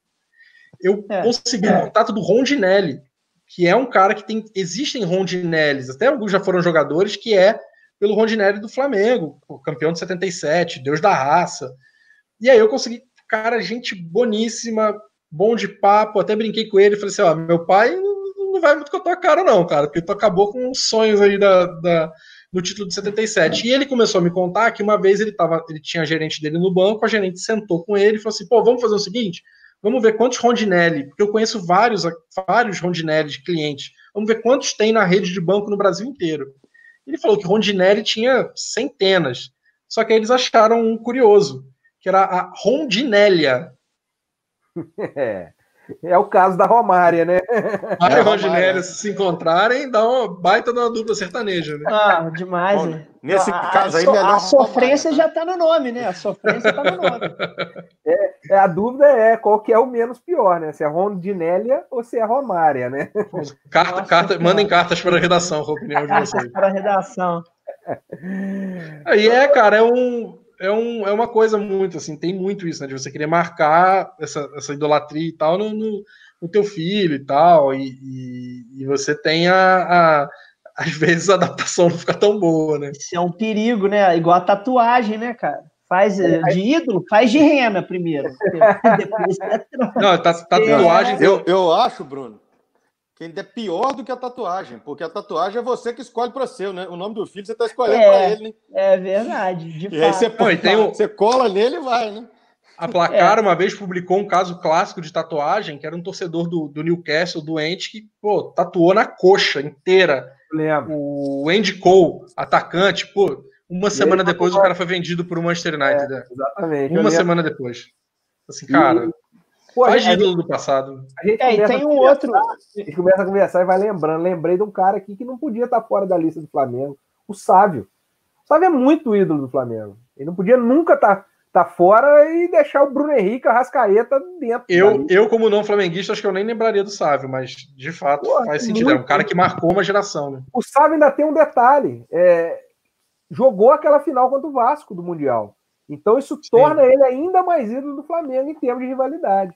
eu é, consegui é. o contato do Rondinelli, que é um cara que tem. Existem Rondinellis, até alguns já foram jogadores, que é pelo Rondinelli do Flamengo, campeão de 77, Deus da raça. E aí eu consegui, cara, gente boníssima, bom de papo, até brinquei com ele, falei assim: ó, meu pai não vai muito com a tua cara, não, cara, porque tu acabou com os sonhos aí da, da, no título de 77. E ele começou a me contar que uma vez ele tava, ele tinha a gerente dele no banco, a gerente sentou com ele e falou assim: pô, vamos fazer o seguinte Vamos ver quantos Rondinelli, porque eu conheço vários, vários Rondinelli de clientes. Vamos ver quantos tem na rede de banco no Brasil inteiro. Ele falou que Rondinelli tinha centenas. Só que aí eles acharam um curioso, que era a Rondinélia. É. É o caso da Romária, né? Mário e Rondinelli se encontrarem, dá uma baita de uma dupla sertaneja, né? Ah, demais, Bom, né? Nesse a, caso aí, a, melhor. A sofrência já está no nome, né? A sofrência está no nome. É, é, a dúvida é qual que é o menos pior, né? Se é Rondinélia ou se é Romária, né? Carta, Nossa, carta, mandem cartas para a redação, com a opinião de vocês. Para a redação. Aí é, cara, é um é, um, é uma coisa muito, assim, tem muito isso, né? De você querer marcar essa, essa idolatria e tal no, no, no teu filho e tal, e, e, e você tem a, a, Às vezes a adaptação não fica tão boa, né? Isso é um perigo, né? Igual a tatuagem, né, cara? Faz é, de ídolo, faz de rena primeiro. Depois não, tá, tatuagem. Eu, eu acho, Bruno, que ainda é pior do que a tatuagem, porque a tatuagem é você que escolhe para seu, né? O nome do filho você está escolhendo é, para ele, né? É verdade, de e fato. aí você, Não, você cola nele e vai, né? A Placar é. uma vez publicou um caso clássico de tatuagem, que era um torcedor do, do Newcastle doente que, pô, tatuou na coxa inteira. O Andy Cole, atacante, pô, uma semana depois o cara foi vendido por o Manchester United. É, né? exatamente. Uma semana depois. Assim, cara, Pô, Faz gente, ídolo do passado. A gente é, tem um outro. A gente começa a conversar e vai lembrando. Lembrei de um cara aqui que não podia estar fora da lista do Flamengo. O Sávio. O Sávio é muito ídolo do Flamengo. Ele não podia nunca estar tá fora e deixar o Bruno Henrique, a Rascaeta dentro. Eu, eu, como não flamenguista, acho que eu nem lembraria do Sávio, mas de fato Pô, faz sentido. É um cara que marcou uma geração. Né? O Sávio ainda tem um detalhe. É, jogou aquela final contra o Vasco do Mundial. Então isso Sim. torna ele ainda mais ídolo do Flamengo em termos de rivalidade.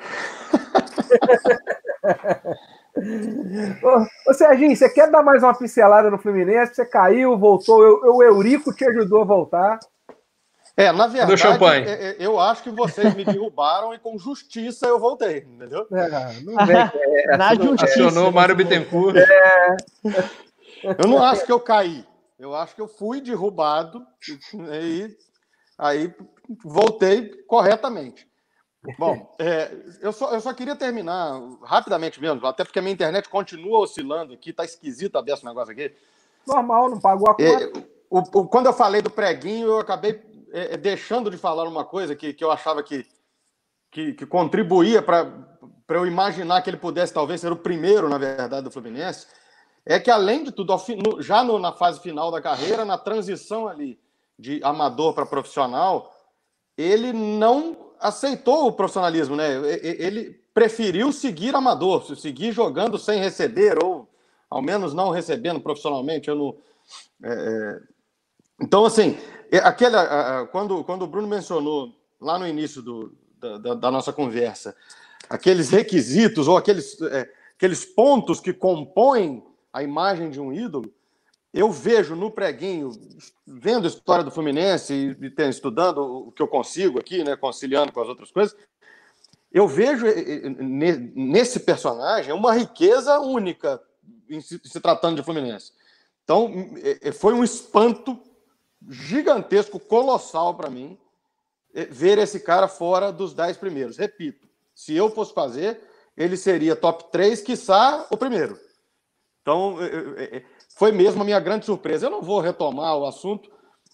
ô, Serginho, você quer dar mais uma pincelada no Fluminense? Você caiu, voltou, eu, o Eurico te ajudou a voltar. É, na verdade, é, é, eu acho que vocês me derrubaram e com justiça eu voltei, entendeu? É, não vem, é, na justiça. Acionou o Mário Bittencourt. É. Eu não acho que eu caí. Eu acho que eu fui derrubado e aí voltei corretamente. Bom, é, eu, só, eu só queria terminar rapidamente mesmo, até porque a minha internet continua oscilando aqui, tá esquisito a esse negócio aqui. Normal, não pagou a é, conta. É, o, o, quando eu falei do preguinho, eu acabei é, é, deixando de falar uma coisa que, que eu achava que, que, que contribuía para eu imaginar que ele pudesse talvez ser o primeiro, na verdade, do Fluminense, é que, além de tudo, já no, na fase final da carreira, na transição ali de amador para profissional, ele não aceitou o profissionalismo, né? Ele preferiu seguir amador, seguir jogando sem receber, ou ao menos não recebendo profissionalmente. Eu não, é, é então, assim, aquela, quando, quando o Bruno mencionou lá no início do, da, da nossa conversa, aqueles requisitos ou aqueles, é, aqueles pontos que compõem a imagem de um ídolo, eu vejo no preguinho, vendo a história do Fluminense e, estudando o que eu consigo aqui, né, conciliando com as outras coisas, eu vejo nesse personagem uma riqueza única em se, tratando de Fluminense. Então, foi um espanto gigantesco, colossal para mim, ver esse cara fora dos dez primeiros. Repito, se eu fosse fazer, ele seria top 3, quiçá o primeiro. Então, foi mesmo a minha grande surpresa. Eu não vou retomar o assunto,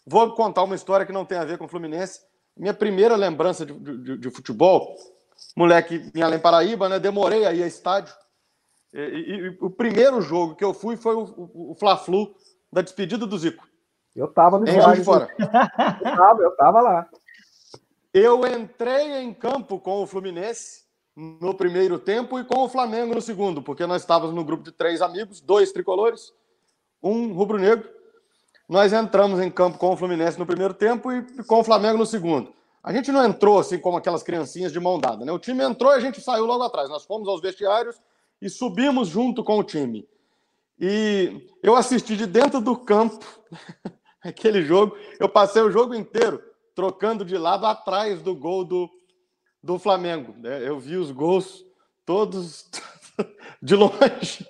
vou contar uma história que não tem a ver com o Fluminense. Minha primeira lembrança de, de, de futebol, moleque em Além Paraíba, né? Demorei aí a estádio. E, e, e, o primeiro jogo que eu fui foi o, o, o Fla-Flu da despedida do Zico. Eu tava no estádio. fora. Eu tava, eu tava lá. Eu entrei em campo com o Fluminense no primeiro tempo e com o Flamengo no segundo, porque nós estávamos no grupo de três amigos, dois tricolores, um rubro-negro. Nós entramos em campo com o Fluminense no primeiro tempo e com o Flamengo no segundo. A gente não entrou assim como aquelas criancinhas de mão dada, né? O time entrou e a gente saiu logo atrás. Nós fomos aos vestiários e subimos junto com o time. E eu assisti de dentro do campo aquele jogo. Eu passei o jogo inteiro trocando de lado atrás do gol do, do Flamengo. Né? Eu vi os gols todos de longe.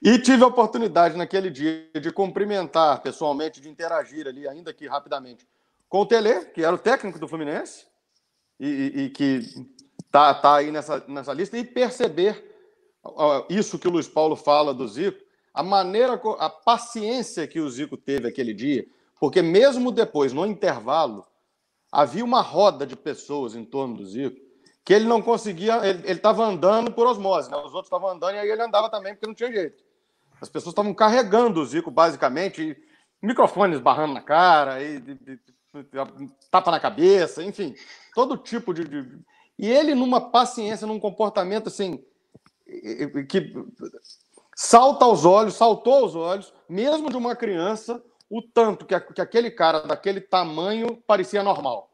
E tive a oportunidade naquele dia de cumprimentar pessoalmente, de interagir ali, ainda que rapidamente, com o Tele, que era o técnico do Fluminense, e, e, e que tá, tá aí nessa, nessa lista, e perceber isso que o Luiz Paulo fala do Zico, a maneira, a paciência que o Zico teve aquele dia, porque mesmo depois, no intervalo, havia uma roda de pessoas em torno do Zico que ele não conseguia, ele estava andando por osmose, né? os outros estavam andando e aí ele andava também porque não tinha jeito. As pessoas estavam carregando o Zico, basicamente, microfones barrando na cara, e, e, e, tapa na cabeça, enfim, todo tipo de, de, E ele, numa paciência, num comportamento assim, que salta aos olhos, saltou aos olhos, mesmo de uma criança, o tanto que, que aquele cara daquele tamanho parecia normal.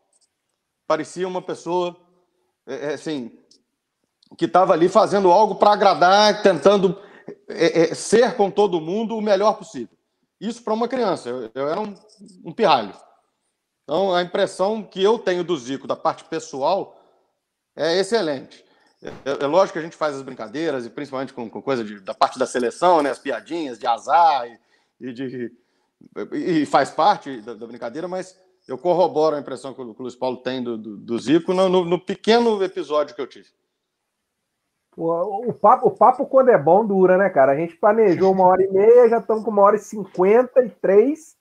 Parecia uma pessoa, é, é assim, que estava ali fazendo algo para agradar, tentando é, é, ser com todo mundo o melhor possível. Isso para uma criança. Eu, eu era um, um pirralho. Então, a impressão que eu tenho do Zico, da parte pessoal, é excelente. É, é, lógico que a gente faz as brincadeiras, e principalmente com, com coisa de, da parte da seleção, né, as piadinhas de azar e, e de, e faz parte da, da, brincadeira, mas eu corroboro a impressão que o, que o Luiz Paulo tem do, do, do Zico no, no, no, pequeno episódio que eu tive. O, o, papo, o papo, quando é bom, dura, né, cara? A gente planejou uma hora e meia, já estamos com uma hora e cinquenta e três.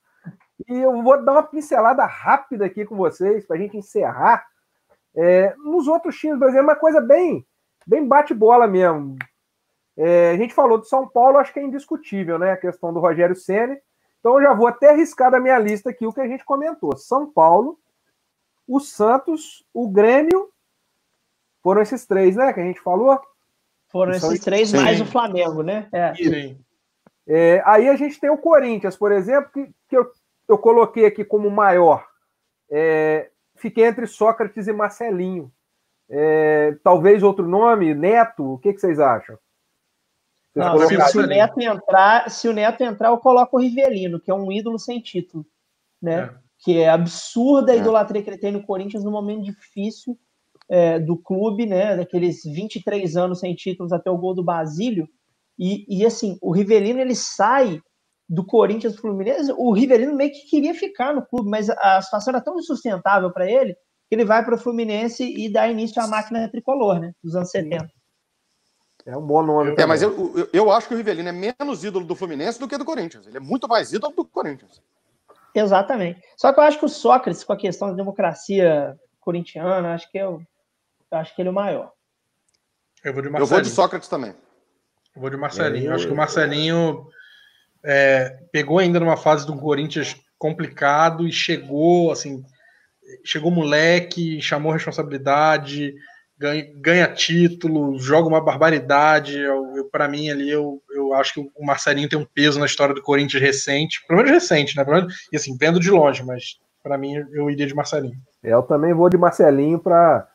E eu vou dar uma pincelada rápida aqui com vocês, para a gente encerrar. É, nos outros times, por exemplo, uma coisa bem bem bate-bola mesmo. É, a gente falou do São Paulo, acho que é indiscutível, né? A questão do Rogério Ceni. Então eu já vou até arriscar da minha lista aqui o que a gente comentou. São Paulo, o Santos, o Grêmio. Foram esses três, né? Que a gente falou. Foram esses três Sim. mais o Flamengo, né? É. É, aí a gente tem o Corinthians, por exemplo, que, que eu eu coloquei aqui como maior. É, fiquei entre Sócrates e Marcelinho. É, talvez outro nome, Neto, o que, que vocês acham? Vocês Não, se, se, o Neto entrar, se o Neto entrar, eu coloco o Rivelino, que é um ídolo sem título, né? É. Que é absurda a é. idolatria que ele tem no Corinthians no momento difícil é, do clube, né? Daqueles 23 anos sem títulos até o gol do Basílio. E, e assim, o Rivelino ele sai do Corinthians Fluminense, o Rivelino meio que queria ficar no clube, mas a situação era tão insustentável para ele que ele vai para o Fluminense e dá início à máquina tricolor, né? Dos anos 70. É um bom nome. É, mas eu, eu, eu, acho que o Rivelino é menos ídolo do Fluminense do que do Corinthians. Ele é muito mais ídolo do Corinthians. Exatamente. Só que eu acho que o Sócrates, com a questão da democracia corintiana, acho que eu, eu acho que ele é o maior. Eu vou de Marcelinho. Eu vou de Sócrates também. Eu vou de Marcelinho. Eu acho que o Marcelinho é, pegou ainda numa fase do Corinthians complicado e chegou, assim, chegou moleque, chamou responsabilidade, ganha, ganha título, joga uma barbaridade. Para mim, ali, eu, eu acho que o Marcelinho tem um peso na história do Corinthians recente, pelo menos recente, né? Menos, e assim, vendo de longe, mas para mim eu iria de Marcelinho. Eu também vou de Marcelinho para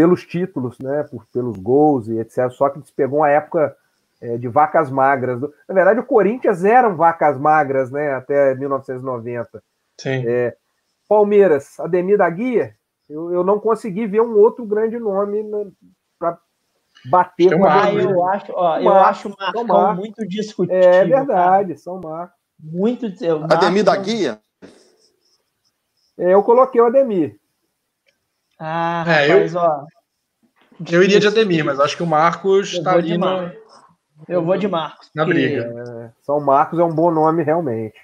pelos títulos, né? Por, pelos gols e etc. Só que pegou uma época é, de vacas magras. Na verdade, o Corinthians eram vacas magras, né? Até 1990. Sim. É, Palmeiras, Ademir da Guia, eu, eu não consegui ver um outro grande nome para bater com a eu acho, ó, eu acho o Marcão muito discutível. É verdade, cara. São Marcos. Muito. Ademir da Guia? É, eu coloquei o Ademir. Ah, é, rapaz, eu, ó. Eu iria de Ademir, mas acho que o Marcos está ali no, eu vou de Marcos. Na briga. É, São Marcos é um bom nome, realmente.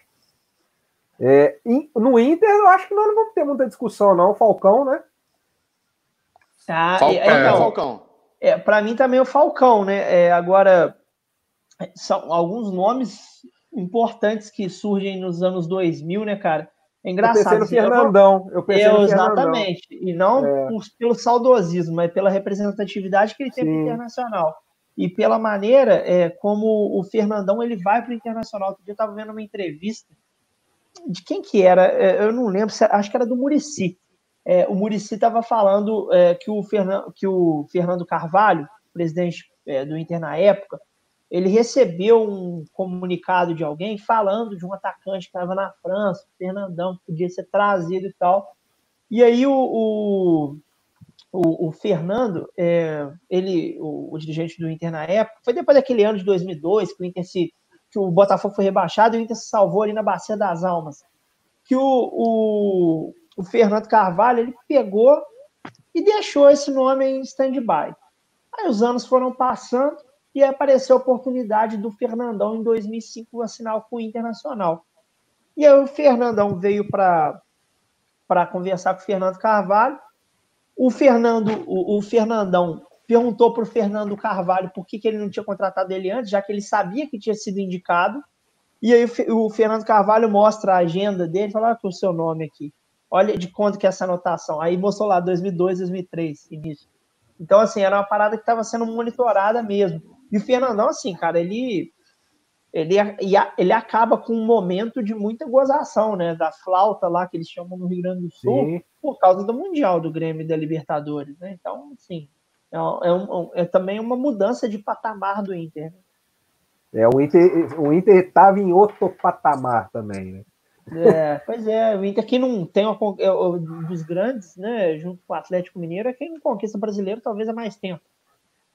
É, no Inter, eu acho que nós não vamos ter muita discussão, não. Falcão, né? Ah, Falcão. É, então, Falcão. É, para mim também é o Falcão, né? É, agora, são alguns nomes importantes que surgem nos anos 2000, né, cara? É engraçado. Eu pensei no assim, Fernandão. Eu pensei no exatamente. Fernandão. E não é. por, pelo saudosismo, mas pela representatividade que ele tem no internacional e pela maneira é, como o Fernandão ele vai para o Internacional. Outro dia eu estava vendo uma entrevista de quem que era, é, eu não lembro, acho que era do Murici. É, o Murici estava falando é, que, o Fernando, que o Fernando Carvalho, presidente é, do Inter na época, ele recebeu um comunicado de alguém falando de um atacante que estava na França, Fernandão, que podia ser trazido e tal. E aí o, o o, o Fernando, é, ele, o, o, dirigente do Inter na época, foi depois daquele ano de 2002 que o Inter se, que o Botafogo foi rebaixado e o Inter se salvou ali na Bacia das Almas, que o, o, o Fernando Carvalho ele pegou e deixou esse nome em stand-by. Aí os anos foram passando e apareceu a oportunidade do Fernandão em 2005 assinar com o Internacional. E aí o Fernandão veio para conversar com o Fernando Carvalho o Fernando, o, o Fernandão perguntou para o Fernando Carvalho por que, que ele não tinha contratado ele antes, já que ele sabia que tinha sido indicado. E aí o, Fernando Carvalho mostra a agenda dele, fala ah, que o seu nome aqui. Olha de quanto que é essa anotação. Aí mostrou lá 2002, 2003, início. Então, assim, era uma parada que estava sendo monitorada mesmo. E o Fernandão, assim, cara, ele ele, ele acaba com um momento de muita gozação, né? Da flauta lá que eles chamam no Rio Grande do Sul, Sim. por causa do Mundial do Grêmio e da Libertadores, né? Então, assim, é, é, um, é também uma mudança de patamar do Inter. Né? É, o Inter o Inter estava em outro patamar também, né? É, pois é, o Inter que não tem uma, é, dos grandes, né, junto com o Atlético Mineiro, é quem não conquista brasileiro talvez há mais tempo.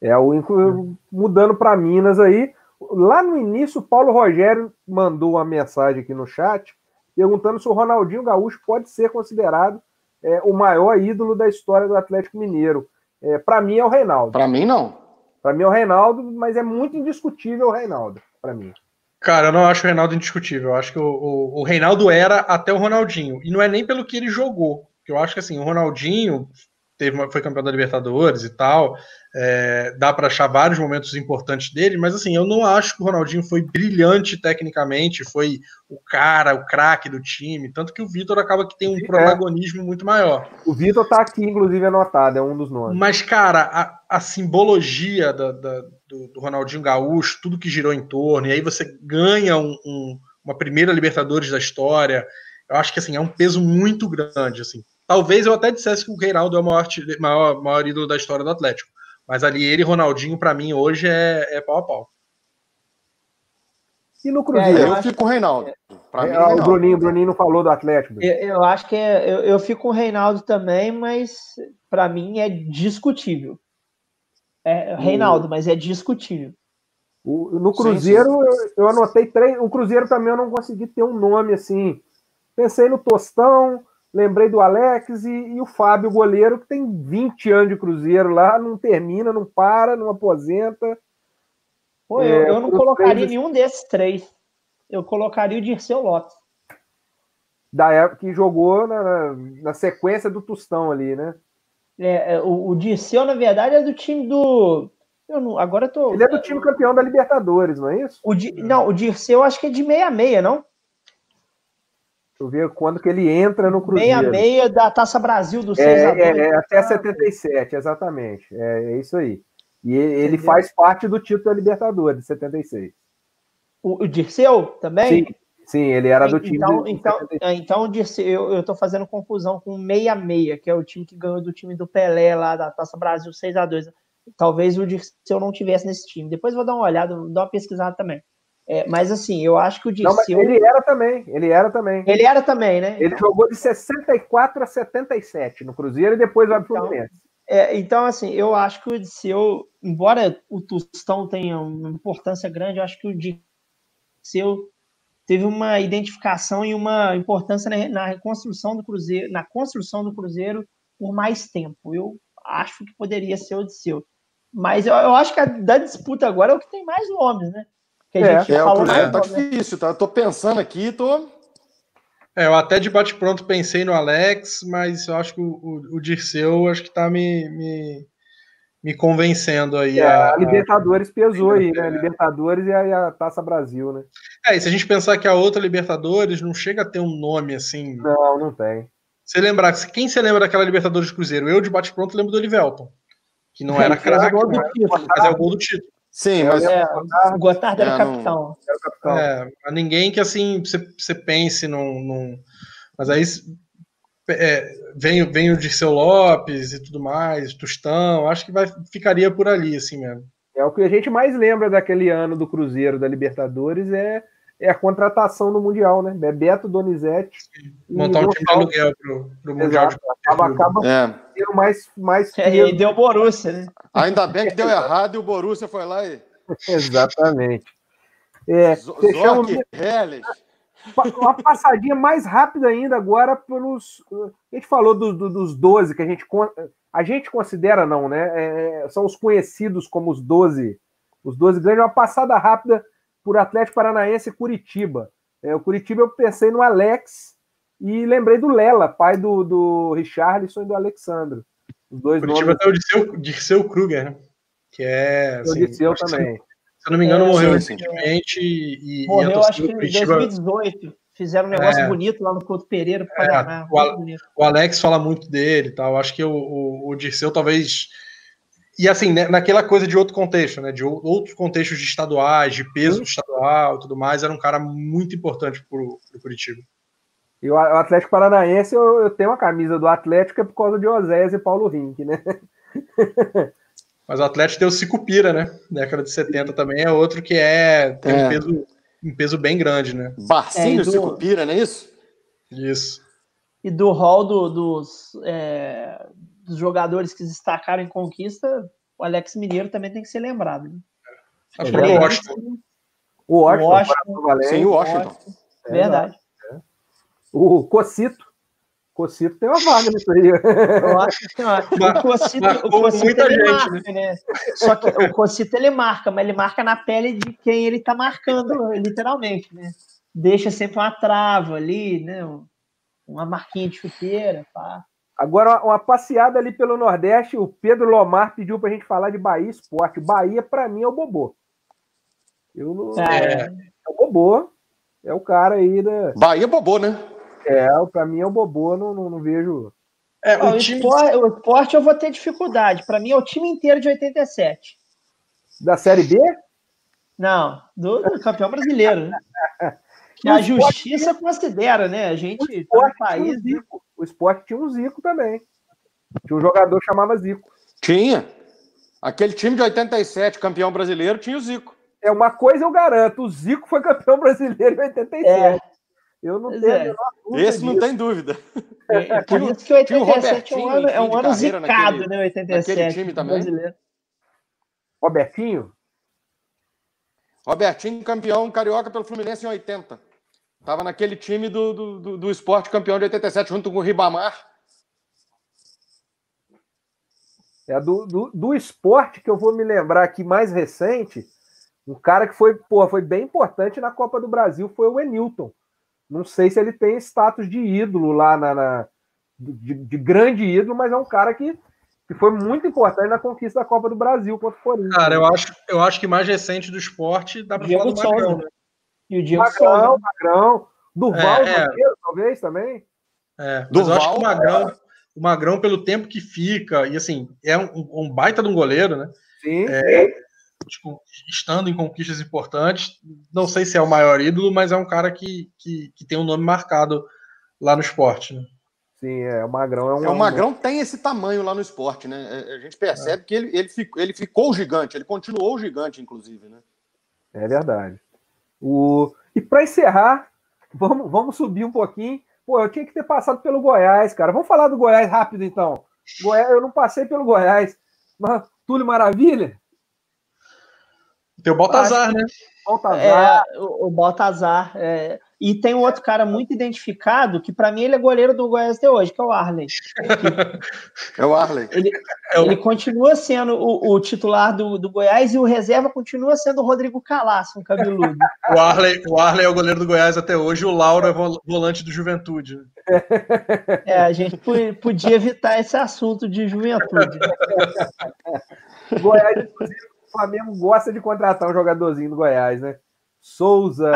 É, o mudando para Minas aí, Lá no início, o Paulo Rogério mandou uma mensagem aqui no chat perguntando se o Ronaldinho Gaúcho pode ser considerado é, o maior ídolo da história do Atlético Mineiro. É, para mim é o Reinaldo. Para mim não. Para mim é o Reinaldo, mas é muito indiscutível o Reinaldo, para mim. Cara, eu não acho o Reinaldo indiscutível. Eu acho que o, o, o, Reinaldo era até o Ronaldinho. E não é nem pelo que ele jogou. Eu acho que assim, o Ronaldinho teve uma, foi campeão da Libertadores e tal. É, dá para achar vários momentos importantes dele, mas assim, eu não acho que o Ronaldinho foi brilhante tecnicamente, foi o cara, o craque do time, tanto que o Vitor acaba que tem um é. protagonismo muito maior. O Vitor tá aqui, inclusive, anotado, é um dos nomes. Mas, cara, a, a simbologia da, da, do, do, Ronaldinho Gaúcho, tudo que girou em torno, e aí você ganha um, um, uma primeira Libertadores da história, Eu acho que assim, é um peso muito grande. Assim. Talvez eu até dissesse que o Reinaldo é o maior, maior, maior ídolo da história do Atlético. Mas ali ele e Ronaldinho, para mim, hoje é, é pau a pau. E no Cruzeiro? É, eu, eu fico com o Reinaldo. Pra é, mim, Reinaldo. O Bruninho, o Bruninho não falou do Atlético. Eu, eu acho que é, eu, eu, fico com o Reinaldo também, mas para mim é discutível. É Reinaldo, mas é discutível. O, no Cruzeiro, sim, sim. Eu, eu, anotei três. O Cruzeiro também eu não consegui ter um nome assim. Pensei no Tostão, lembrei do Alex e, e, o Fábio, goleiro, que tem 20 anos de Cruzeiro lá, não termina, não para, não aposenta. Pô, eu, é, eu não colocaria três... nenhum desses três. Eu colocaria o Dirceu Lopes. Da época que jogou na, na sequência do Tostão ali, né? É, é, o, o Dirceu, na verdade, é do time do. Eu não, agora eu tô. Ele é do time campeão da Libertadores, não é isso? O Di, não, o Dirceu acho que é de 66, não? Eu ver quando que ele entra no Cruzeiro. 66 da Taça Brasil do 6 é, é, é, até 77, exatamente. É, é isso aí. E ele Entendeu? faz parte do título da Libertadores, de 76. O, o Dirceu também? Sim, sim, ele era do time. Então, de, então, é, então Dirceu, eu, eu tô fazendo confusão com o 66, que é o time que ganhou do time do Pelé lá da Taça Brasil 6 a 2 Talvez o Dirceu não tivesse nesse time. Depois vou dar uma olhada, dar uma pesquisada também. É, mas assim, eu acho que o Dirceu. Não, ele era também, ele era também. Ele era também, né? Ele jogou de 64 a 77 no Cruzeiro e depois vai pro então, Fluminense. É, então, assim, eu acho que o Dirceu, embora o Tostão tenha uma importância grande, eu acho que o Dirceu teve uma identificação e uma importância na, na reconstrução do Cruzeiro, na construção do Cruzeiro por mais tempo. Eu acho que poderia ser o Dirceu. Mas eu, eu acho que a da disputa agora é o que tem mais nomes, né? Que a é, gente é, falou é, tá difícil, tá? Tô pensando aqui, tô. É, eu até de bate-pronto pensei no Alex, mas eu acho que o, o, o Dirceu acho que tá me, me, me convencendo aí. É, a, a, Libertadores pesou aí, né? Libertadores e a, a, Taça Brasil, né? É, e se a gente pensar que a outra Libertadores não chega a ter um nome assim. Não, não tem. Você lembrar, quem você lembra daquela Libertadores de Cruzeiro? Eu de bate-pronto lembro do Olivelton, que não era craque, mas é o gol do título. Sim, mas. É, o Gotard era, é, capitão. era capitão. É, ninguém que assim você, você pense num, num. Mas aí é, vem, vem o Dirceu Lopes e tudo mais, Tostão, acho que vai, ficaria por ali, assim mesmo. É o que a gente mais lembra daquele ano do Cruzeiro da Libertadores é, é a contratação no Mundial, né? Bebeto, Donizete. Montar um time de aluguel pro, pro Mundial. Exato. De... Acaba, acaba é. mais, mais. É, e deu Borussia, né? Ainda bem que deu errado e o Borussia foi lá e. Exatamente. É, fechamos... Uma passadinha mais rápida ainda agora pelos. A gente falou do, do, dos 12 que a gente, a gente considera, não, né? É, são os conhecidos como os 12. Os 12 grandes. Uma passada rápida por Atlético Paranaense e Curitiba. É, o Curitiba eu pensei no Alex e lembrei do Lela, pai do, do Richarlison e do Alexandro. Os dois Curitiba nomes... tem o Dirceu, Kruger, né? Que é. Assim, o Dirceu também. Se eu não me engano, é, morreu recentemente. E, morreu, e acho que em 2018. Fizeram um negócio é, bonito lá no Couto Pereira. É, o, o, Alex fala muito dele tal. Acho que o, o, o Dirceu talvez. E assim, né, naquela coisa de outro contexto, né? De outros contextos de estaduais, de peso estadual e tudo mais, era um cara muito importante para o Curitiba. E o Atlético Paranaense, eu, eu, tenho uma camisa do Atlético é por causa de Osés e Paulo Rink, né? Mas o Atlético tem o Cicupira, né? Década de 70 também é outro que é, tem é. Um, peso, um peso bem grande, né? Barcinho é, do... Cicupira, não é isso? Isso. E do hall do, dos, é, dos jogadores que destacaram em conquista, o Alex Mineiro também tem que ser lembrado. Né? É. Que o Washington. O Washington. O Washington. Sim, o Washington. Verdade. O Cocito. Cocito tem uma vaga nisso aí. Eu acho que o Cocito, o Cocito ele gente, marca, né? né? Só que o Cocito ele marca, mas ele marca na pele de quem ele tá marcando, literalmente, né? Deixa sempre uma trava ali, né? Uma marquinha de chuteira, pá. Agora, uma passeada ali pelo Nordeste, o Pedro Lomar pediu pra gente falar de Bahia Esporte. Bahia, para mim, é o Bobô. Eu não... É. é o Bobô. É o cara aí da. Bahia é Bobô, né? É, para mim é o Bobô, não, não, não vejo. É, o, o, time... esporte, o esporte eu vou ter dificuldade. Para mim é o time inteiro de 87. Da Série B? Não, do, do campeão brasileiro. Né? que a justiça considera, né? A gente o tá no esporte, tinha país. um Zico. o esporte tinha um Zico também. Tinha um jogador que chamava Zico. Tinha. Aquele time de 87, campeão brasileiro, tinha o Zico. É uma coisa eu garanto, o Zico foi campeão brasileiro em 87. É. Eu não Pois tenho é. a menor dúvida Esse não disso. tem dúvida. É, por Tinha o- isso que o tinha o 87 é um Robertinho ano, é um ano zicado, naquele- né? 87. naquele time também. brasileiro. Robertinho? Robertinho, campeão carioca pelo Fluminense em 80. Tava naquele time do, do, do, do esporte campeão de 87, junto com o Ribamar. É do, do, do esporte que eu vou me lembrar aqui mais recente, um cara que foi, pô, foi bem importante na Copa do Brasil foi o Enilton. Não sei se ele tem status de ídolo lá na. na- de, de grande ídolo, mas é um cara que, que foi muito importante na conquista da Copa do Brasil contra o Corinthians. Cara, eu acho, eu acho que mais recente do esporte dá pra Diego falar do Magrão, Souza. né? E o Diego Magrão, Souza. Magrão. Durval, É, é. talvez também. É, mas eu Durval, acho que o Magrão, o Magrão, pelo tempo que fica, e assim, é um, um baita de um goleiro, né? Sim. Tipo, estando em conquistas importantes, não sei se é o maior ídolo, mas é um cara que, que, que tem um nome marcado lá no esporte, né? Sim, é. O Magrão é um. É, o Magrão tem esse tamanho lá no esporte, né? É, A gente percebe que ele, ele, ficou, ele ficou gigante, ele continuou gigante, inclusive, né? É verdade. O... E para encerrar, vamos, vamos subir um pouquinho. Pô, eu tinha que ter passado pelo Goiás, cara. Vamos falar do Goiás rápido, então. Goiás, eu não passei pelo Goiás. Mas, Túlio Maravilha? Tem o Baltazar, né? Baltazar. É, o, o Baltazar. é. E tem um outro cara muito identificado, que para mim ele é goleiro do Goiás até hoje, que é o Arley. É o Arley. É o- Ele continua sendo o, o titular do, do Goiás e o reserva continua sendo o Rodrigo Calaço, um cabeludo. O Arley, o Arley é o goleiro do Goiás até hoje, o Lauro é vo- volante do Juventude. né? É, a gente po- podia evitar esse assunto de juventude. Goiás, inclusive, o Flamengo gosta de contratar um jogadorzinho do Goiás, né? Souza.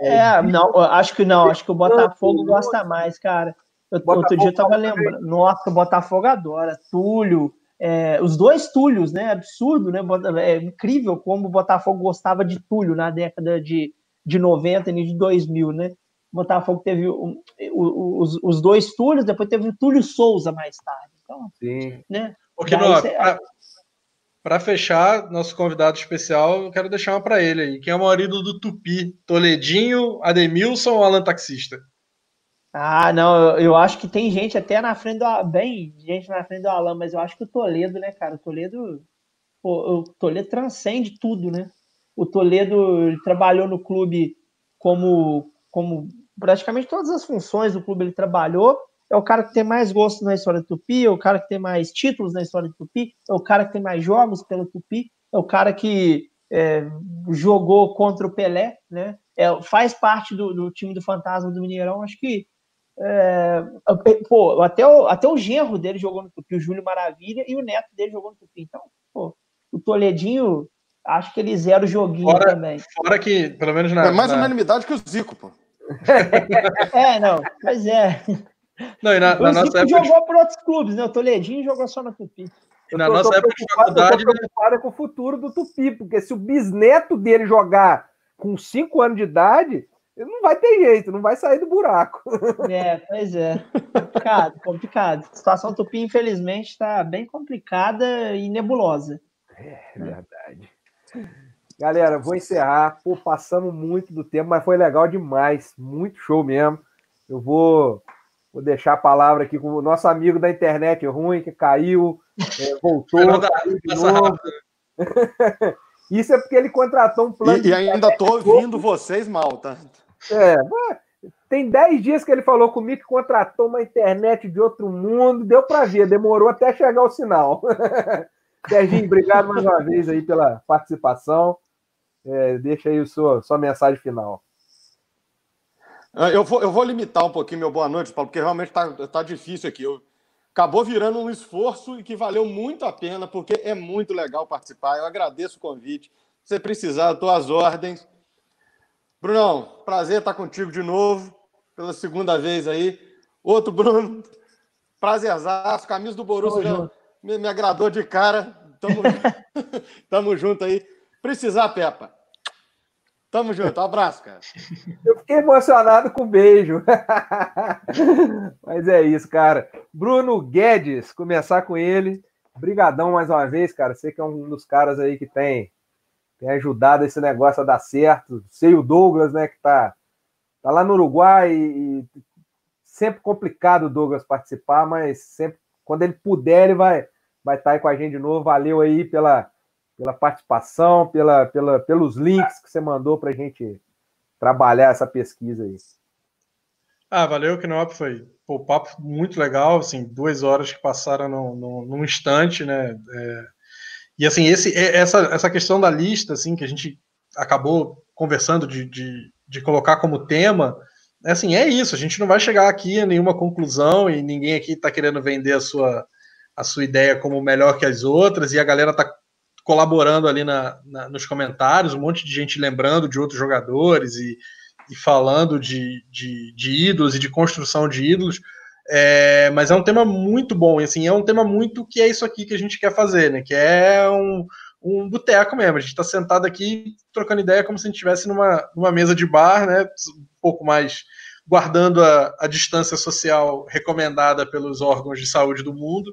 É, não, acho que não, acho que o Botafogo gosta mais, cara. Eu- Botafogo outro dia eu tava lembrando, nossa, o Botafogo adora, Túlio, é, os dois Túlios, né? Absurdo, né? É incrível como o Botafogo gostava de Túlio na década de, de 90 e de 2000, né? O Botafogo teve um- os, os dois Túlios, depois teve o Túlio Souza mais tarde. Então, Sim. né? Ô, Daí cê- pra, pra fechar, nosso convidado especial, eu quero deixar uma pra ele aí. Quem é o maior ídolo do Tupi? Toledinho, Ademilson ou Alan Taxista? Ah, não, eu, acho que tem gente até na frente do bem, gente na frente do Alan, mas eu acho que o Toledo, né, cara? O Toledo, o Toledo transcende tudo, né? O Toledo trabalhou no clube como, como praticamente todas as funções do clube ele trabalhou. É o cara que tem mais gosto na história do Tupi, é o cara que tem mais títulos na história do Tupi, é o cara que tem mais jogos pelo Tupi, é o cara que é, jogou contra o Pelé, né? É, faz parte do, do time do Fantasma do Mineirão. Acho que é, pô, até o, até o genro dele jogou no Tupi, o Júlio Maravilha, e o neto dele jogou no Tupi. Então, pô, o Toledinho, acho que ele zera o joguinho Fora- também. Fora que, pelo menos na. É mais na- unanimidade que o Zico, pô. É, não, mas é. Não, e na, na o nossa época. de- jogou por outros clubes, né? O Toledinho jogou só no Tupi. e na Eu tô- nossa tô época de faculdade, Eu tô né? preocupado com o futuro do Tupi, porque se o bisneto dele jogar com 5 anos de idade, ele não vai ter jeito, não vai sair do buraco. É, pois é. Complicado, complicado. A situação do Tupi, infelizmente, está bem complicada e nebulosa. É verdade. Galera, vou encerrar. Pô, passamos muito do tempo, mas foi legal demais. Muito show mesmo. Eu vou, vou deixar a palavra aqui com o nosso amigo da internet ruim, que caiu, é, voltou, caiu de passa novo. Isso é porque ele contratou um plano E, e ainda tô ouvindo vocês mal, tá? É, tem 10 dias que ele falou comigo que contratou uma internet de outro mundo, deu para ver, demorou até chegar o sinal. Serginho, obrigado mais uma vez aí pela participação. É, deixa aí a sua, sua mensagem final. Ah, Eu vou, eu vou limitar um pouquinho meu boa noite, Paulo, porque realmente tá, tá difícil aqui. Eu, acabou virando um esforço e que valeu muito a pena, porque é muito legal participar. Eu agradeço o convite. Se você precisar, estou às ordens. Brunão, prazer estar contigo de novo, pela segunda vez aí. Outro Bruno, prazerzaço, camisa do Borussia me, me agradou de cara. Tamo, tamo junto aí. Precisar, Pepa. Tamo junto, um abraço, cara. Eu fiquei emocionado com o beijo. Mas é isso, cara. Bruno Guedes, começar com ele. Brigadão mais uma vez, cara. Sei que é um dos caras aí que tem, tem ajudado esse negócio a dar certo. Sei o Douglas, né, que tá, tá lá no Uruguai e, e sempre complicado o Douglas participar, mas sempre quando ele puder, ele vai vai estar tá aí com a gente de novo. Valeu aí pela, pela participação, pela, pela, pelos links que você mandou para a gente trabalhar essa pesquisa aí. Ah, valeu, Knop. Foi o papo muito legal, assim, duas horas que passaram no, no, num instante, né? É, e assim, esse, essa, essa questão da lista, assim, que a gente acabou conversando de, de, de colocar como tema, é assim, é isso, a gente não vai chegar aqui a nenhuma conclusão e ninguém aqui está querendo vender a sua, a sua ideia como melhor que as outras, e a galera está colaborando ali na, na, nos comentários, um monte de gente lembrando de outros jogadores e, e falando de, de, de, ídolos e de construção de ídolos. É, mas é um tema muito bom, e assim, é um tema muito que é isso aqui que a gente quer fazer, né? Que é um, um boteco mesmo. A gente está sentado aqui trocando ideia como se a gente estivesse numa, numa mesa de bar, né? pouco mais guardando a, a distância social recomendada pelos órgãos de saúde do mundo.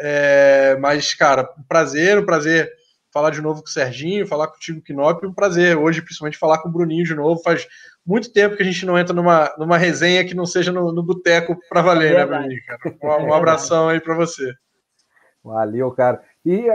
É, mas, cara, um prazer, um prazer falar de novo com o Serginho, falar contigo, Knop, um prazer hoje, principalmente, falar com o Bruninho de novo. Faz muito tempo que a gente não entra numa, numa resenha que não seja no, no boteco para valer, é né, Bruninho? Cara? Um, um abração aí para você. Valeu, cara. E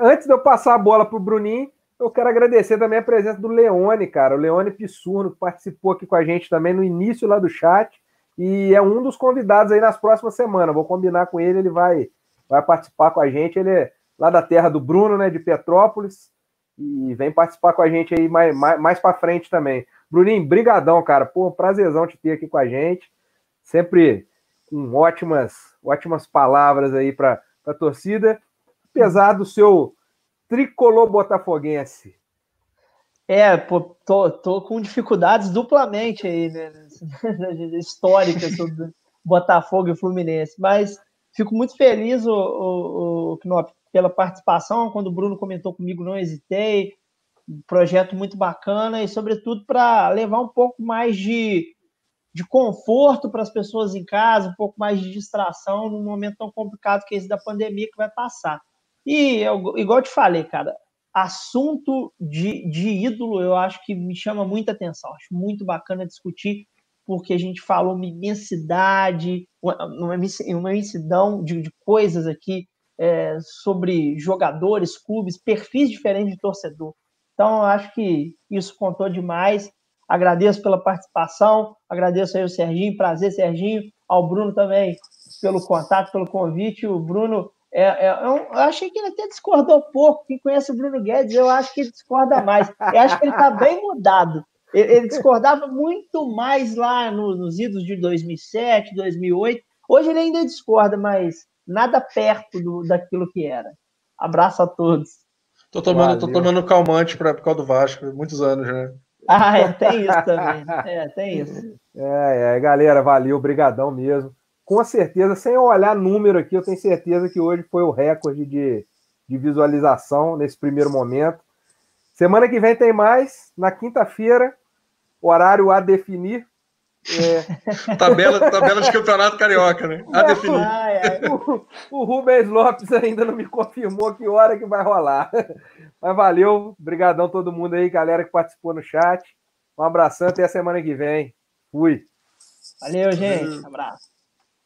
antes de eu passar a bola para o Bruninho, eu quero agradecer também a presença do Leone, cara. O Leone Pissurno, que participou aqui com a gente também no início lá do chat. E é um dos convidados aí nas próximas semanas. Vou combinar com ele, ele vai, vai participar com a gente. Ele é lá da terra do Bruno, né, de Petrópolis. E vem participar com a gente aí mais, mais, mais para frente também. Bruninho, brigadão, cara. Pô, prazerzão te ter aqui com a gente. Sempre com ótimas, ótimas palavras aí para a torcida. Apesar do seu tricolor botafoguense. É, pô, tô, tô com dificuldades duplamente aí, né? Históricas sobre Botafogo e Fluminense. Mas fico muito feliz, o, o, o Knop, pela participação. Quando o Bruno comentou comigo, não hesitei. Um projeto muito bacana e, sobretudo, para levar um pouco mais de, de conforto para as pessoas em casa, um pouco mais de distração num momento tão complicado que esse da pandemia que vai passar. E, eu, igual eu te falei, cara, assunto de, de ídolo eu acho que me chama muita atenção. Acho muito bacana discutir, porque a gente falou uma imensidade, uma, uma imensidão de, de coisas aqui é, sobre jogadores, clubes, perfis diferentes de torcedor. Então, acho que isso contou demais. Agradeço pela participação, agradeço aí o Serginho, prazer, Serginho, ao Bruno também pelo contato, pelo convite. O Bruno é, é, eu, eu, achei que ele até discordou pouco. Quem conhece o Bruno Guedes, eu acho que ele discorda mais. Eu acho que ele está bem mudado. Ele, ele, discordava muito mais lá no, nos idos de 2007, 2008. Hoje ele ainda discorda, mas nada perto do, daquilo que era. Abraço a todos. Tô tomando, tô tomando calmante para por causa do Vasco, muitos anos já. Ah, é, tem isso também. É, tem isso. É, é, galera, valeu, brigadão mesmo com certeza, sem olhar número aqui, eu tenho certeza que hoje foi o recorde de, de visualização nesse primeiro momento. Semana que vem tem mais, na quinta-feira, horário a definir. É... tabela, tabela de campeonato carioca, né? A definir. Ah, é. o, o Rubens Lopes ainda não me confirmou que hora que vai rolar. Mas valeu, brigadão todo mundo aí, galera que participou no chat. Um abração, até a semana que vem. Fui. Valeu, gente. Abraço.